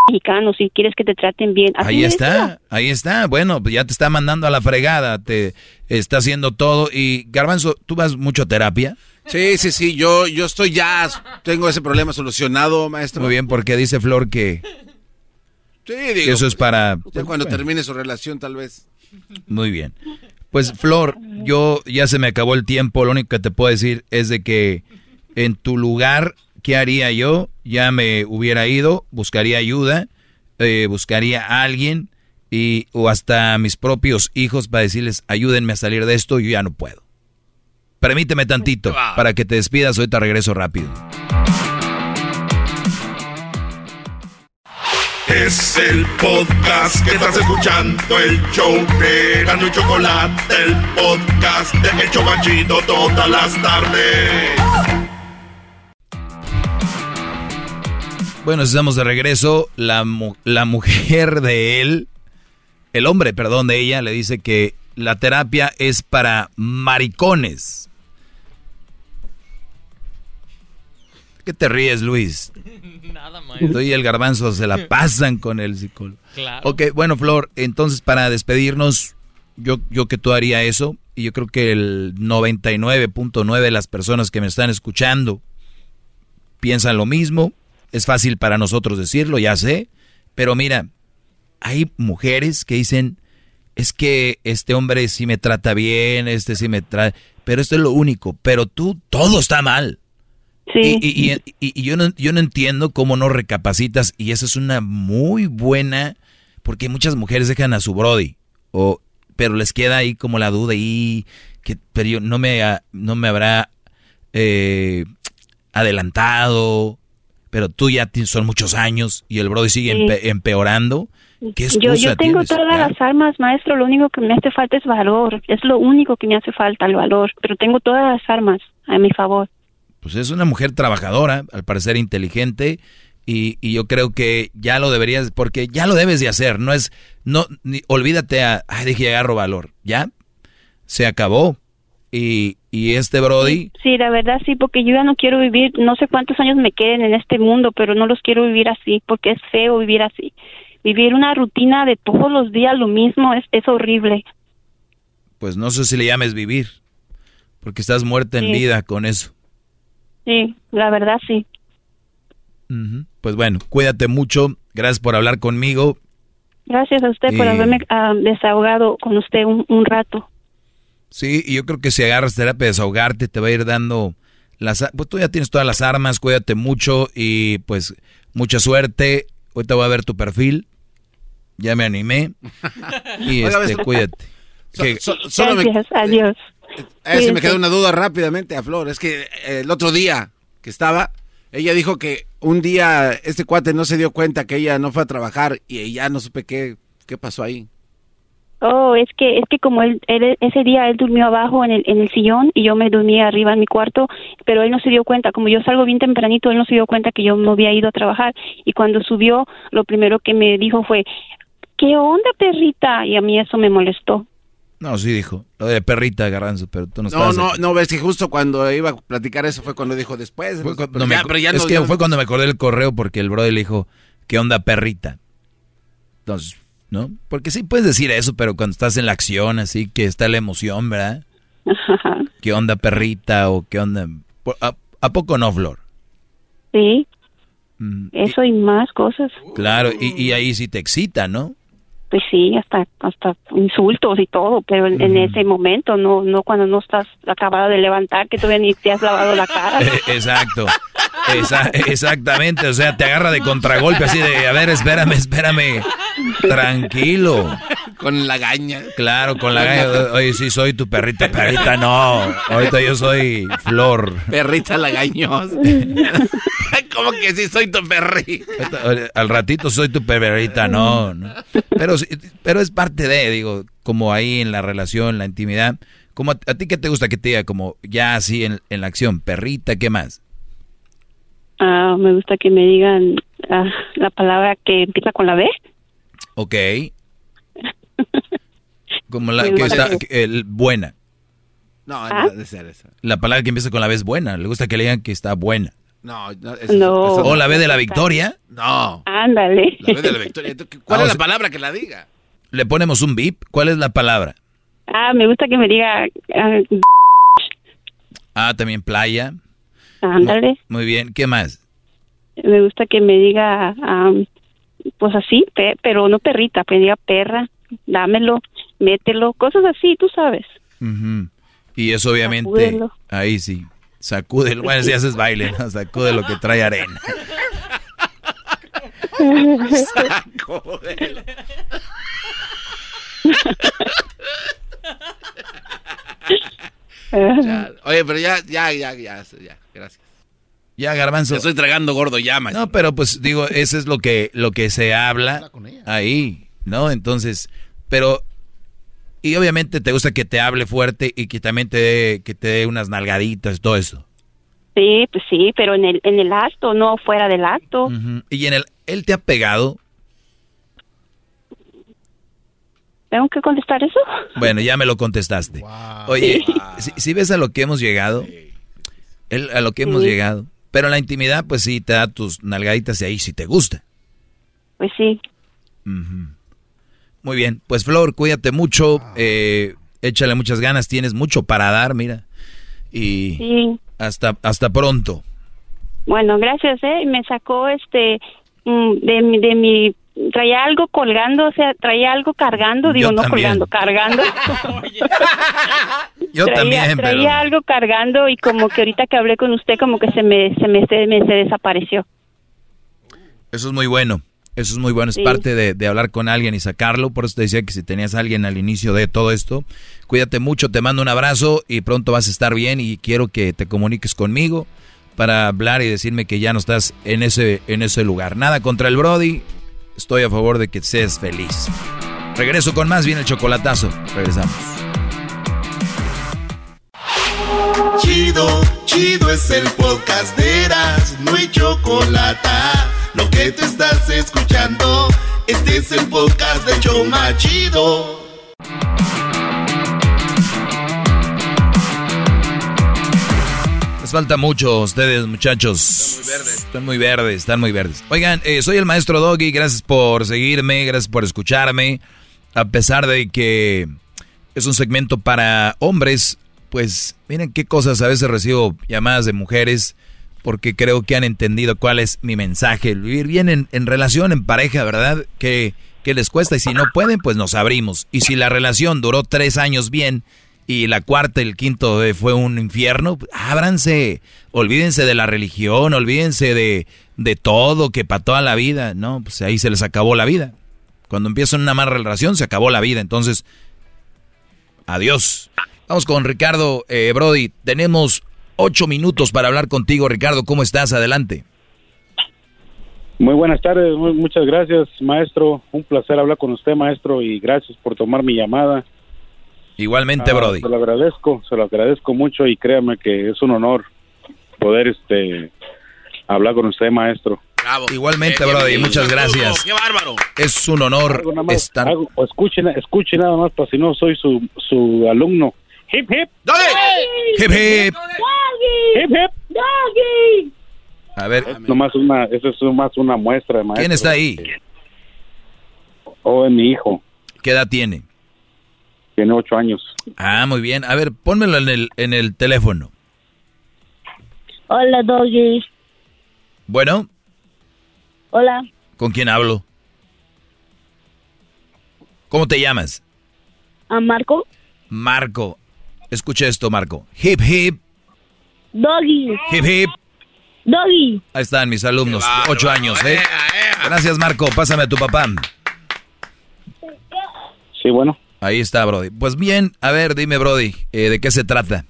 mexicano si quieres que te traten bien. Así
Ahí está, ahí está. Bueno, pues ya te está mandando a la fregada, te está haciendo todo. Y Garbanzo, ¿tú vas mucho a terapia?
Sí, sí, sí, yo, yo estoy ya, tengo ese problema solucionado, maestro.
Muy bien, porque dice Flor que,
Sí, digo,
eso es para...
ya cuando
Bueno,
termine su relación, tal vez.
Muy bien. Pues Flor, yo ya se me acabó el tiempo, lo único que te puedo decir es de que en tu lugar, ¿qué haría yo? Ya me hubiera ido, buscaría ayuda, eh, buscaría a alguien y o hasta a mis propios hijos para decirles, ayúdenme a salir de esto, yo ya no puedo. Permíteme tantito para que te despidas, ahorita regreso rápido.
Es el podcast que estás escuchando, el show de Gano y Chocolate, el podcast de El Chocachito todas las tardes.
Bueno, estamos de regreso. La, la mujer de él, el hombre, perdón, de ella, le dice que la terapia es para maricones. ¿Qué te ríes, Luis? Nada más. Tú y el garbanzo se la pasan con el psicólogo. Claro. Ok, bueno, Flor, entonces para despedirnos, yo, yo que tú haría eso, y yo creo que el 99.9 de las personas que me están escuchando piensan lo mismo. Es fácil para nosotros decirlo, ya sé, pero mira, hay mujeres que dicen, es que este hombre sí me trata bien, este sí me trata, pero esto es lo único, pero tú todo está mal. Sí. Y, y, y, yo, no, yo no entiendo cómo no recapacitas y esa es una muy buena, porque muchas mujeres dejan a su Brody, o, pero les queda ahí como la duda y que pero yo, no, me, no me habrá eh, adelantado, pero tú ya son muchos años y el Brody sigue empeorando. ¿Qué
yo, yo tengo todas las armas, maestro, lo único que me hace falta es valor, es lo único que me hace falta, el valor, pero tengo todas las armas a mi favor
pues es una mujer trabajadora, al parecer inteligente, y, yo creo que ya lo deberías, porque ya lo debes de hacer, no es, no, ni, olvídate a, ay, dije, agarro valor, ya, se acabó. Y, y este Brody...
Sí, la verdad sí, porque yo ya no quiero vivir, no sé cuántos años me queden en este mundo, pero no los quiero vivir así, porque es feo vivir así. Vivir una rutina de todos los días lo mismo es, es horrible.
Pues no sé si le llames vivir, porque estás muerta en vida con eso.
Sí, la verdad sí.
Pues bueno, cuídate mucho. Gracias por hablar conmigo.
Gracias a usted por haberme ah, desahogado con usted un, rato.
Sí, y yo creo que si agarras terapia de desahogarte, te va a ir dando las... Pues tú ya tienes todas las armas, cuídate mucho y pues mucha suerte. Hoy te voy a ver tu perfil. Ya me animé. Y este, cuídate.
Gracias, adiós.
Eh, se me quedó una duda rápidamente a Flor. Es que eh, el otro día que estaba, ella dijo que un día este cuate no se dio cuenta que ella no fue a trabajar y ya no supe qué, qué pasó ahí.
Oh, es que es que como él, ese día él durmió abajo en el, en el sillón y yo me dormía arriba en mi cuarto, pero él no se dio cuenta, como yo salgo bien tempranito, él no se dio cuenta que yo no había ido a trabajar y cuando subió lo primero que me dijo fue, ¿qué onda perrita? Y a mí eso me molestó.
No, sí dijo. Lo de perrita, Garranzo, pero tú no
No, no, no, ves que justo cuando iba a platicar eso fue cuando dijo después.
es que fue cuando me acordé del correo porque el brother le dijo, ¿qué onda perrita? Entonces, ¿no? Porque sí puedes decir eso, pero cuando estás en la acción, así que está la emoción, ¿verdad? ¿Qué onda perrita o qué onda? ¿A, poco no, Flor?
Sí. Mm, eso y, más cosas.
Claro, y, y ahí sí te excita, ¿no?
Pues sí, hasta hasta insultos y todo, pero en, ese momento, no no cuando no estás acabado de levantar, que todavía ni te has lavado la cara.
Eh, exacto. exactamente, o sea, te agarra de contragolpe así de, a ver, espérame, espérame, tranquilo.
Con la gaña.
Claro, con la gaña. Oye, sí, soy tu perrita, perrita no. Ahorita yo soy Flor.
Perrita lagañosa. ¿Cómo que sí soy tu perrita?
Al ratito soy tu perrita, no. no. Pero, pero es parte de, digo, como ahí en la relación, la intimidad. Como a, ti qué te gusta que te diga, como ya así en, en la acción, perrita, ¿qué más?
Ah, me gusta que me digan ah, la palabra que empieza con la B.
Ok. Como la que está el, buena.
No, no ¿Ah? de ser eso.
La palabra que empieza con la B es buena. Le gusta que le digan que está buena.
No, no,
no.
¿O la B de la victoria?
No.
Ándale.
La B de la victoria. ¿Cuál es la palabra que la diga?
Le ponemos un bip. ¿Cuál es la palabra?
Ah, me gusta que me diga.
ah, también playa.
Ándale.
Muy bien. ¿Qué más?
Me gusta que me diga, pues así, pero no perrita, que diga perra, dámelo, mételo, cosas así, tú sabes.
Y eso obviamente, ahí sí, sacúdelo, bueno, si haces baile, ¿no? sacude lo que trae arena. Sacúdelo.
Oye, pero ya, ya, ya, ya, ya, gracias.
Ya, garbanzo.
estoy tragando gordo ya,
No, pero pues digo, eso es lo que, lo que se habla ahí, ¿no? Entonces, pero... Y obviamente te gusta que te hable fuerte y que también te dé, que te dé unas nalgaditas, todo eso.
Sí, pues sí, pero en el, en el acto, no fuera del acto.
Y en el, ¿él te ha pegado?
¿Tengo que contestar eso?
Bueno, ya me lo contestaste. Oye, si, ves a lo que hemos llegado, él, a lo que hemos llegado, pero en la intimidad, pues sí, te da tus nalgaditas y ahí si te gusta.
Pues sí.
Muy bien, pues Flor, cuídate mucho, eh, échale muchas ganas, tienes mucho para dar, mira. Y hasta, hasta pronto.
Bueno, gracias, ¿eh? Me sacó este mm, de, mi, de mi traía algo colgando, o sea, traía algo cargando, digo, no colgando, cargando.
Yo también,
traía algo cargando y como que ahorita que hablé con usted como que se me se me, se, me, se desapareció.
Eso es muy bueno. Eso es muy bueno, es parte de, de, hablar con alguien y sacarlo. Por eso te decía que si tenías a alguien al inicio de todo esto, cuídate mucho, te mando un abrazo y pronto vas a estar bien y quiero que te comuniques conmigo para hablar y decirme que ya no estás en ese, en ese lugar. Nada contra el Brody, estoy a favor de que seas feliz. Regreso con más, bien el chocolatazo. Regresamos.
Chido, chido es el podcast de Eras, no hay chocolate. Lo que te estás escuchando, este es el podcast de Choma Chido.
Les falta mucho ustedes, muchachos. Están muy verdes. Están muy verdes, están muy verdes. Oigan, eh, soy el maestro Doggy, gracias por seguirme, gracias por escucharme. A pesar de que es un segmento para hombres, pues miren qué cosas a veces recibo llamadas de mujeres porque creo que han entendido cuál es mi mensaje. Vivir bien en, relación, en pareja, ¿verdad? Que, les cuesta y si no pueden, pues nos abrimos. Y si la relación duró tres años bien y la cuarta el quinto fue un infierno, ábranse, olvídense de la religión, olvídense de, de todo, que para toda la vida, ¿no? Pues ahí se les acabó la vida. Cuando empiezan una mala relación, se acabó la vida. Entonces, adiós. Vamos con Ricardo eh, Brody. Tenemos ocho minutos para hablar contigo, Ricardo. ¿Cómo estás? Adelante.
Muy buenas tardes, muchas gracias, maestro. Un placer hablar con usted, maestro, y gracias por tomar mi llamada.
Igualmente,
ah,
Brody.
Se lo agradezco, se lo agradezco mucho y créame que es un honor poder este hablar con usted, maestro.
Igualmente, Brody, muchas gracias.
¡Qué bárbaro!
Es un honor estar.
escuche, escuche nada más, para si no soy su, su alumno. Hip hip.
¡Dale!
Hip hip.
Hip hip.
Doggy.
A ver.
Es nomás una, eso es más una muestra, maestro.
¿Quién está ahí?
Oh, es mi hijo.
¿Qué edad tiene?
Tiene ocho años.
Ah, muy bien. A ver, pónmelo en el, en el teléfono.
Hola, Doggy.
Bueno.
Hola.
¿Con quién hablo? ¿Cómo te llamas?
¿A Marco?
Marco. Escucha esto, Marco. Hip hip.
Doggy.
Hip hip.
Doggy.
Ahí están mis alumnos, ocho años, ¿eh? Gracias, Marco. Pásame a tu papá.
Sí, bueno.
Ahí está, Brody. Pues bien, a ver, dime, Brody, eh, ¿de qué se trata?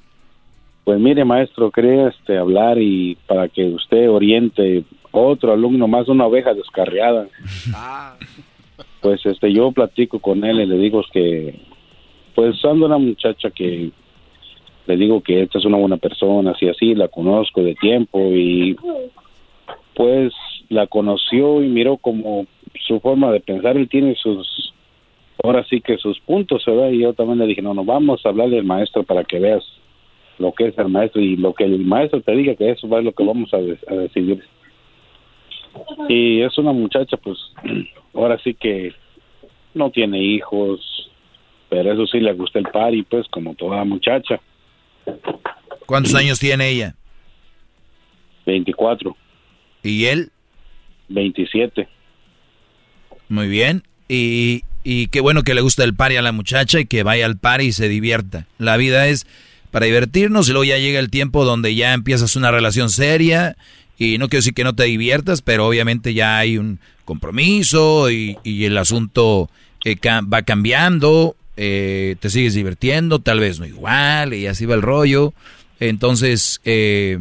Pues mire, maestro, quería este, hablar y para que usted oriente otro alumno más, una oveja descarriada. Pues este, yo platico con él y le digo que, pues ando una muchacha que le digo que esta es una buena persona, así así, la conozco de tiempo y pues la conoció y miró como su forma de pensar, él tiene sus, ahora sí que sus puntos, ¿verdad? Y yo también le dije, no, no, vamos a hablar del maestro para que veas lo que es el maestro y lo que el maestro te diga que eso es lo que vamos a, a decidir. Y es una muchacha, pues, ahora sí que no tiene hijos, pero eso sí le gusta el party, pues, como toda muchacha.
¿Cuántos años tiene ella?
24.
¿Y él?
27.
Muy bien. Y, y qué bueno que le gusta el party a la muchacha y que vaya al party y se divierta. La vida es para divertirnos y luego ya llega el tiempo donde ya empiezas una relación seria y no quiero decir que no te diviertas, pero obviamente ya hay un compromiso y, y el asunto eh, va cambiando, eh, te sigues divirtiendo, tal vez no igual, y así va el rollo. Entonces, eh,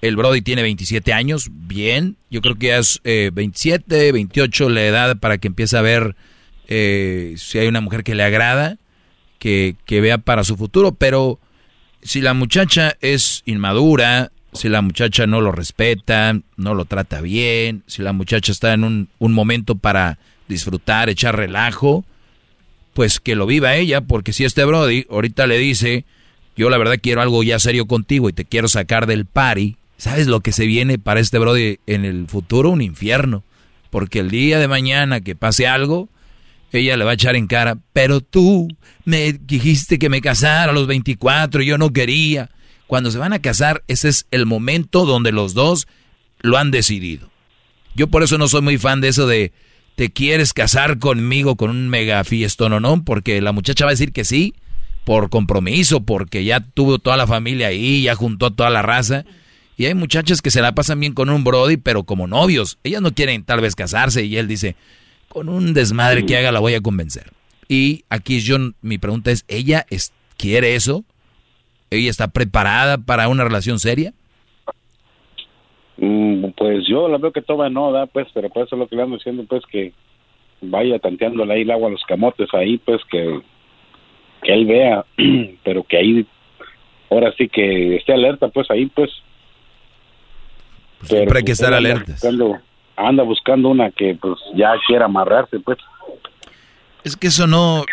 El Brody tiene 27 años, bien. Yo creo que ya es 27, 28 la edad para que empiece a ver eh, si hay una mujer que le agrada, que, que vea para su futuro. Pero si la muchacha es inmadura, si la muchacha no lo respeta, no lo trata bien, si la muchacha está en un, un momento para disfrutar, echar relajo, pues que lo viva ella, porque si este Brody ahorita le dice, yo la verdad quiero algo ya serio contigo y te quiero sacar del party, ¿sabes lo que se viene para este Brody en el futuro? Un infierno, porque el día de mañana que pase algo, ella le va a echar en cara, pero tú me dijiste que me casara a los 24 y yo no quería. Cuando se van a casar, ese es el momento donde los dos lo han decidido. Yo por eso no soy muy fan de eso de te quieres casar conmigo con un mega fiestón o no, porque la muchacha va a decir que sí por compromiso, porque ya tuvo toda la familia ahí, ya juntó toda la raza. Y hay muchachas que se la pasan bien con un Brody, pero como novios. Ellas no quieren tal vez casarse y él dice, con un desmadre que haga la voy a convencer. Y aquí yo, mi pregunta es, ¿ella quiere eso? ¿Ella está preparada para una relación seria?
Mm, pues yo la veo que toma no, da, pues, pero pues eso es lo que le ando diciendo, pues, que vaya tanteándole ahí el agua a los camotes ahí, pues, que, que él vea, pero que ahí, ahora sí que esté alerta, pues, ahí, pues.
pues siempre hay que estar alerta.
anda buscando una que, pues, ya quiera amarrarse, pues.
Es que eso no,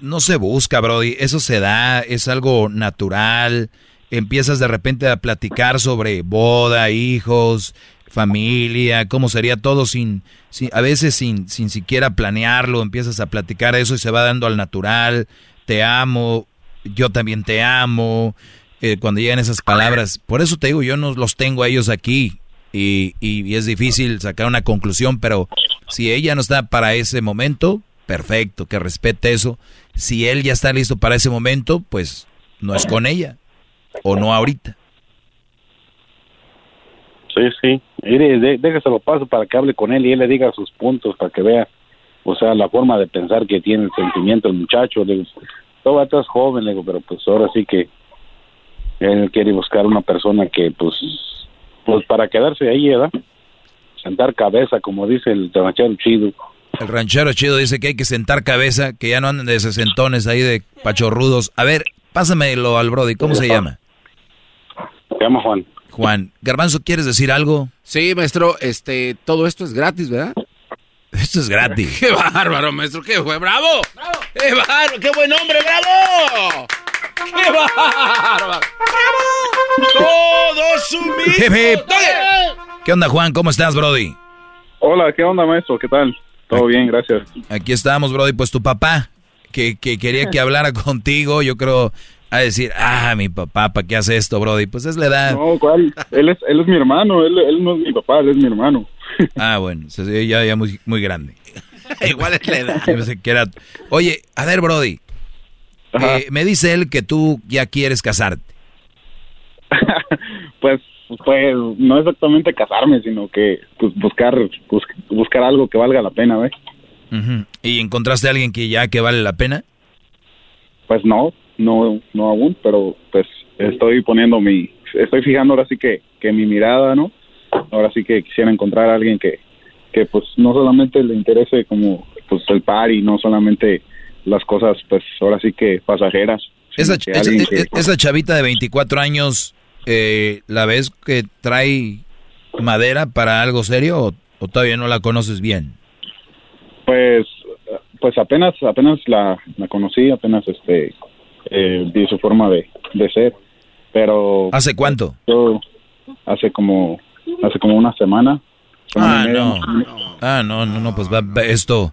no se busca, Brody. Eso se da, es algo natural. Empiezas de repente a platicar sobre boda, hijos, familia, cómo sería todo sin, sin a veces sin, sin siquiera planearlo. Empiezas a platicar eso y se va dando al natural. Te amo, yo también te amo. Eh, cuando llegan esas palabras, por eso te digo, yo no los tengo a ellos aquí. Y, y es difícil sacar una conclusión, pero si ella no está para ese momento, perfecto, que respete eso. Si él ya está listo para ese momento, pues no es con ella o no ahorita.
Sí, sí. Mire, déjeselo paso para que hable con él y él le diga sus puntos para que vea, o sea, la forma de pensar que tiene el sentimiento el muchacho. Le digo, todavía es joven, le digo, pero pues ahora sí que él quiere buscar una persona que, pues, pues para quedarse ahí, ¿verdad? Sentar cabeza, como dice el ranchero chido.
El ranchero chido dice que hay que sentar cabeza, que ya no anden de sesentones ahí de pachorrudos. A ver, pásamelo al Brody, ¿cómo se llama?
Se llama Juan.
Juan. Garbanzo, ¿quieres decir algo?
Sí, maestro, este, todo esto es gratis, ¿verdad?
Esto es gratis.
¡Qué bárbaro, maestro! ¡Qué fue! ¡Bravo! ¡Bravo! ¡Qué bárbaro! ¡Qué buen hombre! ¡Bravo! ¡Qué bárbaro! ¡Bravo! ¡Todos sumisos!
¿Qué onda, Juan? ¿Cómo estás, Brody?
Hola, ¿qué onda, maestro? ¿Qué tal? Todo bien, gracias.
Aquí estamos, Brody. Pues tu papá, que, que quería que hablara contigo, yo creo, a decir, ah, mi papá, ¿para qué hace esto, Brody? Pues es la edad.
No, ¿cuál? Él es, él es mi hermano, él, él no es mi papá, él es mi hermano.
Ah, bueno, ya, ya muy, muy grande.
Igual es la edad.
Oye, a ver, Brody. Eh, me dice él que tú ya quieres casarte.
pues, pues, no exactamente casarme, sino que pues, buscar, buscar algo que valga la pena, ¿ves?
¿Y encontraste a alguien que ya que vale la pena?
Pues no, no, no aún, pero pues estoy poniendo mi, estoy fijando ahora sí que, que mi mirada, ¿no? Ahora sí que quisiera encontrar a alguien que, que pues no solamente le interese como pues el par y no solamente las cosas pues ahora sí que pasajeras.
Esa, esa, chavita de 24 años, eh, ¿la ves que trae madera para algo serio o, o todavía no la conoces bien?
Pues pues apenas apenas la, la conocí, apenas este eh, vi su forma de, de ser. Pero.
¿Hace cuánto?
Yo, hace como. Hace como una semana.
Ah, no. Ah, no, no, no, pues va, esto.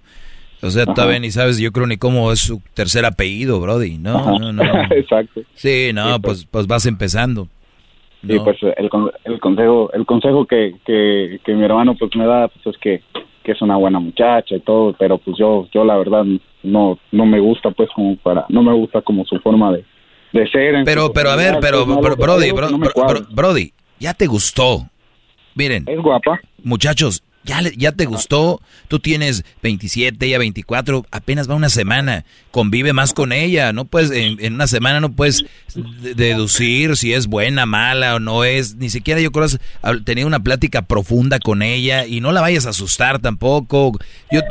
O sea, todavía ni sabes, yo creo ni cómo es su tercer apellido, Brody. No, no, no.
Exacto.
Sí, no, pues, pues vas empezando.
Sí, pues el, el consejo, el consejo que, que, que mi hermano pues me da, pues es que que es una buena muchacha y todo, pero pues yo, yo la verdad no, no me gusta pues como para, no me gusta como su forma de, de ser.
Pero, pero a ver, pero, Brody, Brody, ya te gustó. Miren.
Es guapa.
Muchachos, Ya, ya te gustó, tú tienes 27, ella 24, apenas va una semana, convive más con ella, no puedes, en, una semana no puedes deducir si es buena, mala o no es, ni siquiera yo creo tener una plática profunda con ella y no la vayas a asustar tampoco. Yo,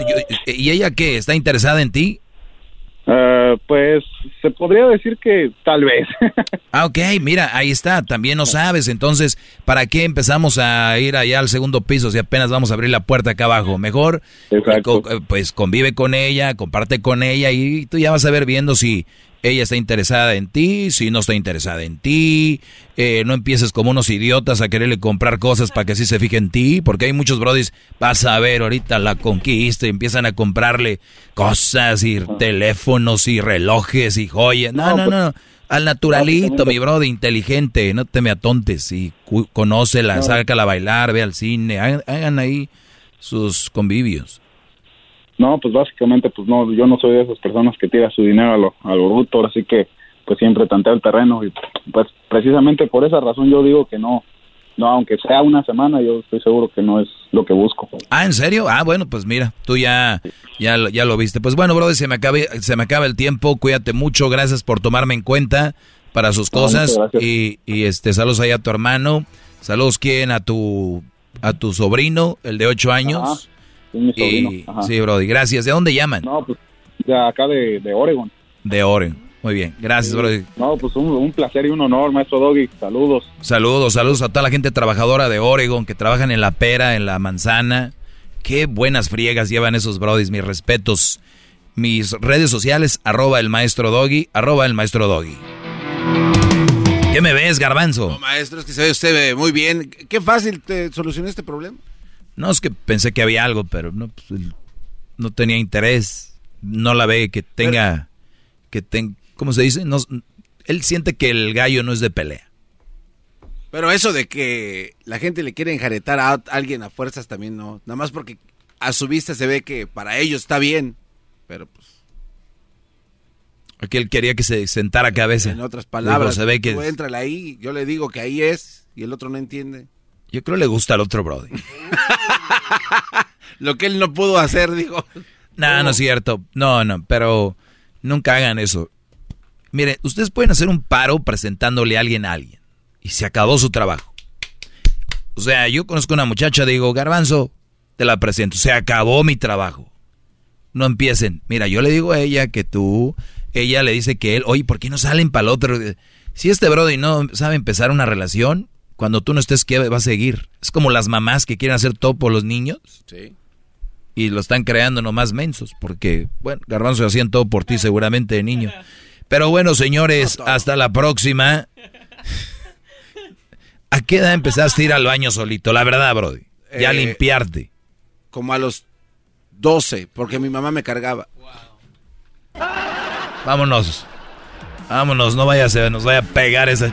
¿Y ella qué? ¿Está interesada en ti?
Uh, pues se podría decir que tal vez.
ah, ok, mira, ahí está, también no sabes, entonces, ¿para qué empezamos a ir allá al segundo piso si apenas vamos a abrir la puerta acá abajo? Mejor, eh, pues convive con ella, comparte con ella y tú ya vas a ver viendo si ella está interesada en ti, si no está interesada en ti, eh, no empieces como unos idiotas a quererle comprar cosas para que así se fije en ti, porque hay muchos brodis, vas a ver ahorita la conquista y empiezan a comprarle cosas y teléfonos y relojes y joyas. No, no, no, pues, al naturalito, mi brody, inteligente, no te me atontes y conócela, no. sácala a bailar, ve al cine, hagan ahí sus convivios.
No, pues básicamente, pues no, yo no soy de esas personas que tira su dinero a lo, a lo bruto, así que pues siempre tanteo el terreno y pues precisamente por esa razón yo digo que no, no, aunque sea una semana, yo estoy seguro que no es lo que busco.
Ah, ¿en serio? Ah, bueno, pues mira, tú ya, ya, ya lo viste. Pues bueno, brother, se me, acabe, se me acaba el tiempo, cuídate mucho, gracias por tomarme en cuenta para sus cosas y, y este, saludos ahí a tu hermano, saludos quién, a tu, a tu sobrino, el de ocho años. Y, sí, Brody, gracias. ¿De dónde llaman?
No, pues de acá de, de Oregon.
De Oregon. Muy bien, gracias, Brody.
No, pues un, placer y un honor, maestro Doggy. Saludos.
Saludos, saludos a toda la gente trabajadora de Oregon que trabajan en la pera, en la manzana. Qué buenas friegas llevan esos Brodis, mis respetos. Mis redes sociales, arroba el maestro Doggy, arroba el maestro Doggy. ¿Qué me ves, garbanzo?
No, maestro, es que se ve usted muy bien. Qué fácil te solucionó este problema.
No, es que pensé que había algo, pero no, pues, no tenía interés. No la ve que tenga, que tenga, ¿cómo se dice? No, él siente que el gallo no es de pelea.
Pero eso de que la gente le quiere enjaretar a alguien a fuerzas también no. Nada más porque a su vista se ve que para ellos está bien. Pero pues.
Aquí él quería que se sentara cabeza.
En otras palabras, se ve que. ahí, yo le digo que ahí es y el otro no entiende.
Yo creo que le gusta al otro Brody.
Lo que él no pudo hacer, dijo.
No, no es cierto. No, no, pero nunca hagan eso. Miren, ustedes pueden hacer un paro presentándole a alguien a alguien. Y se acabó su trabajo. O sea, yo conozco a una muchacha, digo, Garbanzo, te la presento. Se acabó mi trabajo. No empiecen. Mira, yo le digo a ella que tú, ella le dice que él, oye, ¿por qué no salen para el otro? Si este Brody no sabe empezar una relación, cuando tú no estés, ¿qué va a seguir? Es como las mamás que quieren hacer todo por los niños. Sí. Y lo están creando nomás mensos, porque, bueno, Garbanzo hacían todo por ti seguramente de niño. Pero bueno, señores, hasta la próxima. ¿A qué edad empezaste a ir al baño solito? La verdad, Brody. Ya a eh, limpiarte.
Como a los 12, porque mi mamá me cargaba.
Vámonos. Vámonos, no vaya a ser, nos vaya a pegar esa...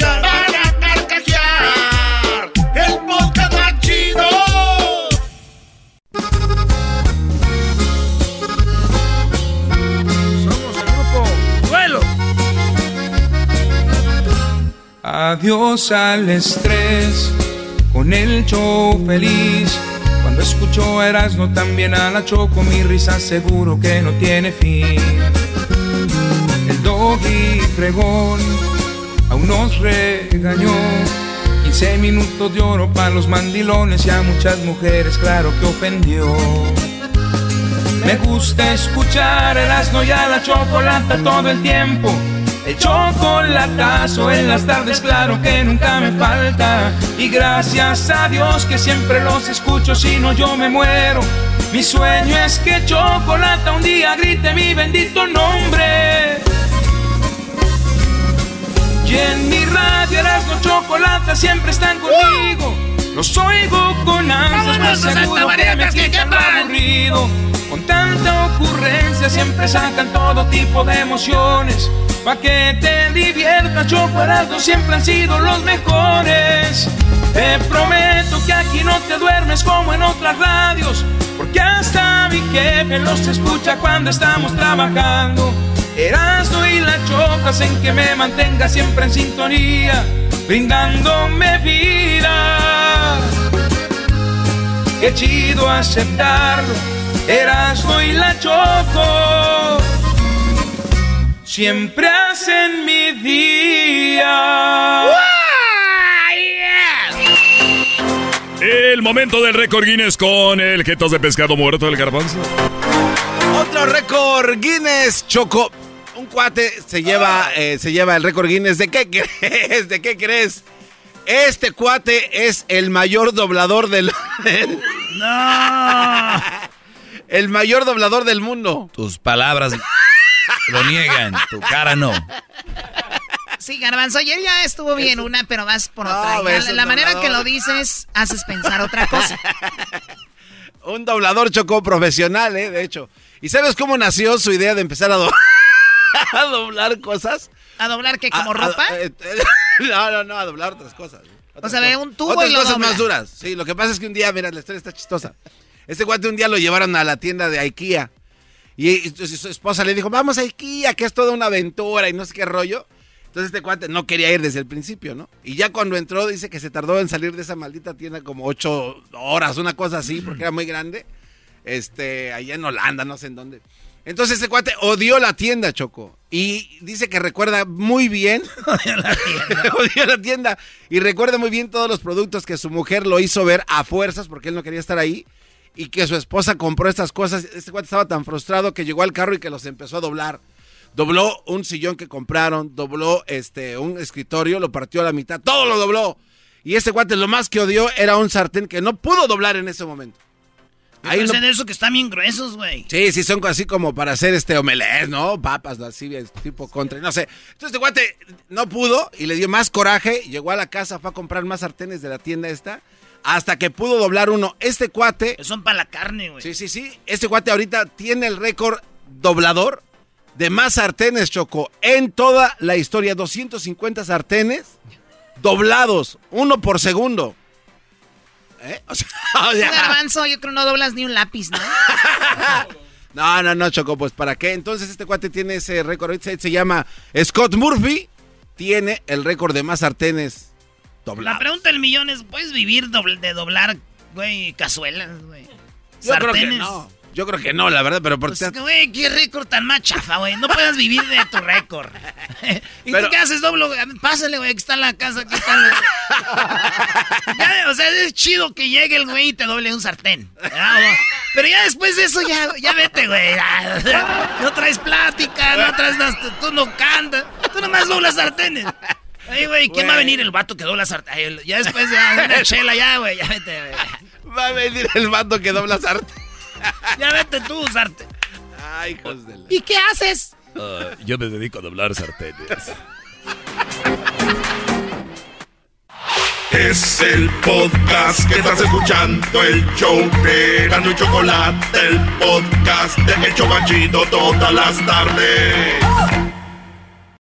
Adiós al estrés, con el show feliz. Cuando escucho Erasmo también a la Choco, mi risa seguro que no tiene fin. El doggy fregón aún nos regañó. 15 minutos de oro para los mandilones y a muchas mujeres, claro que ofendió. Me gusta escuchar Erasmo y a la chocolata todo el tiempo. El chocolatazo en las tardes, claro que nunca me falta. Y gracias a Dios que siempre los escucho, si no yo me muero. Mi sueño es que Chocolata un día grite mi bendito nombre. Y en mi radio Erasmo Chocolata siempre están conmigo. Los oigo con ansias, más seguro que me quitan aburrido. Tanta ocurrencia siempre sacan todo tipo de emociones. Pa' que te diviertas, Choco Erasmo siempre han sido los mejores. Te prometo que aquí no te duermes como en otras radios, porque hasta mi jefe los escucha cuando estamos trabajando. Erasmo y la choca hacen que me mantenga siempre en sintonía, brindándome vida. Qué chido aceptarlo, Erasmo y la choco siempre hacen mi día.
El momento del récord Guinness con el jetos de pescado muerto del garbanzo.
Otro récord Guinness, Choco. Un cuate se lleva, eh, se lleva el récord Guinness. ¿De qué crees? ¿De qué crees? Este cuate es el mayor doblador del...
¡No!
El mayor doblador del mundo.
Tus palabras lo niegan, tu cara no.
Sí, Garbanzo, ayer ya estuvo bien una, pero vas por otra.
No,
la manera que lo dices, haces pensar otra cosa.
Un doblador chocó profesional, ¿eh? De hecho. ¿Y sabes cómo nació su idea de empezar a, do- a doblar cosas?
¿A doblar qué, como
A-
ropa?
eh, eh, no, no, no, a doblar otras cosas.
O sea, ve un tubo
Otras
y lo
cosas
dobla.
más duras. Sí, lo que pasa es que un día, mira, la historia está chistosa. Este cuate un día lo llevaron a la tienda de IKEA. Y, su, esposa le dijo, vamos a IKEA, que es toda una aventura y no sé qué rollo. Entonces este cuate no quería ir desde el principio, ¿no? Y ya cuando entró dice que se tardó en salir de esa maldita tienda como ocho horas, una cosa así, porque era muy grande. Este, allá en Holanda, no sé en dónde. Entonces este cuate odió la tienda, Choco. Y dice que recuerda muy bien. odió la tienda. Y recuerda muy bien todos los productos que su mujer lo hizo ver a fuerzas porque él no quería estar ahí. Y que su esposa compró estas cosas. Este cuate estaba tan frustrado que llegó al carro y que los empezó a doblar. Dobló un sillón que compraron, dobló este un escritorio, lo partió a la mitad, todo lo dobló. Y este cuate lo más que odió era un sartén que no pudo doblar en ese momento.
Ahí
no-
de eso que están bien gruesos, güey.
Sí, sí, son así como para hacer este omelette, ¿no? Papas, así, tipo contra, no sé. Entonces este guate no pudo y le dio más coraje, llegó a la casa, fue a comprar más sartenes de la tienda esta, hasta que pudo doblar uno. Este cuate...
Son para la carne, güey.
Sí, sí, sí. Este cuate ahorita tiene el récord doblador de más sartenes, Choco, en toda la historia. 250 sartenes doblados, uno por segundo. ¿Eh? O sea, o sea-
Garbanzo, yo creo no doblas ni un lápiz, ¿no?
No, no, no, Choco, pues ¿para qué? Entonces este cuate tiene ese récord, se, se llama Scott Murphy, tiene el récord de más sartenes
La pregunta del millón es, ¿puedes vivir doble- de doblar, güey, cazuelas, güey?
Yo creo que
Sartenes.
no, yo creo que no, la verdad, pero por
Pues, güey, qué récord tan más chafa, güey. No puedes vivir de tu récord. ¿Y
Pero-
tú qué haces, doblo? Pásale, güey, aquí está la casa, aquí está. Ya, o sea, es chido que llegue el güey y te doble un sartén. ¿verdad, güey? Pero ya después de eso, ya, ya vete, güey. Ya, No traes plática, no traes... Tú no cantas. Tú nomás doblas sartenes. Ay, güey, ¿quién va a venir? El vato que dobla sartenes. Ya después de una chela, ya, güey, ya vete, güey.
Va a venir el vato que dobla sartén.
Ya vete tú, sartén.
Ay, hijos de la...
¿Y qué haces?
Ah, yo me dedico a doblar sartenes.
Es el podcast que estás escuchando, el show de Gano y Chocolate, el podcast de El Chocachito todas las tardes.